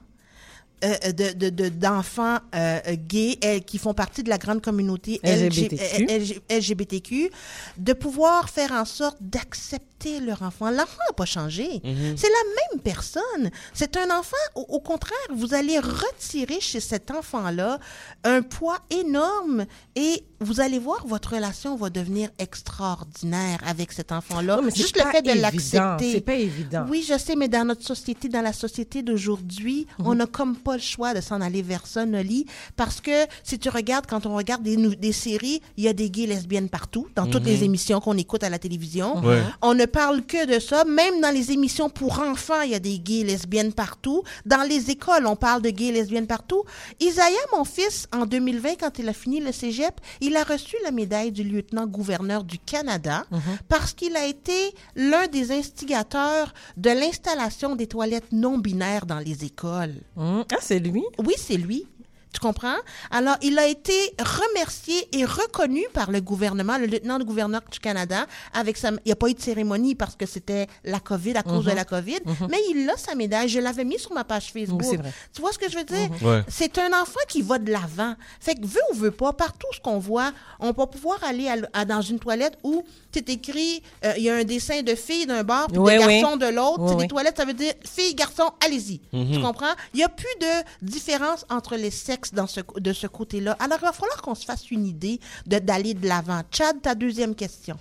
Euh, de, de- de- d'enfants euh, euh, gays euh, qui font partie de la grande communauté LGBTQ. LG- LGBTQ, de pouvoir faire en sorte d'accepter leur enfant. L'enfant n'a pas changé. Mhm. C'est la même personne. C'est un enfant, au, au contraire, vous allez retirer chez cet enfant-là un poids énorme et vous allez voir, votre relation va devenir extraordinaire avec cet enfant-là. Oui, Juste le fait de l'accepter. C'est pas évident. Oui, je sais, mais dans notre société, dans la société d'aujourd'hui, Mhm. on n'a comme pas le choix de s'en aller vers ça, Nolly, parce que si tu regardes, quand on regarde des, des séries, il y a des gays lesbiennes partout, dans toutes Mhm. les émissions qu'on écoute à la télévision. On ne parle que de ça. Même dans les émissions pour enfants, il y a des gays lesbiennes partout. Dans les écoles, on parle de gays lesbiennes partout. Isaiah, mon fils, en 2020, quand il a fini le cégep, il a reçu la médaille du lieutenant-gouverneur du Canada parce qu'il a été l'un des instigateurs de l'installation des toilettes non binaires dans les écoles. Ah, c'est lui? Oui, c'est lui. Tu comprends? Alors, il a été remercié et reconnu par le gouvernement, le lieutenant-gouverneur du Canada, avec sa... Il n'y a pas eu de cérémonie parce que c'était la COVID, à cause Mhm. de la COVID, Mhm. mais il a sa médaille. Je l'avais mis sur ma page Facebook. Oui. Tu vois ce que je veux dire? Mhm. Ouais. C'est un enfant qui va de l'avant. Fait que, veut ou veut pas, partout ce qu'on voit, on va pouvoir aller à l- à- dans une toilette où c'est écrit, euh, il y a un dessin de fille d'un bord, puis Oui, de oui. de l'autre. Oui, c'est oui. des toilettes, ça veut dire fille, garçon, allez-y. Mhm. Tu comprends? Il n'y a plus de différence entre les sexes dans ce, de ce côté-là. Alors, il va falloir qu'on se fasse une idée de- d'aller de l'avant. Chad, ta deuxième question.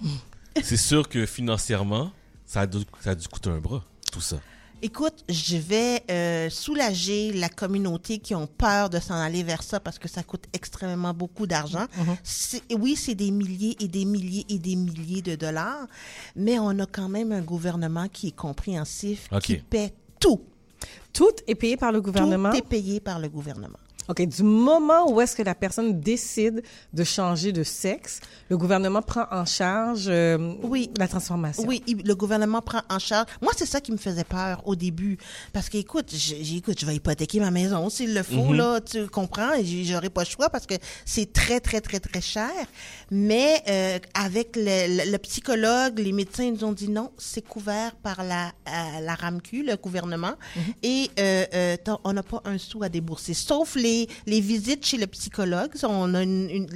C'est sûr que financièrement, ça a, dû, ça a dû coûter un bras, tout ça. Écoute, je vais euh, soulager la communauté qui ont peur de s'en aller vers ça parce que ça coûte extrêmement beaucoup d'argent. Mhm. Oui, c'est des milliers et des milliers et des milliers de dollars, mais on a quand même un gouvernement qui est compréhensif, qui paie tout. Tout est payé par le gouvernement? Tout est payé par le gouvernement. OK. Du moment où est-ce que la personne décide de changer de sexe, le gouvernement prend en charge euh, la transformation. Oui, il- le gouvernement prend en charge. Moi, c'est ça qui me faisait peur au début. Parce j'ai- écoute, je vais hypothéquer ma maison s'il le faut, Mhm. là, tu comprends, et j'aurai pas le choix parce que c'est très, très, très, très cher. Mais euh, avec le, le- le psychologue, les médecins nous ont dit non, c'est couvert par la, euh, la RAMQ, le gouvernement, et euh, euh, t'as- on n'a pas un sou à débourser, sauf les, les visites chez le psychologue. On a une- une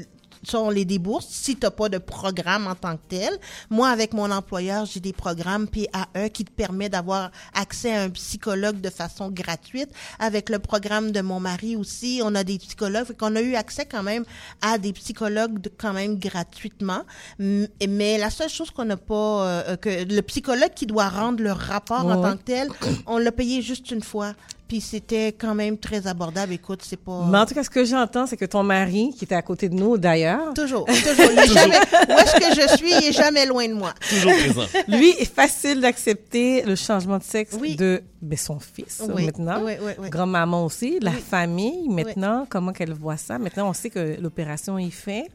ça, on les débourse si tu n'as pas de programme en tant que tel. Moi, avec mon employeur, j'ai des programmes PAE qui te permet d'avoir accès à un psychologue de façon gratuite. Avec le programme de mon mari aussi, on a des psychologues. Qu'on a eu accès quand même à des psychologues de- quand même gratuitement. Mais la seule chose qu'on n'a pas, euh, que le psychologue qui doit rendre le rapport en tant que tel, on l'a payé juste une fois. Puis c'était quand même très abordable. Écoute, c'est pas... Mais en tout cas, ce que j'entends, c'est que ton mari, qui était à côté de nous d'ailleurs. Toujours, toujours. Il est jamais, où est-ce que je suis, il est jamais loin de moi. Toujours présent. Lui, est facile d'accepter le changement de sexe de ben, son fils Oui, maintenant. oui, oui, oui. Grand-maman aussi, la Oui. famille maintenant, comment qu'elle voit ça? Maintenant, on sait que l'opération est faite.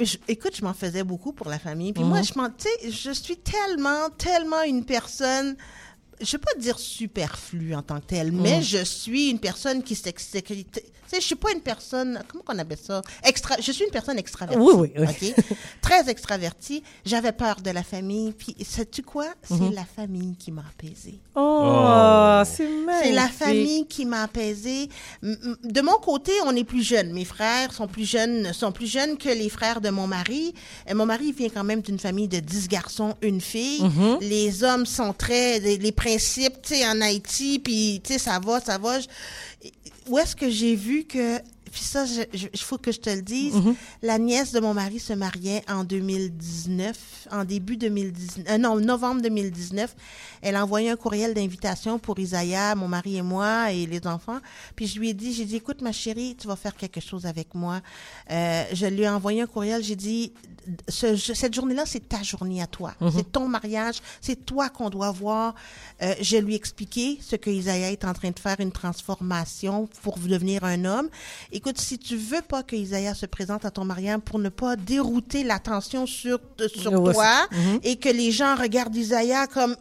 Je- écoute, je m'en faisais beaucoup pour la famille. Puis Mhm. moi, je je suis tellement, tellement une personne. Je vais pas dire superflue en tant que telle, mais Mhm. je suis une personne qui s'excite. Sais, je suis pas une personne, comment qu'on appelle ça? Extra, je suis une personne extravertie. Oui, oui, oui. OK? Très extravertie. J'avais peur de la famille. Puis, sais-tu quoi? C'est Mhm. la famille qui m'a apaisée. Oh, c'est C'est la magnifique. famille qui m'a apaisée. De mon côté, on est plus jeunes. Mes frères sont plus jeunes, sont plus jeunes que les frères de mon mari. Et mon mari vient quand même d'une famille de 10 garçons, une fille. Mhm. Les hommes sont très les, les principes, tu sais, en Haïti, puis tu sais, ça va, ça va. Je- Où est-ce que j'ai vu que puis ça, il faut que je te le dise. Mhm. La nièce de mon mari se mariait en 2019, en début 2019, euh, non, novembre 2019. Elle a envoyé un courriel d'invitation pour Isaiah, mon mari et moi et les enfants. Puis je lui ai dit, j'ai dit, écoute ma chérie, tu vas faire quelque chose avec moi. Euh, je lui ai envoyé un courriel, j'ai dit, ce- ce- cette journée-là, c'est ta journée à toi. Mhm. C'est ton mariage. C'est toi qu'on doit voir. Euh, je lui ai expliqué ce que Isaïa est en train de faire, une transformation pour devenir un homme. Écoute, si tu veux pas que Isaïa se présente à ton mariage pour ne pas dérouter l'attention sur, euh, sur toi Mhm. et que les gens regardent Isaïa comme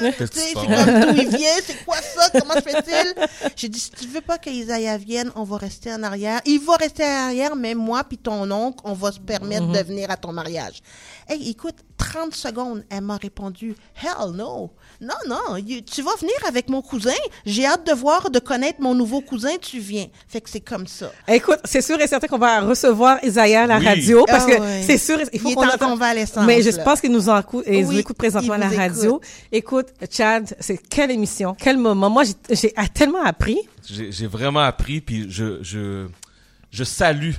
euh, c'est comme d'où il vient, c'est quoi ça, comment se fait-il? J'ai dit, si tu veux pas que Isaïa vienne, on va rester en arrière. Il va rester en arrière, mais moi puis ton oncle, on va se permettre Mhm. de venir à ton mariage. Hey, écoute, 30 secondes, elle m'a répondu, hell no. Non, non, you- tu vas venir avec mon cousin. J'ai hâte de voir, de connaître mon nouveau cousin, tu viens. Fait que c'est comme ça. Écoute, c'est sûr et certain qu'on va recevoir Isaiah à la Oui. radio parce Ah que ouais. c'est sûr, il faut Il est qu'on en convalescence, Mais je là. pense qu'il nous en écoute, nous Oui, écoute présentement à la radio. Écoute, Chad, c'est quelle émission, quel moment. Moi, j'ai- tellement appris. J'ai vraiment appris, puis je, je, je salue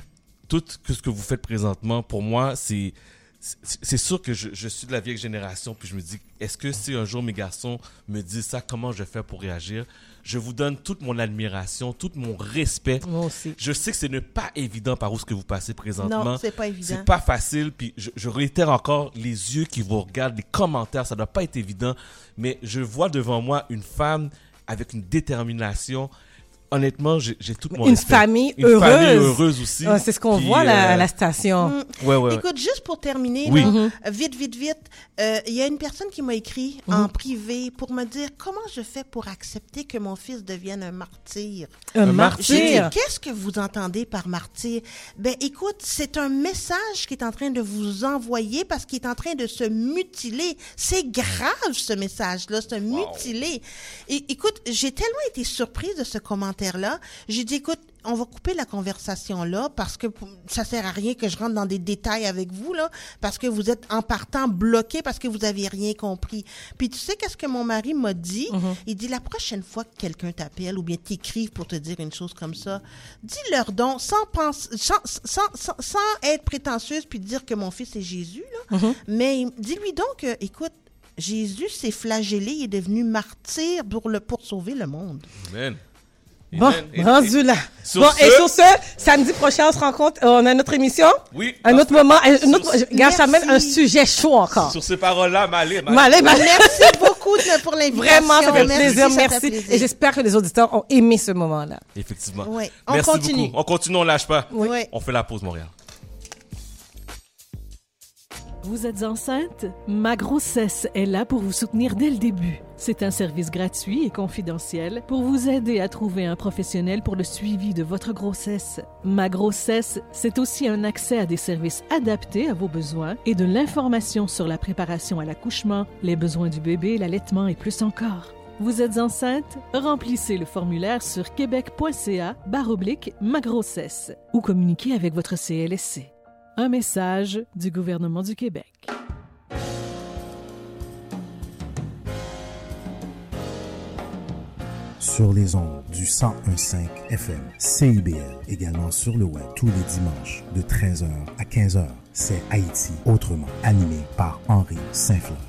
tout que ce que vous faites présentement. Pour moi, c'est c'est c'est sûr que je, je suis de la vieille génération, puis je me dis, est-ce que si un jour mes garçons me disent ça, comment je fais pour réagir? Je vous donne toute mon admiration, tout mon respect. Moi aussi. Je sais que ce n'est pas évident par où ce que vous passez présentement. Non, c'est pas évident. C'est pas facile, puis je, je réitère encore les yeux qui vous regardent, les commentaires, ça doit pas être évident, mais je vois devant moi une femme avec une détermination. Honnêtement, j'ai j'ai tout mon Une respect. famille Une heureuse. famille heureuse aussi. Ah, c'est ce qu'on voit là, euh, à la station. Mm. Ouais, ouais, ouais. Écoute, juste pour terminer, Oui. là, Mhm. euh, vite, vite, vite, euh, il y a une personne qui m'a écrit Mhm. en privé pour me dire comment je fais pour accepter que mon fils devienne un martyr? Un Un martyr? Qu'est-ce que vous entendez par martyr? Ben, écoute, c'est un message qui est en train de vous envoyer parce qu'il est en train de se mutiler. C'est grave, ce message-là, se mutiler. Et, écoute, j'ai tellement été surprise de ce commentaire-là. J'ai dit, écoute, on va couper la conversation là parce que ça sert à rien que je rentre dans des détails avec vous là parce que vous êtes en partant bloqué parce que vous avez rien compris. Puis tu sais qu'est-ce que mon mari m'a dit? Il dit la prochaine fois que quelqu'un t'appelle ou bien t'écrive pour te dire une chose comme ça, dis-leur donc sans penser sans, sans, sans, sans être prétentieuse puis dire que mon fils est Jésus là, Mhm. mais dis-lui donc que, écoute Jésus s'est flagellé, il est devenu martyr pour le pour sauver le monde. Amen. Bon, Amen. Et- rendu là. Sur bon, ce- et sur ce, samedi prochain, on se rencontre. euh, On a notre émission. Oui. Un autre moment. Un autre, Sur- regarde, ça mène un sujet chaud encore. Sur ces paroles-là, m'allez, M'allez, m'allez. Merci beaucoup de- pour l'invitation. Vraiment, ça fait Merci, plaisir. ça fait Merci. plaisir. Et j'espère que les auditeurs ont aimé ce moment-là. Effectivement. Ouais. On Merci continue. beaucoup. On continue, on lâche pas. Oui. On fait la pause, Montréal. Vous êtes enceinte? Ma grossesse est là pour vous soutenir dès le début. C'est un service gratuit et confidentiel pour vous aider à trouver un professionnel pour le suivi de votre grossesse. Ma grossesse, c'est aussi un accès à des services adaptés à vos besoins et de l'information sur la préparation à l'accouchement, les besoins du bébé, l'allaitement et plus encore. Vous êtes enceinte? Remplissez le formulaire sur québec.ca baroblique ma grossesse ou communiquez avec votre CLSC. Un message du gouvernement du Québec. sur les ondes du 1015 FM CIBL, également sur le web tous les dimanches de 13h à 15h. C'est Haïti autrement, animé par Henri Saint-Fleur.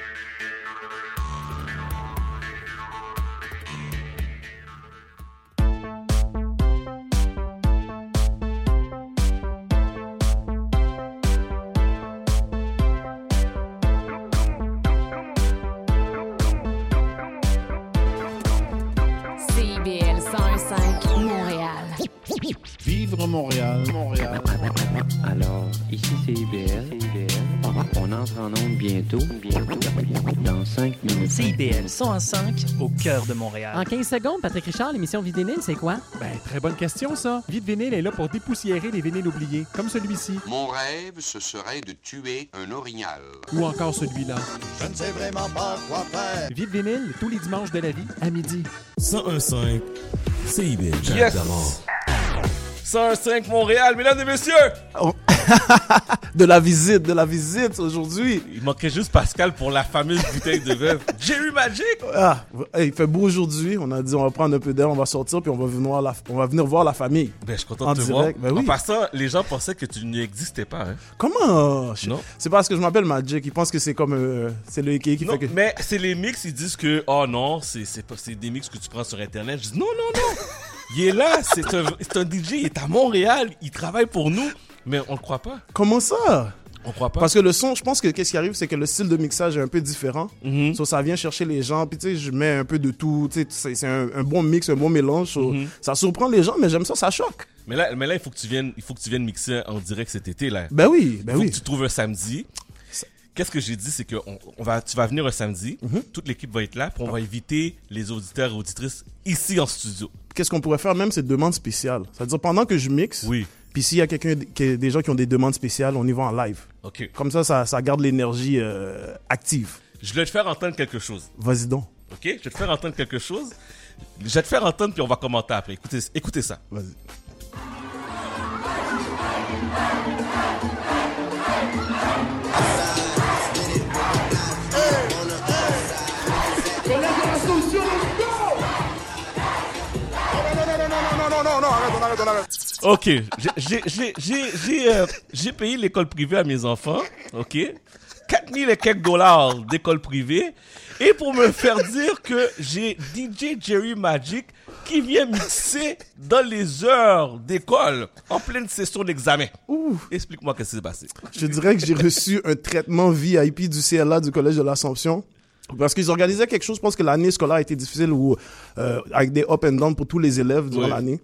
Vivre Montréal, Montréal. Alors, ici c'est IBL. On entre en onde bientôt. Dans 5 minutes. CIBL 105 au cœur de Montréal. En 15 secondes, Patrick Richard, l'émission Vidénile, c'est quoi? Ben, très bonne question, ça. Vide Vinyle est là pour dépoussiérer les vinyles oubliés, comme celui-ci. Mon rêve, ce serait de tuer un orignal. Ou encore celui-là. Je ne sais vraiment pas quoi faire. Vide Vinyle, tous les dimanches de la vie, à midi. 1015 CIBL, Jacques Yes! Damord. 105 Montréal, mesdames et messieurs! de la visite, de la visite aujourd'hui. Il manquait juste Pascal pour la fameuse bouteille de veuve. Jerry Magic! Ah, hey, il fait beau aujourd'hui. On a dit on va prendre un peu d'air, on va sortir, puis on va venir voir la, on va venir voir la famille. Ben, je suis content En de te direct, voir. ben oui. En passant, les gens pensaient que tu n'existais pas. Hein. Comment? Je- Non. C'est parce que je m'appelle Magic. Ils pensent que c'est comme euh, c'est le qui Non, fait que. mais c'est les mix, ils disent que, oh non, c'est des mix que tu prends sur Internet. Je dis, non, non, non. Il est là, c'est un, c'est un DJ, il est à Montréal, il travaille pour nous, mais on le croit pas. Comment ça? On croit pas. Parce que le son, je pense que qu'est-ce qui arrive, c'est que le style de mixage est un peu différent. Mhm. So, ça vient chercher les gens. Puis tu sais, je mets un peu de tout. Tu sais, c'est c'est un, un bon mix, un bon mélange. So, Mhm. Ça surprend les gens, mais j'aime ça, ça choque. Mais là, mais là, il faut que tu viennes, il faut que tu viennes mixer en direct cet été là. Ben oui, ben il faut oui. que tu trouves un samedi. Qu'est-ce que j'ai dit, c'est que on, on va, tu vas venir un samedi, Mhm. toute l'équipe va être là, puis on va inviter les auditeurs et auditrices ici en studio. Qu'est-ce qu'on pourrait faire même, c'est demande spéciale. C'est-à-dire pendant que je mixe. Oui. Puis s'il y a quelqu'un, des gens qui ont des demandes spéciales, on y va en live. Ok. Comme ça, ça, ça garde l'énergie euh, active. Je vais te faire entendre quelque chose. Vas-y donc. Ok, je vais te faire entendre quelque chose. Je vais te faire entendre puis on va commenter après. Écoutez, écoutez ça. Vas-y. Ok, j'ai- j'ai- j'ai j'ai- j'ai euh, j'ai payé l'école privée à mes enfants, ok? 4000 et quelques dollars d'école privée, et pour me faire dire que j'ai DJ Jerry Magic qui vient mixer dans les heures d'école, en pleine session d'examen. Explique-moi qu'est-ce qui s'est passé. Je te dirais que j'ai reçu un traitement VIP du CLA du Collège de l'Assomption. Parce qu'ils organisaient quelque chose, je pense que l'année scolaire a été difficile ou euh, avec des up and down pour tous les élèves durant l'année.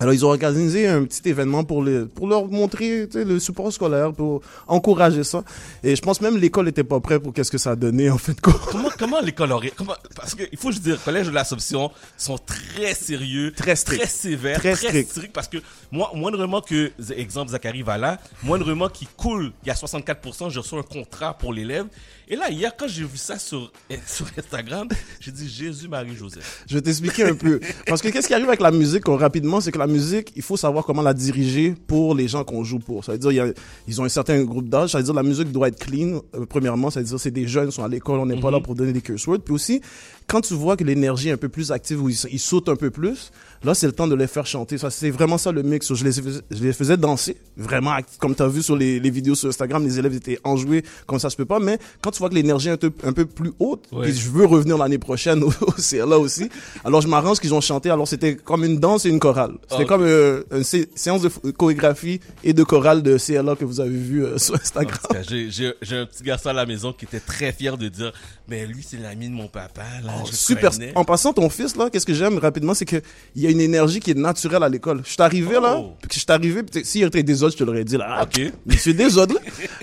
Alors, ils ont organisé un petit événement pour, les, pour leur montrer tu sais, le support scolaire, pour encourager ça. Et je pense même l'école n'était pas prête pour qu'est-ce que ça a donné, en fait. quoi. Comment, comment l'école aurait... Comment, parce que, il faut juste dire, le collège de l'Assomption sont très sérieux, Très strict. très sévères, Très très, strict. parce que, moi, moindrement que, exemple, Zachary va là, moindrement qu'il coule, il y a 64%, je reçois un contrat pour l'élève. Et là, hier, quand j'ai vu ça sur, sur Instagram, j'ai dit Jésus, Marie, Joseph. Je vais t'expliquer un peu. Parce que qu'est-ce qui arrive avec la musique on- rapidement, c'est que la musique, il faut savoir comment la diriger pour les gens qu'on joue pour. Ça veut dire, il y a- ils ont un certain groupe d'âge. Ça veut dire, la musique doit être clean. euh, premièrement, ça veut dire, c'est des jeunes, ils sont à l'école, on n'est pas Mhm. là pour donner des curse words. Puis aussi, quand tu vois que l'énergie est un peu plus active, ils, ils sautent un peu plus, là, c'est le temps de les faire chanter. Ça, c'est vraiment ça le mix. Je les, faisais- je les faisais danser, vraiment, comme tu as vu sur les, les vidéos sur Instagram, les élèves étaient enjoués, comme ça se peut pas. Mais quand tu vois que l'énergie est un peu, un peu plus haute, Ouais. puis je veux revenir l'année prochaine au, CLA aussi. Alors je m'arrange qu'ils ont chanté. Alors c'était comme une danse et une chorale. C'était Ah, comme euh, une sé- séance de chorégraphie et de chorale de CLA que vous avez vu euh, sur Instagram. J'ai- un petit garçon à la maison qui était très fier de dire, mais lui, c'est l'ami de mon papa, là, Oh, Super. connais. En passant, ton fils, là, qu'est-ce que j'aime rapidement, c'est qu'il y a une énergie qui est naturelle à l'école. Je suis arrivé là, Oh. puis je suis arrivé, puis s'il était désordre, je te l'aurais dit là. Ah, Ok. Monsieur désordre.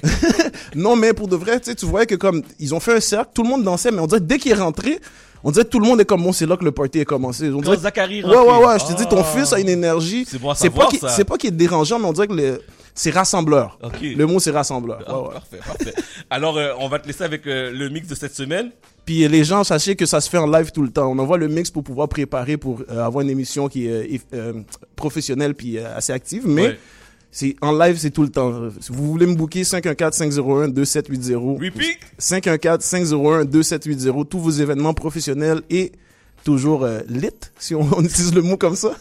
non, mais pour de vrai, tu sais, tu voyais que comme, ils ont fait un cercle, tout le monde dansait, mais on dirait dès qu'il est rentré, on dirait que tout le monde est comme bon, c'est là que le party est commencé. On Quand dirait Zachary Ouais, ouais, ouais, je te dis, ton Ah. fils a une énergie. C'est bon pas qu'il- c'est pas qu'il est dérangeant, mais on dirait que le- c'est rassembleur. Le mot, c'est rassembleur. Ah, Ouais, ouais. Parfait, parfait. Alors, euh, on va te laisser avec euh, le mix de cette semaine. Puis les gens, sachez que ça se fait en live tout le temps. On envoie le mix pour pouvoir préparer pour euh, avoir une émission qui est euh, euh, professionnelle puis assez active. Mais Ouais. c'est en live, c'est tout le temps. Si vous voulez me booker, 514-501-2780. Repeat. 514-501-2780. Tous vos événements professionnels et toujours euh, lit, si on, on utilise le mot comme ça.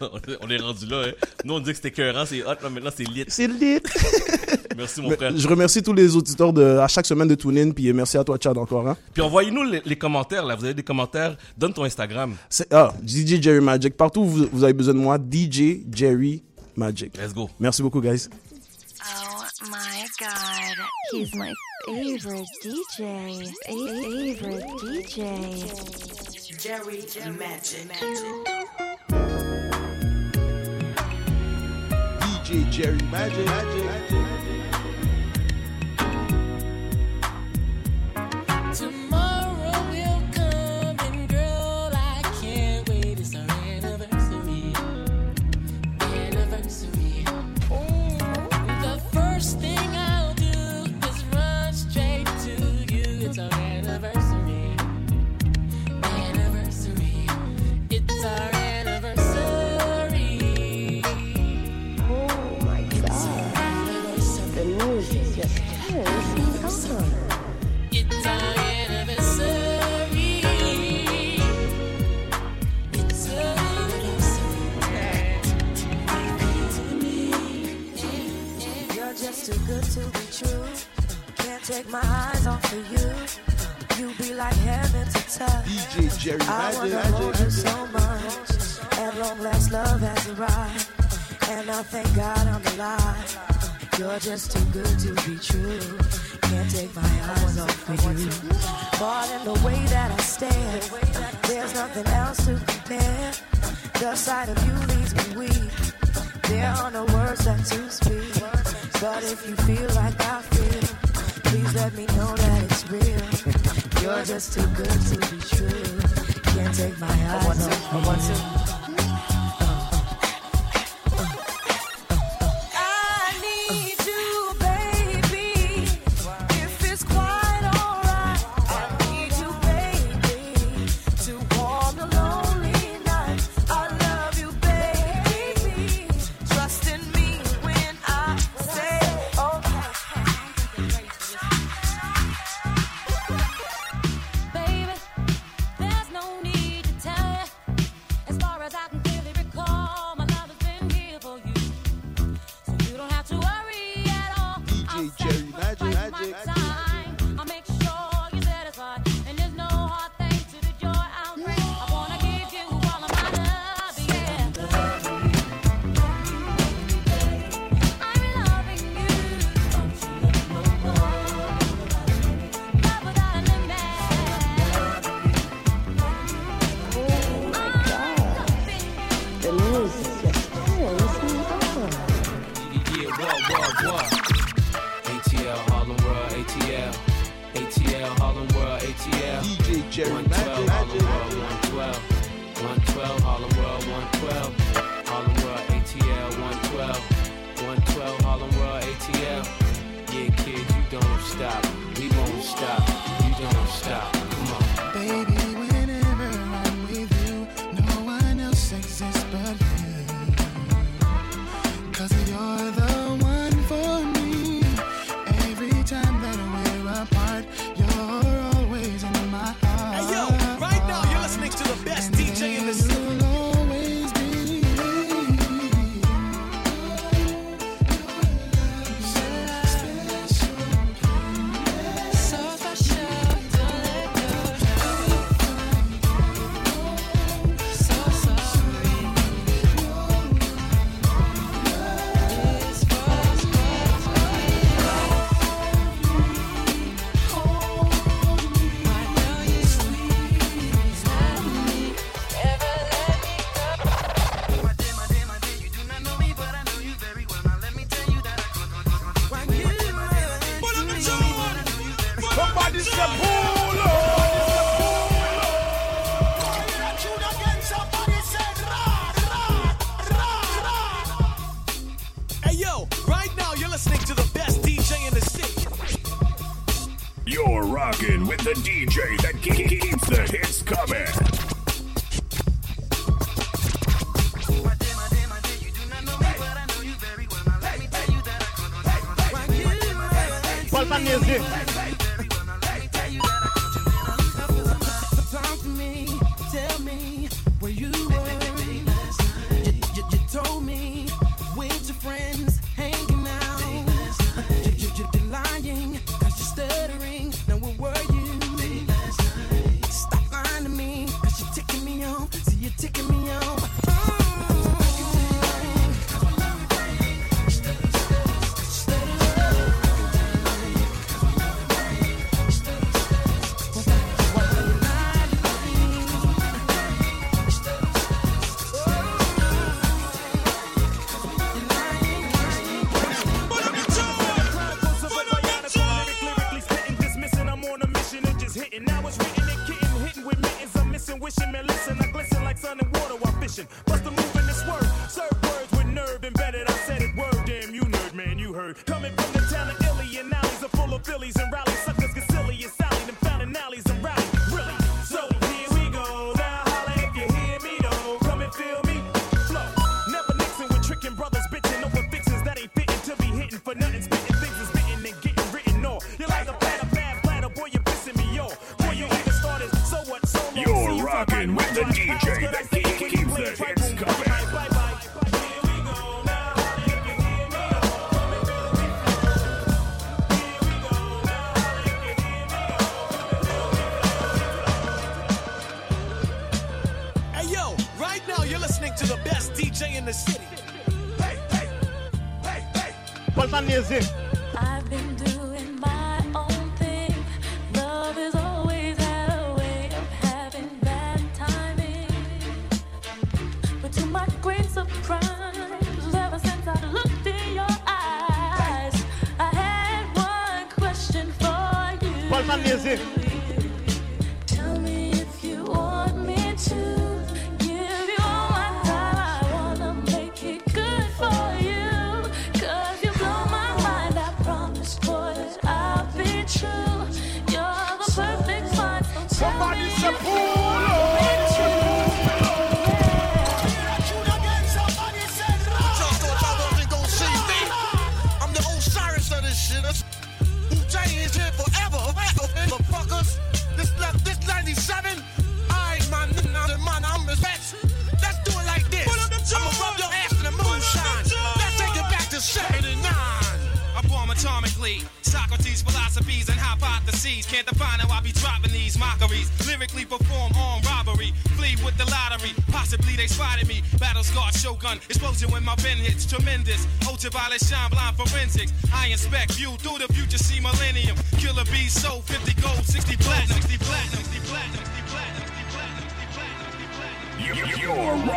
on est rendu là. Hein. Nous, on dit que c'était écœurant, c'est hot, là, maintenant c'est lit. C'est lit. Merci, mon Mais frère. Je remercie tous les auditeurs de, à chaque semaine de TuneIn. Puis merci à toi, Chad, encore. Hein. Puis envoyez-nous les, les commentaires, là. Vous avez des commentaires. Donne ton Instagram. C'est- Ah, DJ Jerry Magic. Partout où vous, vous avez besoin de moi, DJ Jerry Magic. Let's go. Merci beaucoup, guys. Oh my god. He's my favorite DJ. Favorite DJ. Jerry Magic. DJ Jerry Magic. Tomorrow to be true. Can't take my eyes off of you. You be like heaven to touch. DJ Jerry, I wanna hold you so much. At long last, love has arrived, and I thank God I'm alive. You're just too good to be true. Can't take my eyes off of you. More than the way that I stand, there's nothing else to compare. The sight of you leaves me weak. There are no words left to speak. But if you feel like I feel, please let me know that it's real. You're just too good to be true. Can't take my eyes off you.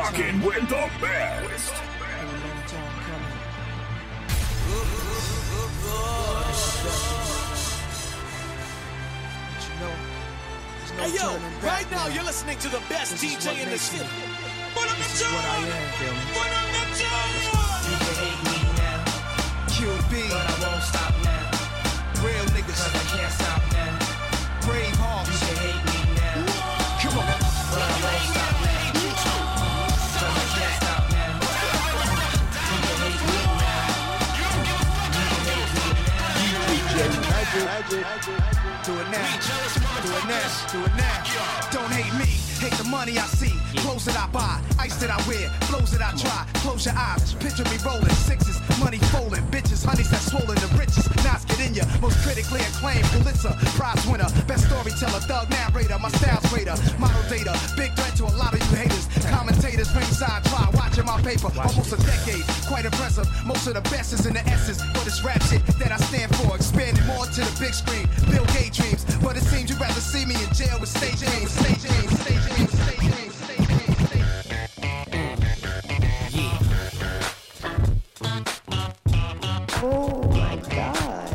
Rocking with the best. Hey yo, right now you're listening to the best DJ in the city. What up, the what I am, now. Do it now. Do it now. Do it now. Don't hate me. The money I see. Clothes that I buy. Ice that I wear. Flows that I try. Close your eyes. Picture me rolling. Sixes. Money folding. Bitches. Honeys that swollen. The richest. Knots get in ya. Most critically acclaimed. Pulitzer. Prize winner. Best storyteller. Thug narrator. My style's greater. Model data. Big threat to a lot of you haters. Commentators. Ringside. Try watching my paper. Almost a decade. Quite impressive. Most of the best is in the essence. But it's rap shit that I stand for. Expanding more to the big screen. Bill Gates dreams. But it seems you'd rather see me in jail with stage names. Stage names. Stage names. Stage names. Stage names. Oh my god.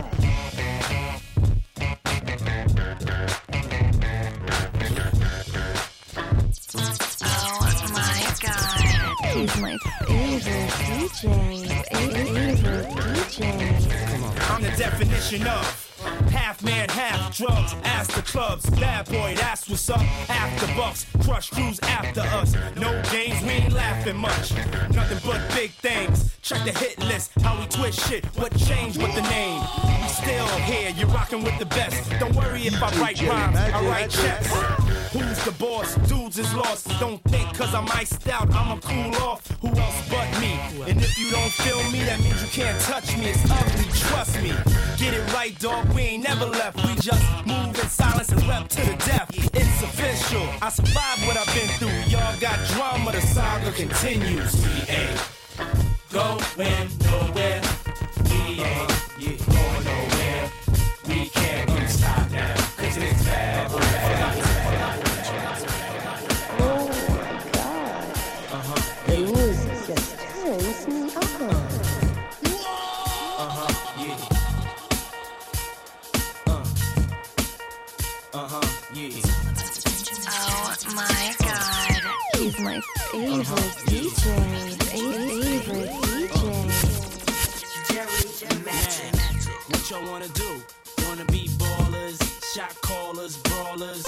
Oh my god. He's my favorite DJ. Favorite DJ. I'm the definition of half man, half drugs. Ask the clubs, bad boy, that's what's up. After bucks, crush crews after us. No games, we ain't laughing much. Nothing but big things. Check the hit list, how we twist shit. What changed with the name? We still here, you're rocking with the best. Don't worry if I write rhymes, I write checks. Who's the boss? Dudes is lost. Don't think cause I'm iced out, I'ma cool off. Who else but me? And if you don't feel me, that means you can't touch me. It's ugly, trust me. Get it right, dog. We ain't never left. We just move in silence and rep to the death. It's official. I survived what I've been through. Y'all got drama, the saga continues. We ain't going nowhere. We ain't favorite DJ. Favorite DJ. What y'all wanna do? Wanna be ballers, shot callers, brawlers.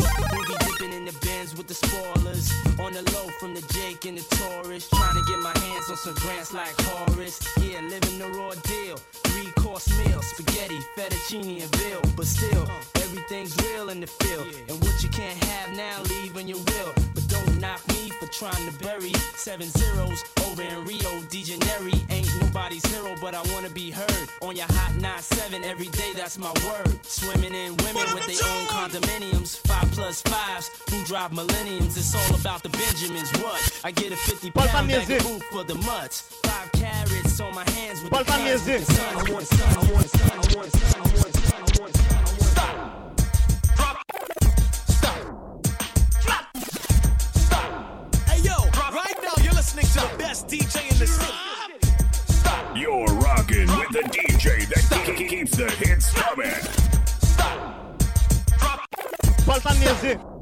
In the bins with the spoilers? On the low from the Jake and the to get my hands on some grants like Horace. Yeah, living the raw deal. Three course meal, spaghetti, fettuccine, and veal. But still, everything's real in the field. And what you can't have now, leave when you will. But don't knock for trying to bury seven zeros over in Rio de Janeiro. Ain't nobody's hero, but I wanna be heard on your hot 97 every day. That's my word. Swimming in women with their own condominiums, five plus fives who drive millenniums. It's all about the Benjamins. What I get a 50 pound bag of food for the mutts. Five carrots on my hands with the. I want. I want. I want. I want. I want. I want listening to the best DJ in the city. Stop. You're rocking with the DJ that Stop. keeps the hits coming. Stop. Drop.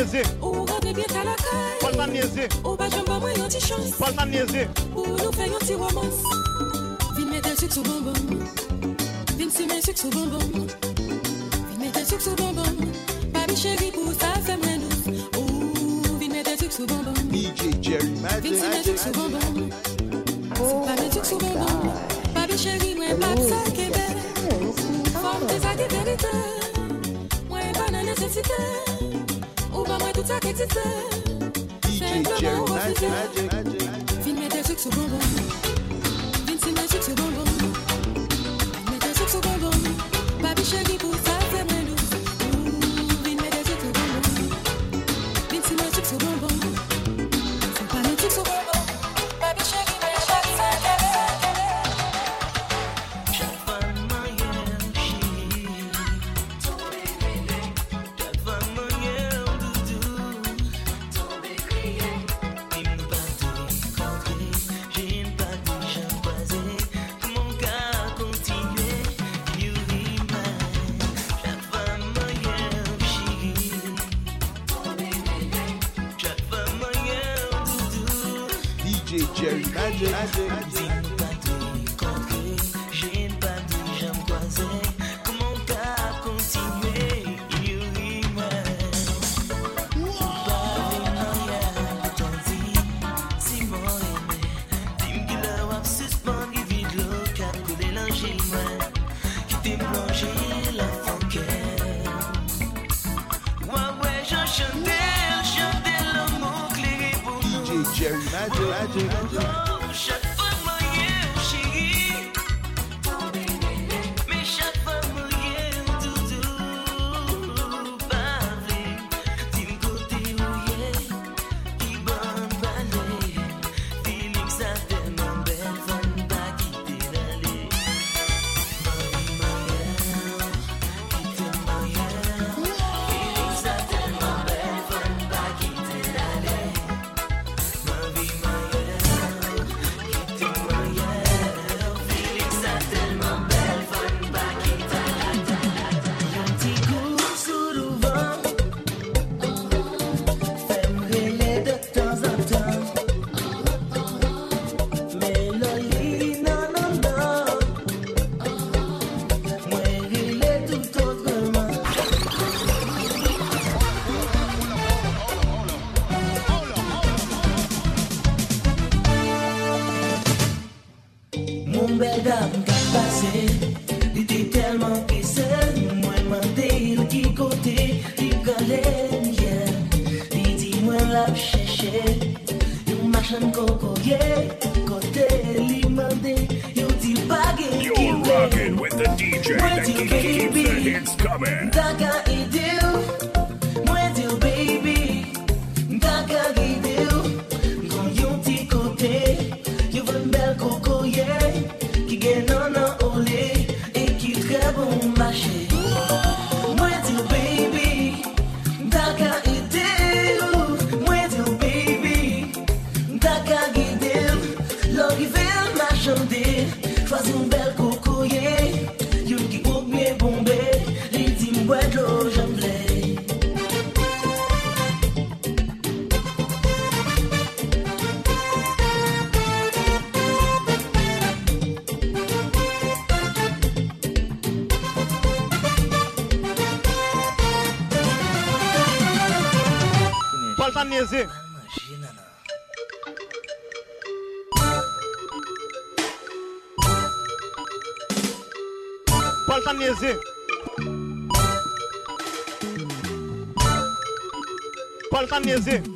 nieze Ou rentre biet a la kay Pol pa nieze Ou ba jom ba mwen yon ti chans Pol pa nieze Ou nou fe yon ti romans Vin metel suk sou bonbon. Vin si men suk sou bonbon. DJ Jerry Magic. Magic. Magic. Pas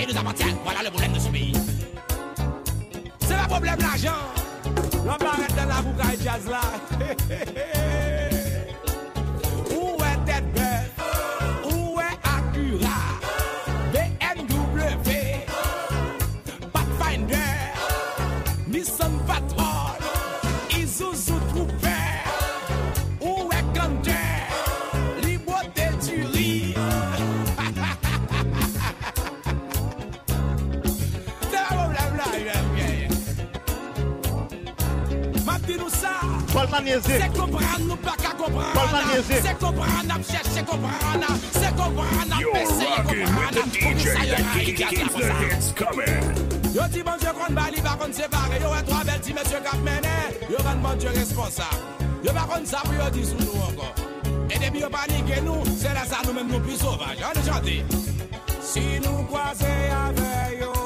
pays nous appartient. Voilà le problème de ce pays. C'est pas problème l'argent. On arrêter dans la boucaille jazz là. Kolman yeze. Se kompran nou baka kompran. Kolman yeze. Se kompran ap chèche kompran. Se kompran ap peseye kompran. Koumi sa yon ki ki ki pou sa. Yo ti bon dieu kon bali pa kon separe. Yo wè tro bel ti mèsyè kap menè. Yo ren bon dieu responsable. Yo pa kon sa pou yo di sou nou ankon. E debi yo panike nou. Se la sa nou mèm nou pli sauvaj. An e chante. Si nou kwa se yave yo.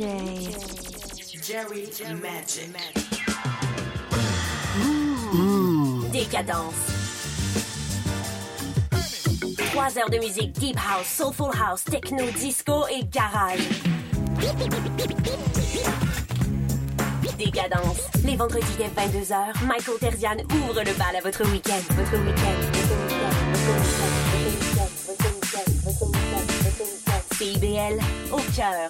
Jerry Magic. Décadence. Trois heures de musique deep house, soulful house, techno, disco et garage. Décadence. Les vendredis dès 22h, Michael Terzian ouvre le bal à votre week-end. Votre week-end. Votre week-end. Votre week-end. Votre week-end. Votre week-end. CIBL, au cœur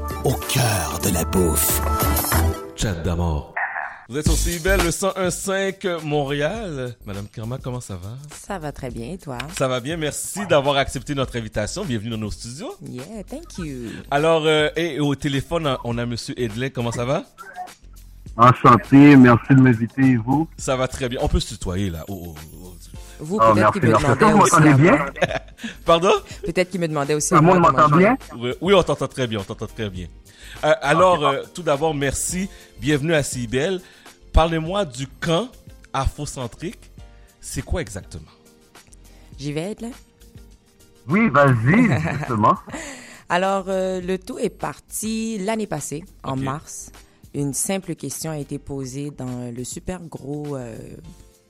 au cœur de la bouffe. Chat d'amour. Vous êtes sur CIBEL, le 101.5 Montréal. Madame Kerma, comment ça va? Ça va très bien, et toi? Ça va bien, merci d'avoir accepté notre invitation. Bienvenue dans nos studios. Yeah, thank you. Alors, euh, et au téléphone, on a Monsieur Edley, comment ça va? Enchanté, merci de m'inviter, et vous? Ça va très bien. On peut se tutoyer, là. Oh, oh, oh. Vous, Oh, peut-être qu'il me demandait Vous aussi. m'entendez à bien? Pardon? Peut-être qu'il me demandait aussi. Tout le monde m'entend bien? Oui, on t'entend très bien, on t'entend très bien. Euh, alors, euh, tout d'abord, merci. Bienvenue à CIBEL. Parlez-moi du camp afrocentrique. C'est quoi exactement? J'y vais être là? Oui, vas-y, justement. Alors, euh, le tout est parti l'année passée, en mars. Une simple question a été posée dans le super gros euh,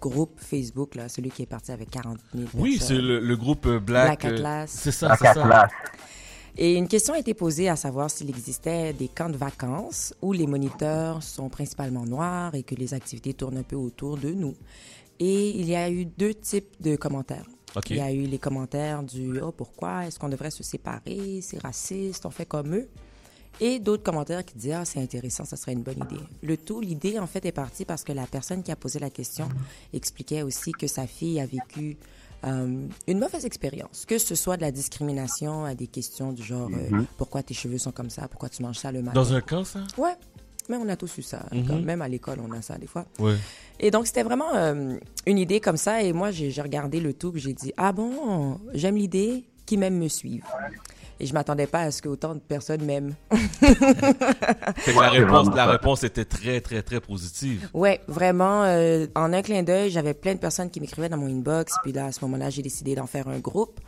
groupe Facebook, là, celui qui est parti avec 40 000 Oui, c'est le, le groupe euh, Black. Black euh, Atlas. c'est ça, c'est ça. Et une question a été posée à savoir s'il existait des camps de vacances où les moniteurs sont principalement noirs et que les activités tournent un peu autour de nous. Et il y a eu deux types de commentaires. Il y a eu les commentaires du « Oh, pourquoi? Est-ce qu'on devrait se séparer? C'est raciste, on fait comme eux. » Et d'autres commentaires qui disaient « Ah, c'est intéressant, ça serait une bonne idée. » Le tout, l'idée, en fait, est partie parce que la personne qui a posé la question expliquait aussi que sa fille a vécu euh, une mauvaise expérience, que ce soit de la discrimination à des questions du genre euh, Mhm. pourquoi tes cheveux sont comme ça, pourquoi tu manges ça le matin. Dans un camp, ça? Ouais, mais on a tous eu ça. Mhm. Comme même à l'école, on a ça des fois. Ouais. Et donc, c'était vraiment euh, une idée comme ça. Et moi, j'ai regardé le tout, puis j'ai dit Ah bon, j'aime l'idée, qui même me suivent. Et je m'attendais pas à ce que autant de personnes m'aiment. La réponse, la réponse était très, très, très positive. Ouais, vraiment. euh, en un clin d'œil, j'avais plein de personnes qui m'écrivaient dans mon inbox. Puis là, à ce moment-là, j'ai décidé d'en faire un groupe.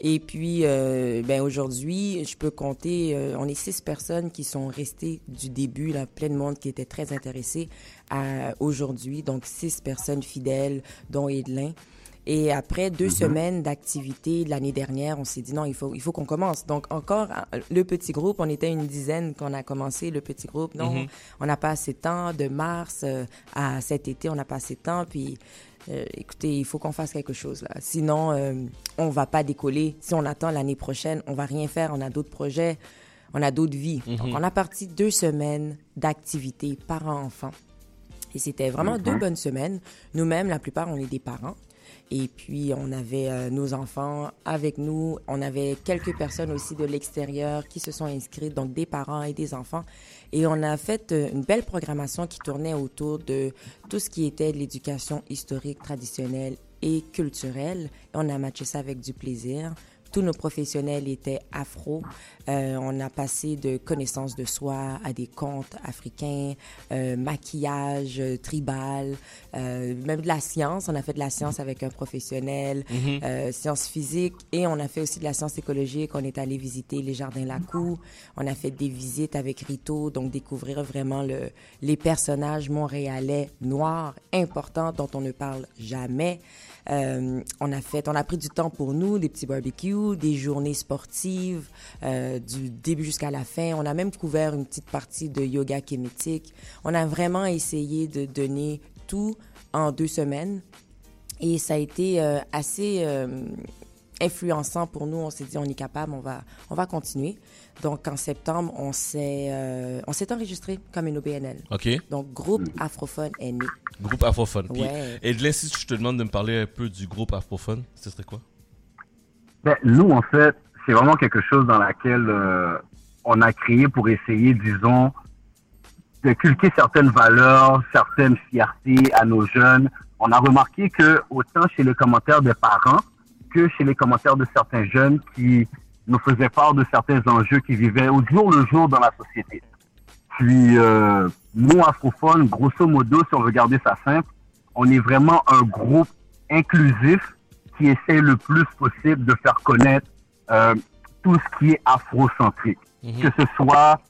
Et puis, euh, ben aujourd'hui, je peux compter. euh, on est six personnes qui sont restées du début, là, plein de monde qui était très intéressé à aujourd'hui. Donc six personnes fidèles, dont Edelin. Et après deux Mhm. semaines d'activité de l'année dernière, on s'est dit non, il faut, il faut qu'on commence. Donc encore le petit groupe, on était une dizaine qu'on a commencé le petit groupe. Non, Mhm. on n'a pas assez de temps de mars euh, à cet été, on n'a pas assez de temps. Puis euh, écoutez, il faut qu'on fasse quelque chose là. Sinon, euh, on va pas décoller. Si on attend l'année prochaine, on va rien faire. On a d'autres projets, on a d'autres vies. Mhm. Donc on a parti deux semaines d'activité parents-enfants. Et c'était vraiment deux bonnes semaines. Nous-mêmes, la plupart, on est des parents. Et puis, on avait euh, nos enfants avec nous. On avait quelques personnes aussi de l'extérieur qui se sont inscrites, donc des parents et des enfants. Et on a fait euh, une belle programmation qui tournait autour de tout ce qui était de l'éducation historique, traditionnelle et culturelle. Et on a matché ça avec du plaisir. Tous nos professionnels étaient afro. Euh, on a passé de connaissances de soi à des contes africains, euh, maquillage euh, tribal, euh, même de la science. On a fait de la science avec un professionnel, Mhm. euh, sciences physiques, et on a fait aussi de la science écologique. On est allé visiter les jardins Lacou. On a fait des visites avec Rito, donc découvrir vraiment le, les personnages montréalais noirs importants dont on ne parle jamais. Euh, on a fait, on a pris du temps pour nous, des petits barbecues, des journées sportives, euh, du début jusqu'à la fin. On a même couvert une petite partie de yoga kémétique. On a vraiment essayé de donner tout en deux semaines. Et ça a été euh, assez influençant pour nous. On s'est dit, on est capable, on va, on va continuer. Donc, en septembre, on s'est, euh, on s'est enregistré comme une OBNL. OK. Donc, groupe afrophone est né. Groupe afrophone. Puis, Ouais. Et de là, si je te demande de me parler un peu du groupe afrophone, ce serait quoi? Ben, nous, en fait, c'est vraiment quelque chose dans laquelle euh, on a créé pour essayer, disons, de cultiver certaines valeurs, certaines fiertés à nos jeunes. On a remarqué que autant chez les commentaires des parents que chez les commentaires de certains jeunes qui nous faisaient part de certains enjeux qui vivaient au jour le jour dans la société. Puis, euh, nous, Afrophone, grosso modo, si on veut garder ça simple, on est vraiment un groupe inclusif qui essaie le plus possible de faire connaître euh, tout ce qui est afrocentrique, que ce soit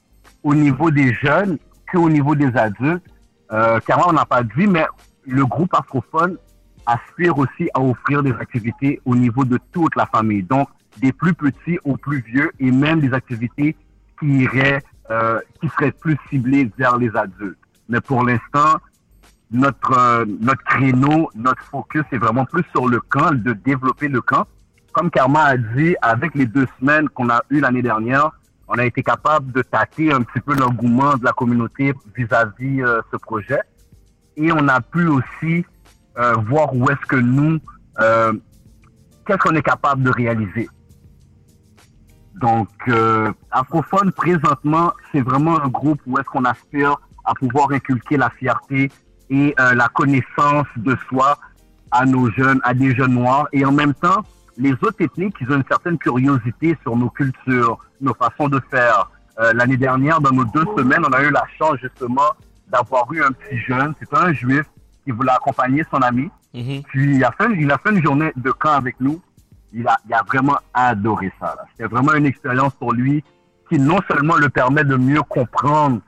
au niveau des jeunes qu'au niveau des adultes. Euh, car on n'a pas dit, mais le groupe afrophone aspire aussi à offrir des activités au niveau de toute la famille, donc des plus petits aux plus vieux et même des activités qui iraient, euh, qui seraient plus ciblées vers les adultes. Mais pour l'instant, notre euh, notre créneau, notre focus est vraiment plus sur le camp, de développer le camp. Comme Karma a dit, avec les deux semaines qu'on a eues l'année dernière, on a été capable de tâter un petit peu l'engouement de la communauté vis-à-vis euh, ce projet. Et on a pu aussi euh, voir où est-ce que nous, euh, qu'est-ce qu'on est capable de réaliser. Donc, euh, Afrophone, présentement, c'est vraiment un groupe où est-ce qu'on aspire à pouvoir inculquer la fierté et euh, la connaissance de soi à nos jeunes, à des jeunes noirs. Et en même temps, les autres ethniques, ils ont une certaine curiosité sur nos cultures, nos façons de faire. Euh, L'année dernière, dans nos deux semaines, on a eu la chance justement d'avoir eu un petit jeune, c'est un juif, qui voulait accompagner son ami. Puis il a, fait, il a fait une journée de camp avec nous. Il a, il a vraiment adoré ça. C'était vraiment une expérience pour lui qui non seulement le permet de mieux comprendre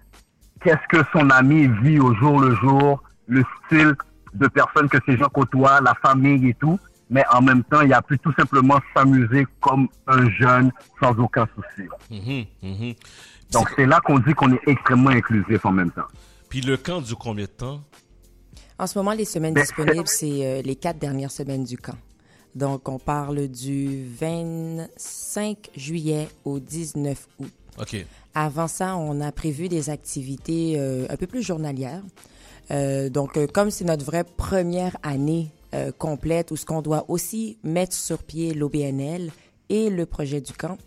qu'est-ce que son ami vit au jour le jour, le style de personnes que ces gens côtoient, la famille et tout, mais en même temps, il a pu tout simplement s'amuser comme un jeune sans aucun souci. là. Mhm, mhm. Donc c'est là qu'on dit qu'on est extrêmement inclusif en même temps. Puis le camp dure combien de temps? En ce moment, les semaines Ben, disponibles, c'est euh, les quatre dernières semaines du camp. Donc, on parle du 25 juillet au 19 août. OK. Avant ça, on a prévu des activités euh, un peu plus journalières. Euh, donc, euh, comme c'est notre vraie première année complète où ce qu'on doit aussi mettre sur pied l'OBNL et le projet du camp,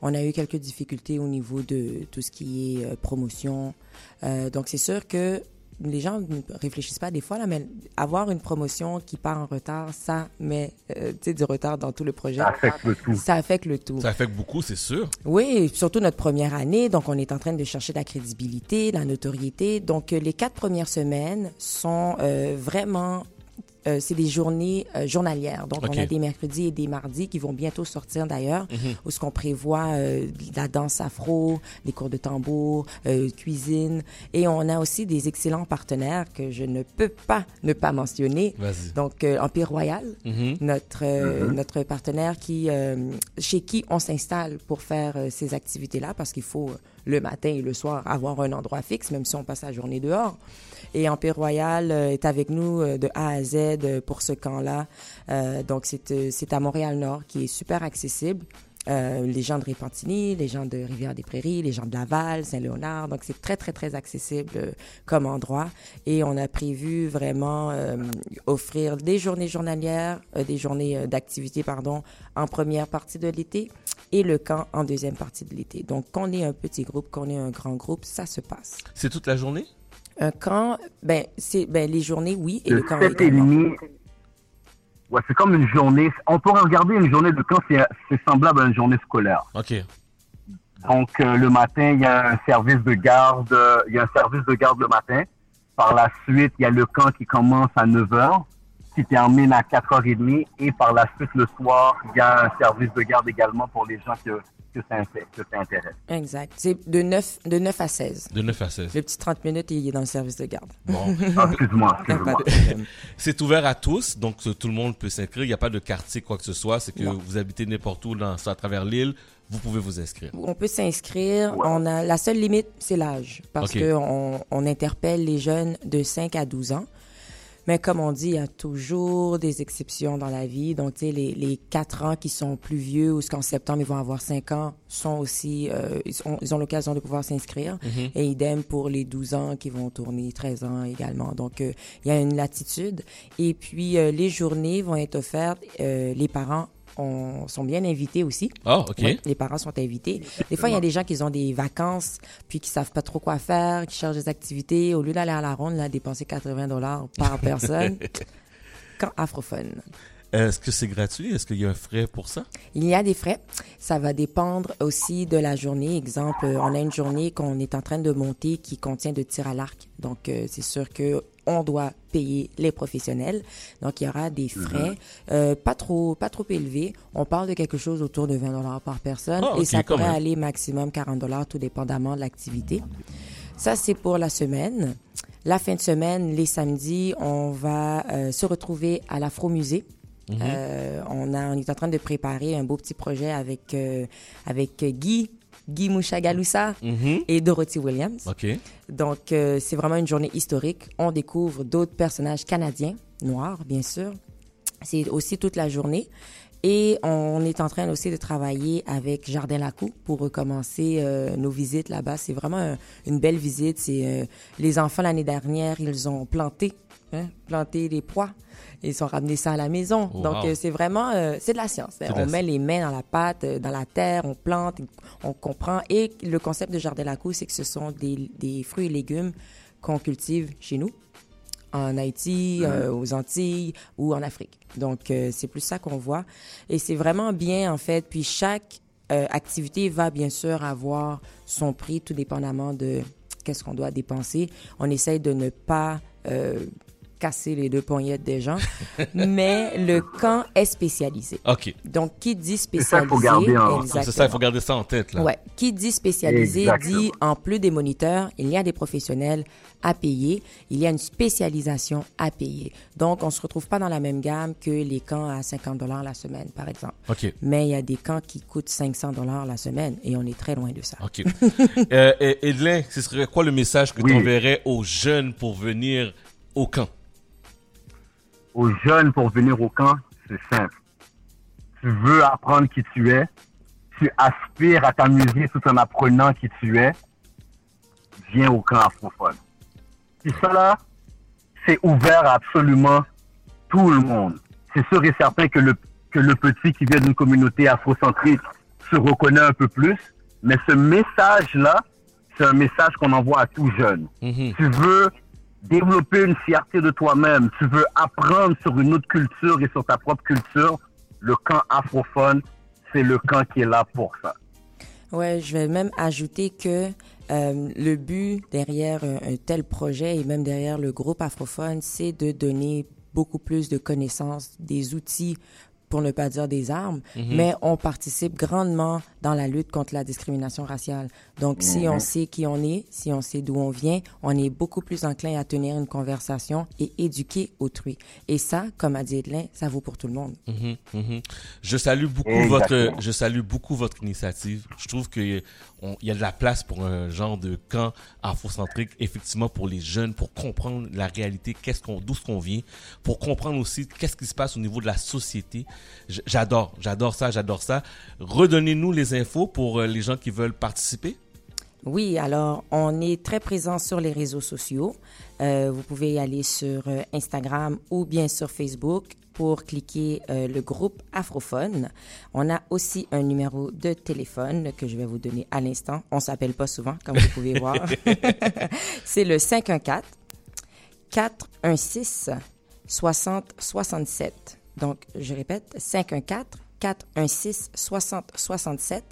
on a eu quelques difficultés au niveau de tout ce qui est promotion. Donc, c'est sûr que les gens ne réfléchissent pas des fois, là, mais avoir une promotion qui part en retard, ça met euh, tu sais, du retard dans tout le projet. Ça affecte le tout. Ça affecte le tout. Ça affecte beaucoup, c'est sûr. Oui, surtout notre première année. Donc, on est en train de chercher la crédibilité, la notoriété. Donc, euh, les quatre premières semaines sont euh, vraiment euh, c'est des journées euh, journalières. Donc, on a des mercredis et des mardis qui vont bientôt sortir d'ailleurs, Mhm. où ce qu'on prévoit euh, la danse afro, des cours de tambour, euh, cuisine. Et on a aussi des excellents partenaires que je ne peux pas ne pas mentionner. Vas-y. Donc, euh, Empire Royal, Mhm. notre, euh, Mhm. notre partenaire qui, euh, chez qui on s'installe pour faire euh, ces activités-là, parce qu'il faut euh, le matin et le soir avoir un endroit fixe, même si on passe la journée dehors. Et Empire Royal euh, est avec nous euh, de A à Z euh, pour ce camp-là. Donc, c'est à Montréal-Nord qui est super accessible. Les gens de Repentigny, les gens de Rivière-des-Prairies, les gens de Laval, Saint-Léonard. Donc, c'est très, très, très accessible comme endroit. Et on a prévu vraiment offrir des journées journalières, des journées d'activité, pardon, en première partie de l'été et le camp en deuxième partie de l'été. Donc, qu'on ait un petit groupe, qu'on ait un grand groupe, ça se passe. C'est toute la journée? Un camp, ben, c'est, ben, les journées, oui, et de le camp 7 et également. demi. Ouais, c'est comme une journée. On pourrait regarder une journée de camp, c'est c'est semblable à une journée scolaire. OK. Donc, euh, le matin, il y a un service de garde. euh, Il y a un service de garde le matin. Par la suite, il y a le camp qui commence à 9 h, qui termine à 4h30. Et par la suite, le soir, il y a un service de garde également pour les gens que, que, ça, inté- que ça intéresse. Exact. C'est de 9, de 9 à 16. De 9 à 16. Le petit 30 minutes, il est dans le service de garde. Bon. Ah, excuse-moi, problème. C'est ouvert à tous, donc tout le monde peut s'inscrire. Il n'y a pas de quartier, quoi que ce soit. C'est que Non. vous habitez n'importe où dans, à travers l'île, vous pouvez vous inscrire. On peut s'inscrire. On a la seule limite, c'est l'âge, parce Ok. que on, on interpelle les jeunes de 5 à 12 ans. Mais comme on dit, il y a toujours des exceptions dans la vie. Donc, tu sais, les, les 4 ans qui sont plus vieux ou ce qu'en septembre, ils vont avoir 5 ans, sont aussi, euh, ils, ont, ils ont l'occasion de pouvoir s'inscrire. Mhm. Et idem pour les 12 ans qui vont tourner 13 ans également. Donc, euh, il y a une latitude. Et puis, euh, les journées vont être offertes. euh, les parents on- sont bien invités aussi. Ah, OK. Ouais, les parents sont invités. Des fois, il y a des gens qui ont des vacances, puis qui savent pas trop quoi faire, qui cherchent des activités. Au lieu d'aller à la ronde, là, dépenser 80 dollars par personne, quand afrophone. Est-ce que c'est gratuit? Est-ce qu'il y a un frais pour ça? Il y a des frais. Ça va dépendre aussi de la journée. Exemple, euh, on a une journée qu'on est en train de monter qui contient de tir à l'arc. Donc, euh, c'est sûr que on doit payer les professionnels. Donc, il y aura des frais euh, pas trop pas trop élevés. On parle de quelque chose autour de 20 dollars par personne Ah, et ça pourrait même. aller maximum 40 dollars tout dépendamment de l'activité. Ça, c'est pour la semaine. La fin de semaine, les samedis, on va euh, se retrouver à l'Afro-Musée. Mhm. Euh, on, a, on est en train de préparer un beau petit projet avec, euh, avec Guy, Guy Mouchagaloussa Mhm. et Dorothy Williams. Donc, euh, c'est vraiment une journée historique. On découvre d'autres personnages canadiens, noirs, bien sûr. C'est aussi toute la journée. Et on est en train aussi de travailler avec Jardin Lacou pour recommencer euh, nos visites là-bas. C'est vraiment un- une belle visite. C'est euh, les enfants l'année dernière, ils ont planté, hein, planté les pois. Ils ont ramené ça à la maison. Wow. Donc euh, c'est vraiment euh, c'est de la science. On la met les mains dans la pâte, euh, dans la terre, on plante, on comprend. Et le concept de Jardin Lacou, c'est que ce sont des, des fruits et légumes qu'on cultive chez nous en Haïti, euh, aux Antilles ou en Afrique. Donc, euh, c'est plus ça qu'on voit. Et c'est vraiment bien, en fait. Puis chaque euh, activité va bien sûr avoir son prix, tout dépendamment de qu'est-ce qu'on doit dépenser. On essaye de ne pas casser les deux poignettes des gens, mais le camp est spécialisé. OK. Donc, qui dit spécialisé, il faut garder en- exactement. C'est ça, il faut garder ça en tête, là. Ouais. Qui dit spécialisé Exactement. dit en plus des moniteurs, il y a des professionnels à payer, il y a une spécialisation à payer. Donc, on se retrouve pas dans la même gamme que les camps à 50 dollars la semaine, par exemple. OK. Mais il y a des camps qui coûtent 500 dollars la semaine et on est très loin de ça. OK. euh, et- Edlin, ce serait quoi le message que Oui. tu enverrais aux jeunes pour venir au camp? Aux jeunes pour venir au camp, c'est simple. Tu veux apprendre qui tu es, tu aspires à t'amuser tout en apprenant qui tu es, viens au camp afrophone. Puis ça là, c'est ouvert à absolument tout le monde. C'est sûr et certain que le, que le petit qui vient d'une communauté afrocentrique se reconnaît un peu plus, mais ce message-là, c'est un message qu'on envoie à tout jeune. Mhm. Tu veux développer une fierté de toi-même, tu veux apprendre sur une autre culture et sur ta propre culture, le camp afrophone, c'est le camp qui est là pour ça. Ouais, je vais même ajouter que euh, le but derrière un, un tel projet et même derrière le groupe afrophone, c'est de donner beaucoup plus de connaissances, des outils pour ne pas dire des armes, Mhm. mais on participe grandement dans la lutte contre la discrimination raciale. Donc, si on Mhm. sait qui on est, si on sait d'où on vient, on est beaucoup plus enclin à tenir une conversation et éduquer autrui. Et ça, comme a dit Edlin, ça vaut pour tout le monde. Mhm. Je salue beaucoup Exactement. votre, je salue beaucoup votre initiative. Je trouve que on- il y a de la place pour un genre de camp afrocentrique, effectivement pour les jeunes, pour comprendre la réalité, qu'est-ce qu'on, d'où ce qu'on vient, pour comprendre aussi qu'est-ce qui se passe au niveau de la société. J'adore, j'adore ça, j'adore ça. Redonnez-nous les infos pour euh, les gens qui veulent participer. Oui, alors on est très présent sur les réseaux sociaux. Euh, vous pouvez y aller sur euh, Instagram ou bien sur Facebook pour cliquer euh, le groupe Afrophone. On a aussi un numéro de téléphone que je vais vous donner à l'instant. On s'appelle pas souvent, comme vous pouvez voir. C'est le 514 416 60 67. Donc, je répète, 514 416 60 67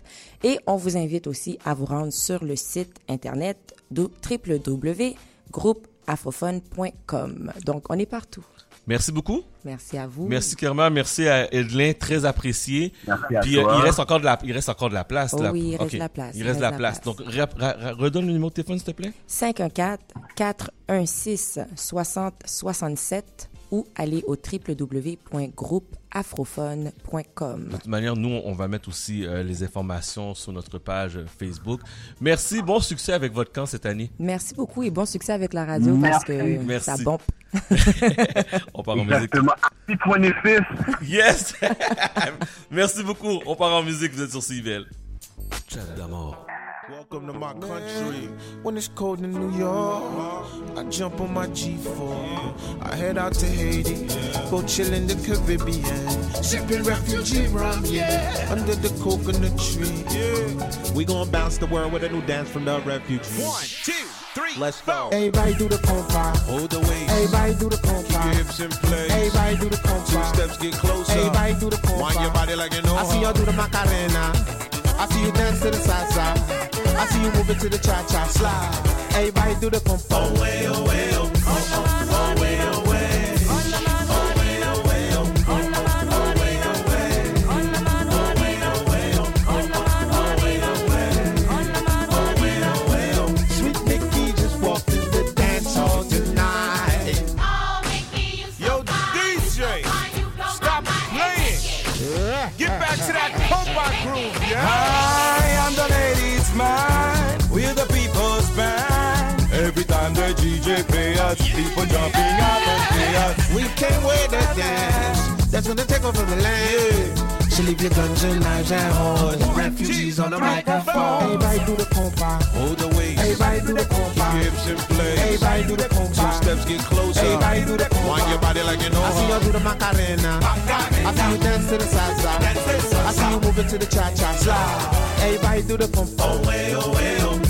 et on vous invite aussi à vous rendre sur le site internet www.groupeafrophone.com. Donc, on est partout. Merci beaucoup. Merci à vous. Merci Kerma, merci à Edlin, très apprécié. Merci à Puis euh, toi. il reste encore de la, il reste encore de la place. Oh là. oui, il reste de la place, Il reste de la place. Donc ra- ra- redonne le numéro de téléphone s'il te plaît. 514 416 60 67 ou aller au www.groupeafrophone.com. De toute manière, nous, on va mettre aussi euh, les informations sur notre page euh, Facebook. Merci, bon succès avec votre camp cette année. Merci beaucoup et bon succès avec la radio parce que Merci. ça bombe. On part en musique. Exactement. De fils. Yes! Merci beaucoup. On part en musique, vous êtes sur CIBL. Chat d'amour. Welcome to my country. When it's cold in New York, I jump on my G4. I head out to Haiti, go chill in the Caribbean, sipping refugee rum, yeah, under the coconut tree. Yeah, We gonna bounce the world with a new dance from the refugees. one, two, three, Let's go. Everybody do the compa. Hold the waist. Everybody do the compa. Keep your hips in place. Everybody do the compa. Two steps get closer. Everybody do the compa. Wind your body like you know. I see y'all do the Macarena. I see you dance to the salsa. I see you moving to the cha cha slide. Everybody do the compa. Oh way, oh way, oh, people jumping up and play. We can't wait to dance. That's gonna take over the land. So leave your guns and knives at home. Refugees on the microphone. Everybody do the compa. Hold the waist. Everybody do the compa. Hips in place. Everybody do the compa. Two steps get closer. Everybody do the compa. Wind your body like you know. I see you do the Macarena. I see you dance to the salsa. I see you moving to the cha cha slide. Everybody do the compa. Oh way, oh way, oh,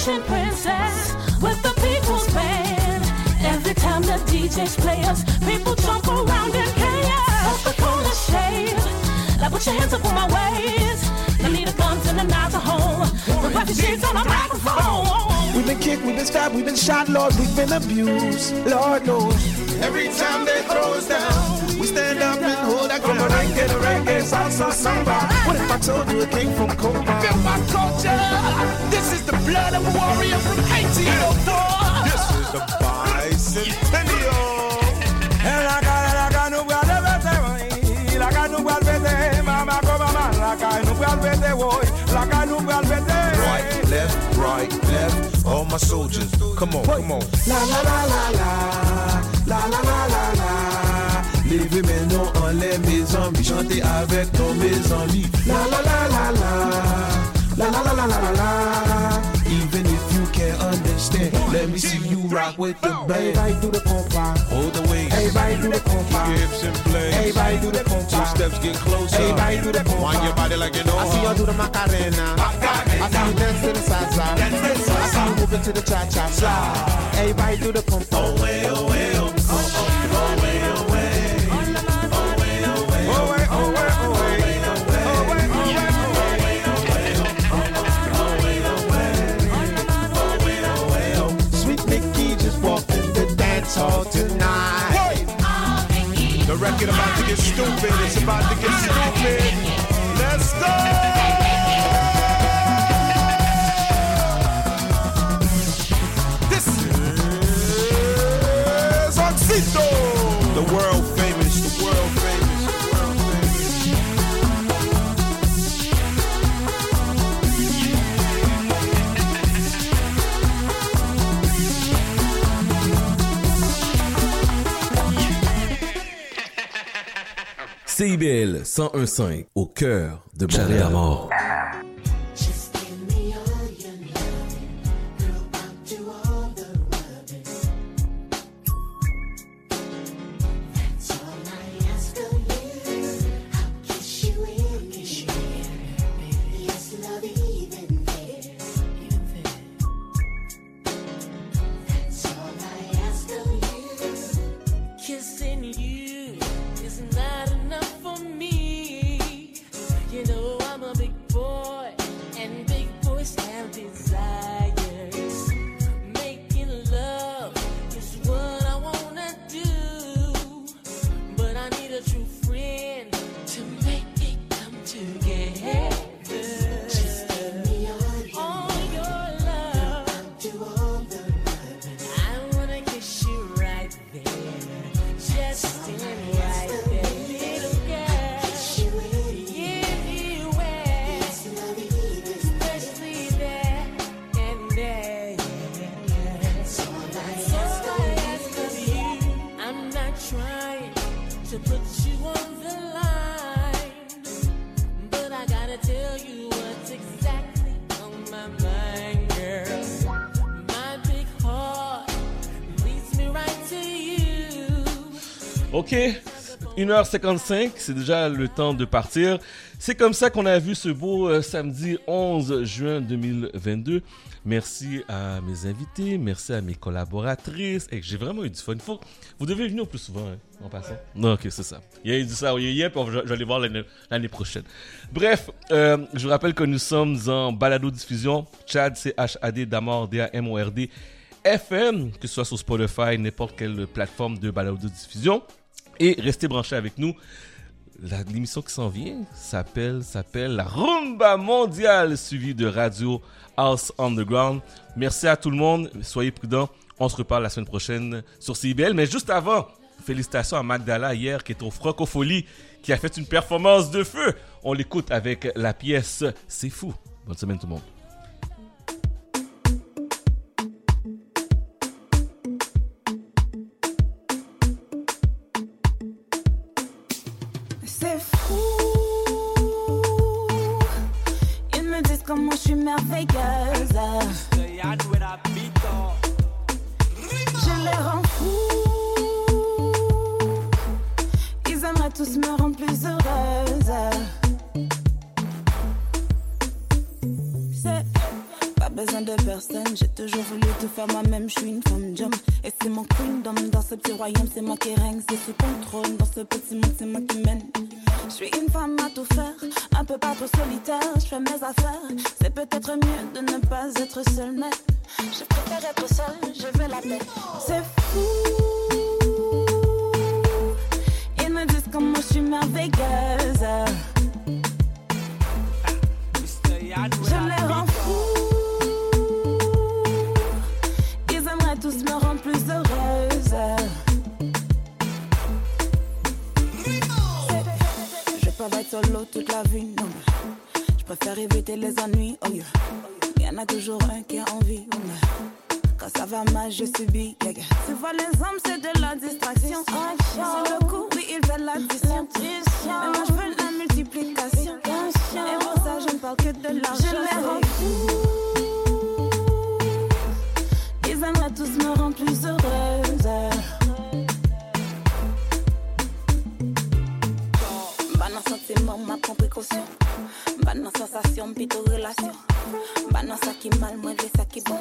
Haitian princess with the people's band. Every time the DJs play us, people jump around in chaos. Of the coolest shade. Now put your hands up on my waist. The leader guns and the knives are home. The refugees on the microphone. We've been kicked, we've been stabbed, we've been shot, Lord, we've been abused. Lord knows. Every time they throw us down, we stand up and hold our ground. From Merengue, merengue, salsa, samba. What if I told you it came from Cuba? Feel my culture. This is the blood of a warrior from Haiti. This is the bicentennial. Puede verte, voy. La cara, no verte, mamá, soldiers, come on, come on. La la la la la, la la la la la. Levez maintenant en l'air mes amis, chantez avec nos mes amis. La la la la la, la la la la la la la. Even if you can't understand, let me see you rock with the band. Everybody do the compa. Hold the waist. Everybody do the compa. Your hips in place. Everybody do the compa. Two steps get closer. Everybody do the compa. Wind your body like you know. I see you do the Macarena. I see you dance to the salsa. To the cha cha slide. Everybody do the pump. Oh, way, oh, way, oh, oh, oh, oh, way, oh, way. Tonight, hey. oh, the record about to get stupid. It's about to get CIBL 101.5 au cœur de Montréal. 1h55, c'est déjà le temps de partir. C'est comme ça qu'on a vu ce beau euh, samedi 11 juin 2022. Merci à mes invités, merci à mes collaboratrices. Et j'ai vraiment eu du fun. Vous devez venir plus souvent, hein, en passant. Non, ok, c'est ça. Il y a eu du ça puis on va- je vais aller voir l'année prochaine. Bref, euh, je vous rappelle que nous sommes en balado-diffusion. Chad, C-H-A-D, Damord, D-A-M-O-R-D. FM, que ce soit sur Spotify, n'importe quelle plateforme de balado-diffusion. Et restez branchés avec nous. L'émission qui s'en vient s'appelle s'appelle la Rumba mondiale suivie de Radio House Underground. Merci à tout le monde. Soyez prudents. On se reparle la semaine prochaine sur CIBL. Mais juste avant, félicitations à Magdala hier qui est au Francofolie qui a fait une performance de feu. On l'écoute avec la pièce C'est fou. Bonne semaine tout le monde. Je les rends fous. Ils aimeraient tous me rendre plus heureuse. Pas besoin de personne, j'ai toujours voulu tout faire moi-même. Je suis une femme jump et c'est mon kingdom dans ce petit royaume. C'est moi qui règne, c'est sous contrôle. Dans ce petit monde, c'est moi qui mène. Je suis une femme à tout faire, un peu pas trop solitaire. Je fais mes affaires, c'est peut-être mieux de ne pas être seule, mais je préfère être seule. Je veux la paix. C'est fou. Ils me disent comment je suis merveilleuse. Je Je peux pas être solo toute la vie, non. Je préfère éviter les ennuis, oh yeah. Y en a toujours un qui a envie, oh yeah. Quand ça va mal, je subis, yeah, yeah. Tu vois, les hommes, c'est de la distraction. Sur le coup, oui, ils veulent l'addition. Mais moi, je veux la multiplication. Et pour ça, je ne parle que de l'argent. Je les rends fous. ces années-là, tous me rendent plus heureuse. Ban nan sentimen, ma pren prekosyon. Ban nan sensasyon, pito relasyon. Ban nan sa ki mal, mwen ve sa ki bon.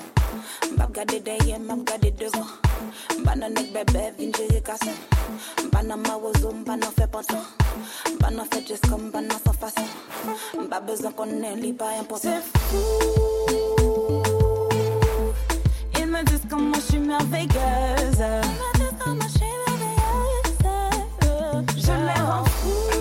Mbap gade deye, mbap gade devan. Ban nan nek bebe, vin jere kasyon. Ban nan ma wozo, ban nan fe pantan. Ban nan fe jes kom, ban nan san fasyon. Mbap bezan konen, li pa impotant. Se fou. me disent comment je suis merveilleuse. Ils me disent comment je suis merveilleuse. Je les rends.